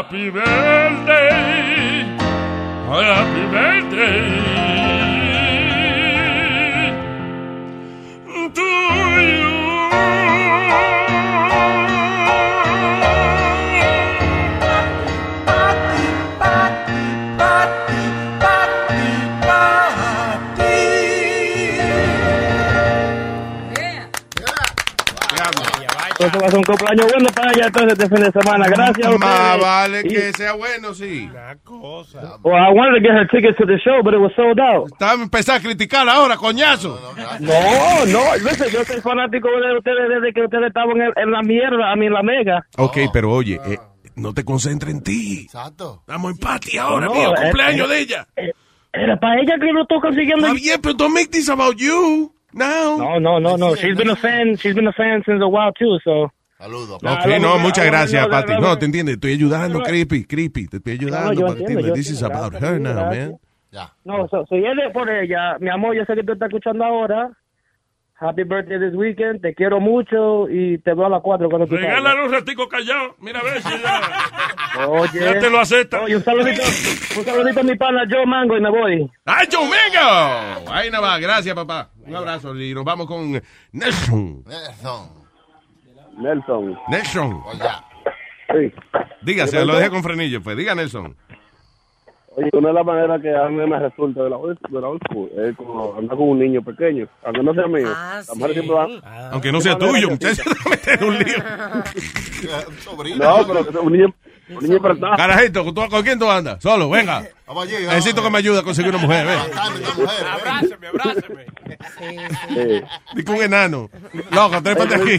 Happy birthday, happy birthday Entonces va a ser un cumpleaños bueno para ella entonces este fin de semana. Gracias. Más ustedes. vale Y- que sea bueno, sí. Well, I wanted to get her tickets to the show, but it was sold out. Está a empezar a criticar ahora, coñazo. No, no, listen, yo soy fanático de ustedes desde que ustedes estaban en, en la mierda, a mí en la mega. Ok, pero oye, eh, no te concentres en ti. Exacto. Estamos en party ahora, No, mío, eh, cumpleaños eh, de ella. Era para ella que lo estoy consiguiendo. Está bien, pero don't make this about you. No. No, no, no, no. She's been a fan, she's been a fan since a while too, so. Saludos. Ok, no, muchas gracias, Patty. No, te entiendes, estoy ayudando, creepy, creepy, te estoy ayudando, yo Patty, entiendo, yo This is about her now, gracias. man. No, so, so, de por ella. Mi amor, yo sé que tú estás escuchando ahora. Happy birthday this weekend. Te quiero mucho y te veo a las 4 cuando tú. Regálale un ratico callado. Mira a ver si ya. Oye. Ya te lo acepta. Oye, un saludito, un saludito a mi pana Joe Mango y me voy. ¡Ay, Joe Mango! Ahí nada más, gracias, papá. Un abrazo y nos vamos con Nelson. Nelson. Nelson. Sí. Dígase, lo dejé con frenillo, pues. Diga, Nelson. Oye, una de las maneras que a mí me resulta de la old, de la old school es como andar con un niño pequeño, aunque no sea mío. Mujeres siempre van. Aunque no sea tuyo, que muchacho, sí. no meter un lío. No, pero que sea un niño. Carajito, ¿tú- ¿con quién tú andas? Solo, venga. Allí, Necesito que me ayude a conseguir una mujer, ven. Abrázame, abrázame. Digo un enano. Loco, trépate aquí.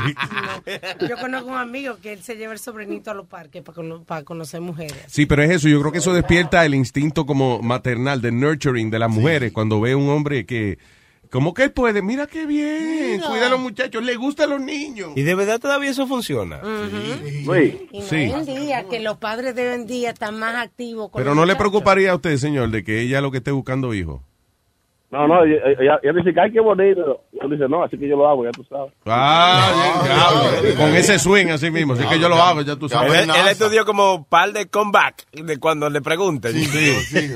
Yo conozco un amigo que él se lleva el sobrinito a los parques para, cono- para conocer mujeres. Sí, pero es eso. Yo creo que eso despierta el instinto como maternal, de nurturing de las mujeres. Cuando ve un hombre que, como que él puede, mira qué bien, cuida a los muchachos, le gustan los niños. ¿Y de verdad todavía eso funciona? Y no Sí. hoy en día, que los padres de hoy en día están más activos con Pero los no le preocuparía a usted, señor, de que ella lo que esté buscando hijos. No, no, ella, dice que ay, qué bonito. Yo dice, no, así que yo lo hago, ya tú sabes. Ah, bien, diablo. Con ese swing así mismo. Así que yo lo hago, ya tú sabes. Él, él estudió como par de comeback de cuando le pregunten. Sí,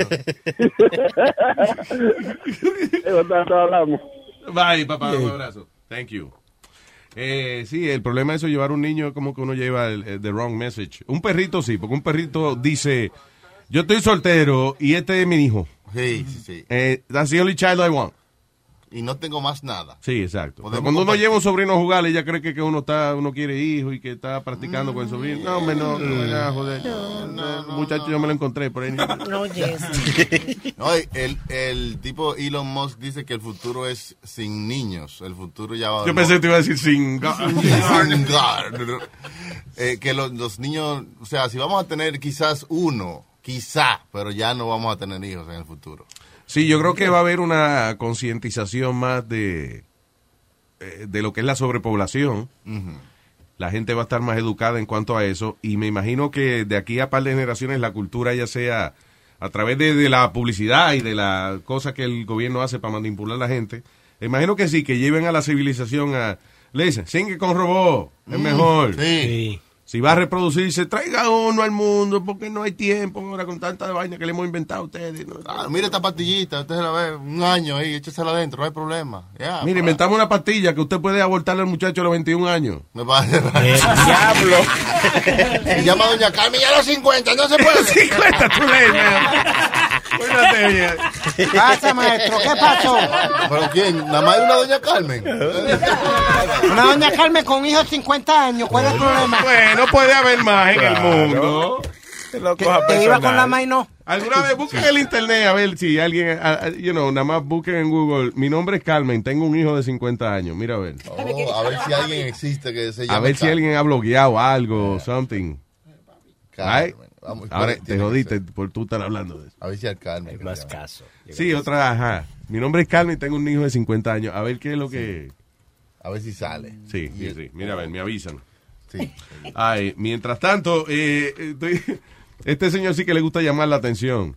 Bye, papá, un abrazo. Thank you. Eh, sí, el problema de eso llevar un niño es como que uno lleva el, el- the wrong message. Un perrito sí, porque un perrito dice, yo estoy soltero y este es mi hijo. Sí, sí, sí. Eh, that's the only child I want. y no tengo más nada. Sí, exacto. Cuando uno compartir. lleva un sobrino a jugar, ella cree que, que uno está, uno quiere hijo y que está practicando con el sobrino. No, hombre, no, no, vaya a joder. No, muchacho, yo me lo encontré por ahí. No, yes. No, el, el tipo Elon Musk dice que el futuro es sin niños. El futuro ya va Yo pensé que te iba a decir sin Sin God. Eh, que los, los niños, o sea, si vamos a tener quizás uno, quizá, pero ya no vamos a tener hijos en el futuro. Sí, yo creo que va a haber una concientización más de, eh, de lo que es la sobrepoblación. La gente va a estar más educada en cuanto a eso y me imagino que de aquí a par de generaciones la cultura ya sea a través de, de la publicidad y de la cosa que el gobierno hace para manipular a la gente. Me imagino que sí, que lleven a la civilización a... Le dicen, singue con robot, es Mm, mejor. sí. Si va a reproducirse, traiga uno al mundo porque no hay tiempo ahora con tanta vaina que le hemos inventado a ustedes. ¿no? Ah, mire esta pastillita, usted se la ve un año ahí, échesela adentro, no hay problema. Ya, Mire, inventamos una pastilla que usted puede abortarle al muchacho a los 21 años. Me parece. Diablo. Se llama Doña Carmen ya a los 50, no se puede. 50, tú ¿Qué pasa, maestro? ¿Qué pasó? ¿Pero quién? ¿Nada más hay una Doña Carmen? Una doña Carmen con un hijo de 50 años, ¿cuál es el problema? Bueno, puede haber más en el mundo. Que te iba con la más y no. Alguna vez busquen el internet a ver si alguien, a- a- you know, nada más busquen en Google. Mi nombre es Carmen, tengo un hijo de 50 años. Mira a ver. Oh, a ver si alguien existe que se llame A ver si Carmen. alguien ha blogueado algo, something. Carmen. Right? Vamos, Ahora tiene te jodiste por tú estar hablando de eso. A ver si al Carmen. más caso. Sí, otra, ajá. Mi nombre es Carmen y tengo un hijo de 50 años. A ver qué es lo que... A ver si sale. Sí, sí, sí. Mira, a ver, me avisan. Sí. Ay, mientras tanto, eh, estoy- este señor sí que le gusta llamar la atención.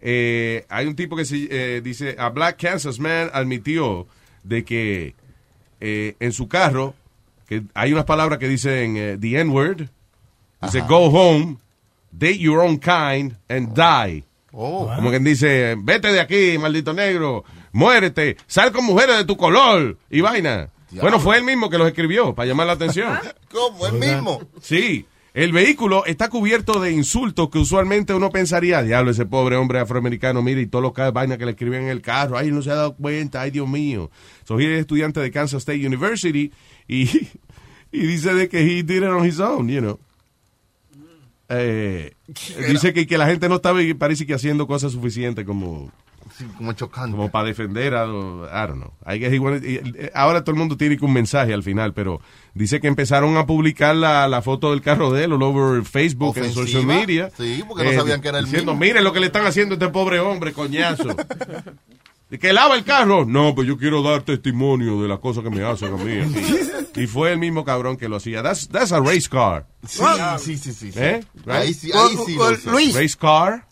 Eh, hay un tipo que se, eh, dice, a Black Kansas man admitió de que eh, en su carro, que hay unas palabras que dicen eh, the N-word, dice go home, date your own kind and die. Oh. Como quien dice, vete de aquí, maldito negro, muérete, sal con mujeres de tu color y vaina. Bueno, fue él mismo que los escribió para llamar la atención. ¿Cómo? ¿El mismo? Sí, el vehículo está cubierto de insultos que usualmente uno pensaría, diablo, ese pobre hombre afroamericano, mire, y todos los vainas que le escriben en el carro, ay, no se ha dado cuenta, ay, Dios mío. So, él es estudiante de Kansas State University y, y dice de que he did it on his own, you know. Eh, dice que, que la gente no estaba, parece que haciendo cosas suficientes como como chocante. Como para defender a, I don't know. I guess wanted- y- ahora todo el mundo tiene que un mensaje al final, pero dice que empezaron a publicar la, la foto del carro de él all over Facebook en social media. Sí, porque no sabían que era el diciendo, mismo. miren lo que le están haciendo a este pobre hombre, coñazo. ¿Y que lava el carro? No, pues yo quiero dar testimonio de las cosas que me hacen a mí. Y fue el mismo cabrón que lo hacía. That's, that's a race car. Sí, sí, sí, sí. sí. ¿Eh? Ahí sí, ahí sí. lo usó. Race car.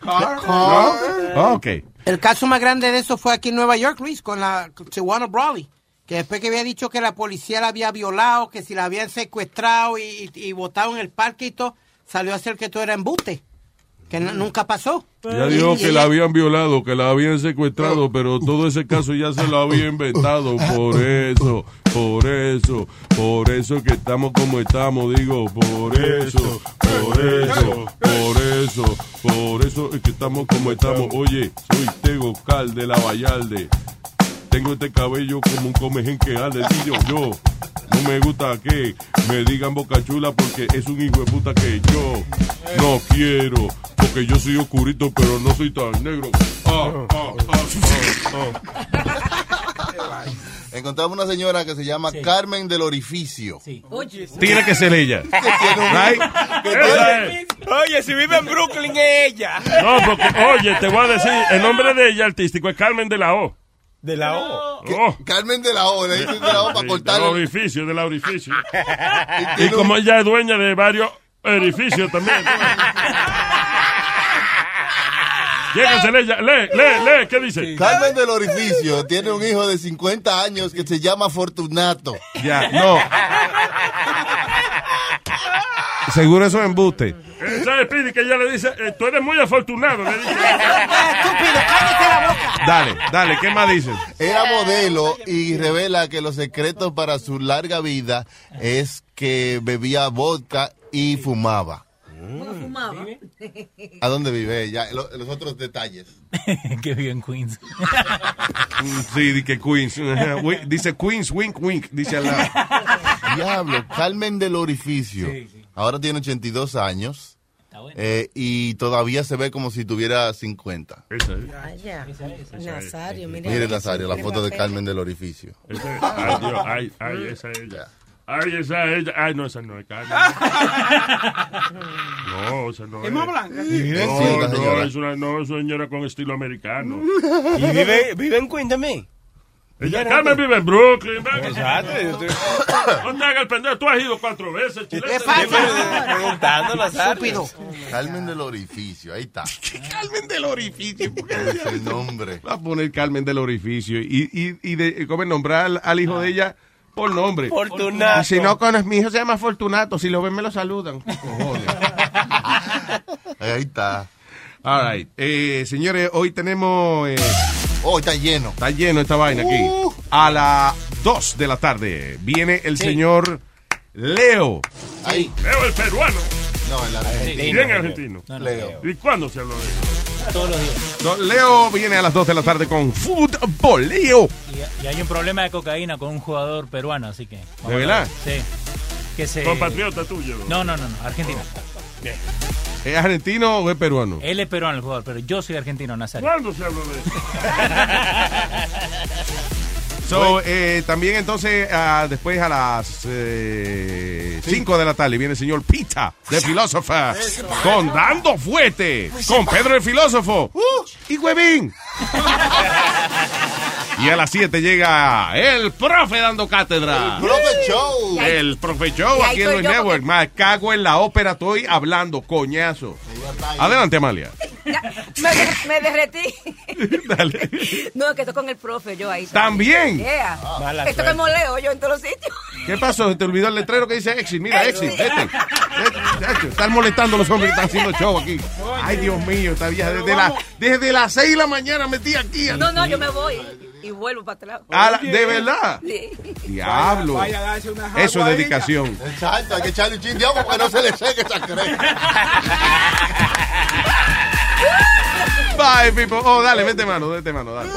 Car. ¿No? Ok. El caso más grande de eso fue aquí en Nueva York, Luis, con la Tijuana Brawley. Que después que había dicho que la policía la había violado, que si la habían secuestrado y, y, y botado en el parque y todo, salió a ser que todo era embuste. Que n- nunca pasó. Ya dijo que la habían violado, que la habían secuestrado, pero todo ese caso ya se lo había inventado. Por eso, por eso, por eso que estamos como estamos, digo, por eso, por eso, por eso, por eso es que estamos como estamos. Oye, soy Tego Cal de la Vallarde. Tengo este cabello como un comején que arde, yo. No me gusta que me digan boca chula porque es un hijo de puta que yo no quiero. Porque yo soy oscurito, pero no soy tan negro. Ah, ah, ah. Encontramos una señora que se llama Carmen del Orificio. Tiene que ser ella. Right? Esa es. Oye, si vive en Brooklyn es ella. No, porque, oye, te voy a decir, el nombre de ella artístico es Carmen de la O. De la O. Oh. Carmen de la O, le dicen de la O para Sí, cortar. Del el- orificio, del orificio. y como ella es dueña de varios edificios también. Lléguensele ella. Lee, lee, lee, ¿qué dice? Carmen del Orificio tiene un hijo de 50 años que se llama Fortunato. Ya, no. Seguro eso es embuste. Eh, ¿Sabes, Pidi? Que ella le dice, eh, tú eres muy afortunado. Le dice. Dale, dale, ¿qué más dicen? Era modelo y revela que los secretos para su larga vida es que bebía vodka y fumaba. ¿Cómo fumaba? ¿A dónde vive ella? Lo- los otros detalles. que vive en Queens. Sí, di que Queens. Wi- Dice Queens, wink, wink. Dice al lado. Diablo, Carmen del Orificio. Ahora tiene 82 años. eh, y todavía se ve como si tuviera 50. Vaya. Nazario, mira. Mire, Nazario, la foto de. Carmen del Orificio. Ay, Dios, ay, ay, esa es ella. Ay, esa es ella. Ay, no, esa no es Carmen. No, esa no es. Es más blanca. No, no, es una, no, es una señora con estilo americano. ¿Y vive, vive en también? Ella, Carmen vive en Brooklyn. Exacto. No te hagas el pendejo. Tú has ido cuatro veces, chileno. ¿Qué pasa? Preguntando, Nazario. Carmen del Orificio, ahí está. Carmen del Orificio. Es el nombre. Va a poner Carmen del Orificio. Y, y, y de, ¿cómo nombrar al, al hijo de ella por nombre. Fortunato. Y si no conoces, mi hijo se llama Fortunato. Si lo ven, me lo saludan. Cojones. Ahí está. All right. Eh, señores, hoy tenemos. eh, oh, está lleno. Está lleno esta vaina aquí. A las 2 de la tarde viene el señor Leo. Ahí. Leo el peruano. No, el argentino. Bien argentino. No, no, Leo. ¿Y cuándo se habló de eso? Todos los días. Leo viene a las 2 de la tarde con fútbol. Leo. Y, y hay un problema de cocaína con un jugador peruano, así que. ¿De verdad? ver. Sí. Que se... Compatriota tuyo. No, no, no, no, argentino. ¿Es argentino o es peruano? Él es peruano el jugador, pero yo soy argentino, Nazario. ¿Cuándo se habló de eso? So, eh, también entonces, ah, después a las 5 de la tarde viene el señor Pita, de Filósofa, con Dando Fuete, con Pedro el Filósofo y Huevín. Y a las 7 llega el profe dando cátedra. El Profe Show. El profe Show aquí en yo Network. Más cago en la ópera, estoy hablando, coñazo. Adelante, Amalia. Me, de- me derretí. Dale. No, que estoy con el profe yo ahí. ¿También? Yeah. Mala Esto suerte. como leo yo en todos los sitios. ¿Qué pasó? ¿Te olvidó el letrero que dice Exit? Mira, Exit, vete. Están molestando a los hombres que están haciendo show aquí. Ay, Dios mío, esta vieja desde, la, desde las 6 de la mañana metí aquí. No, no, yo me voy y vuelvo para atrás. A la- ¿De verdad? Sí. Diablo. Vaya darse una Eso es dedicación. Exacto, hay que echarle un chin de agua para que no se le seque esa crema. Bye, people. Oh, dale, vete mano, vete mano, dale.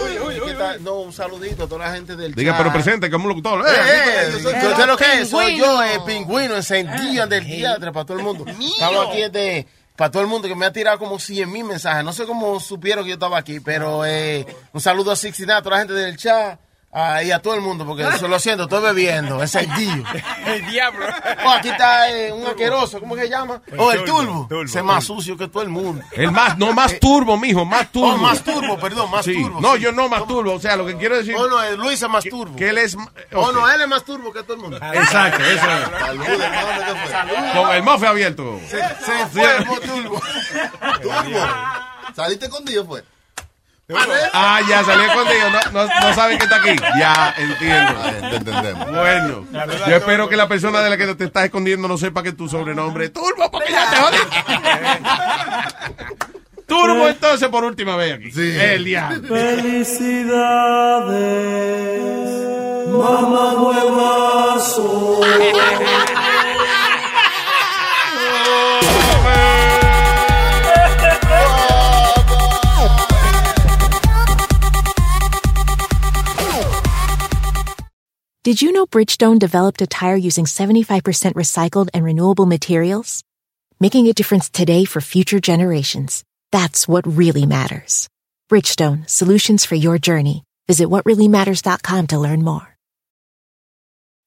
¿Qué tal? No, un saludito a toda la gente del Diga, chat. pero presente como un locutor. Eh, Eh, eh, yo sé lo que es, soy Pingüino. yo, el pingüino encendido del teatro para todo el mundo. Estamos aquí este, para todo el mundo que me ha tirado como 100 mil mensajes. No sé cómo supieron que yo estaba aquí, pero eh, un saludo a Sixtina, a toda la gente del chat ah, y a todo el mundo, porque eso lo siento, estoy bebiendo, encendido. El diablo. Oh, aquí está eh, un asqueroso, ¿cómo se llama? Oh, el turbo. Ese es más sucio que todo el mundo. El más, no más turbo, mijo, más turbo. Oh, más turbo, perdón, más Sí. turbo. No, sí. yo no más turbo. O sea, lo que quiero decir. Oh, no, eh, Luis es más turbo. Que él es. Oh, no, él es más turbo que todo el mundo. Exacto, eso es. Con el mofe abierto. Se, se fue el turbo. Turbo. ¿Saliste con Dios, pues? Ah, ya salió escondido. No, no, no saben que está aquí. Ya, entiendo. Ah, te entendemos. Bueno, yo espero que la persona de la que te estás escondiendo no sepa que tu sobrenombre es Turbo, porque ya te jodí. Turbo, entonces, por última vez aquí. El diablo. Felicidades, mamá huevazo. Did you know Bridgestone developed a tire using 75% recycled and renewable materials? Making a difference today for future generations. That's what really matters. Bridgestone, solutions for your journey. Visit whatreallymatters.com to learn more.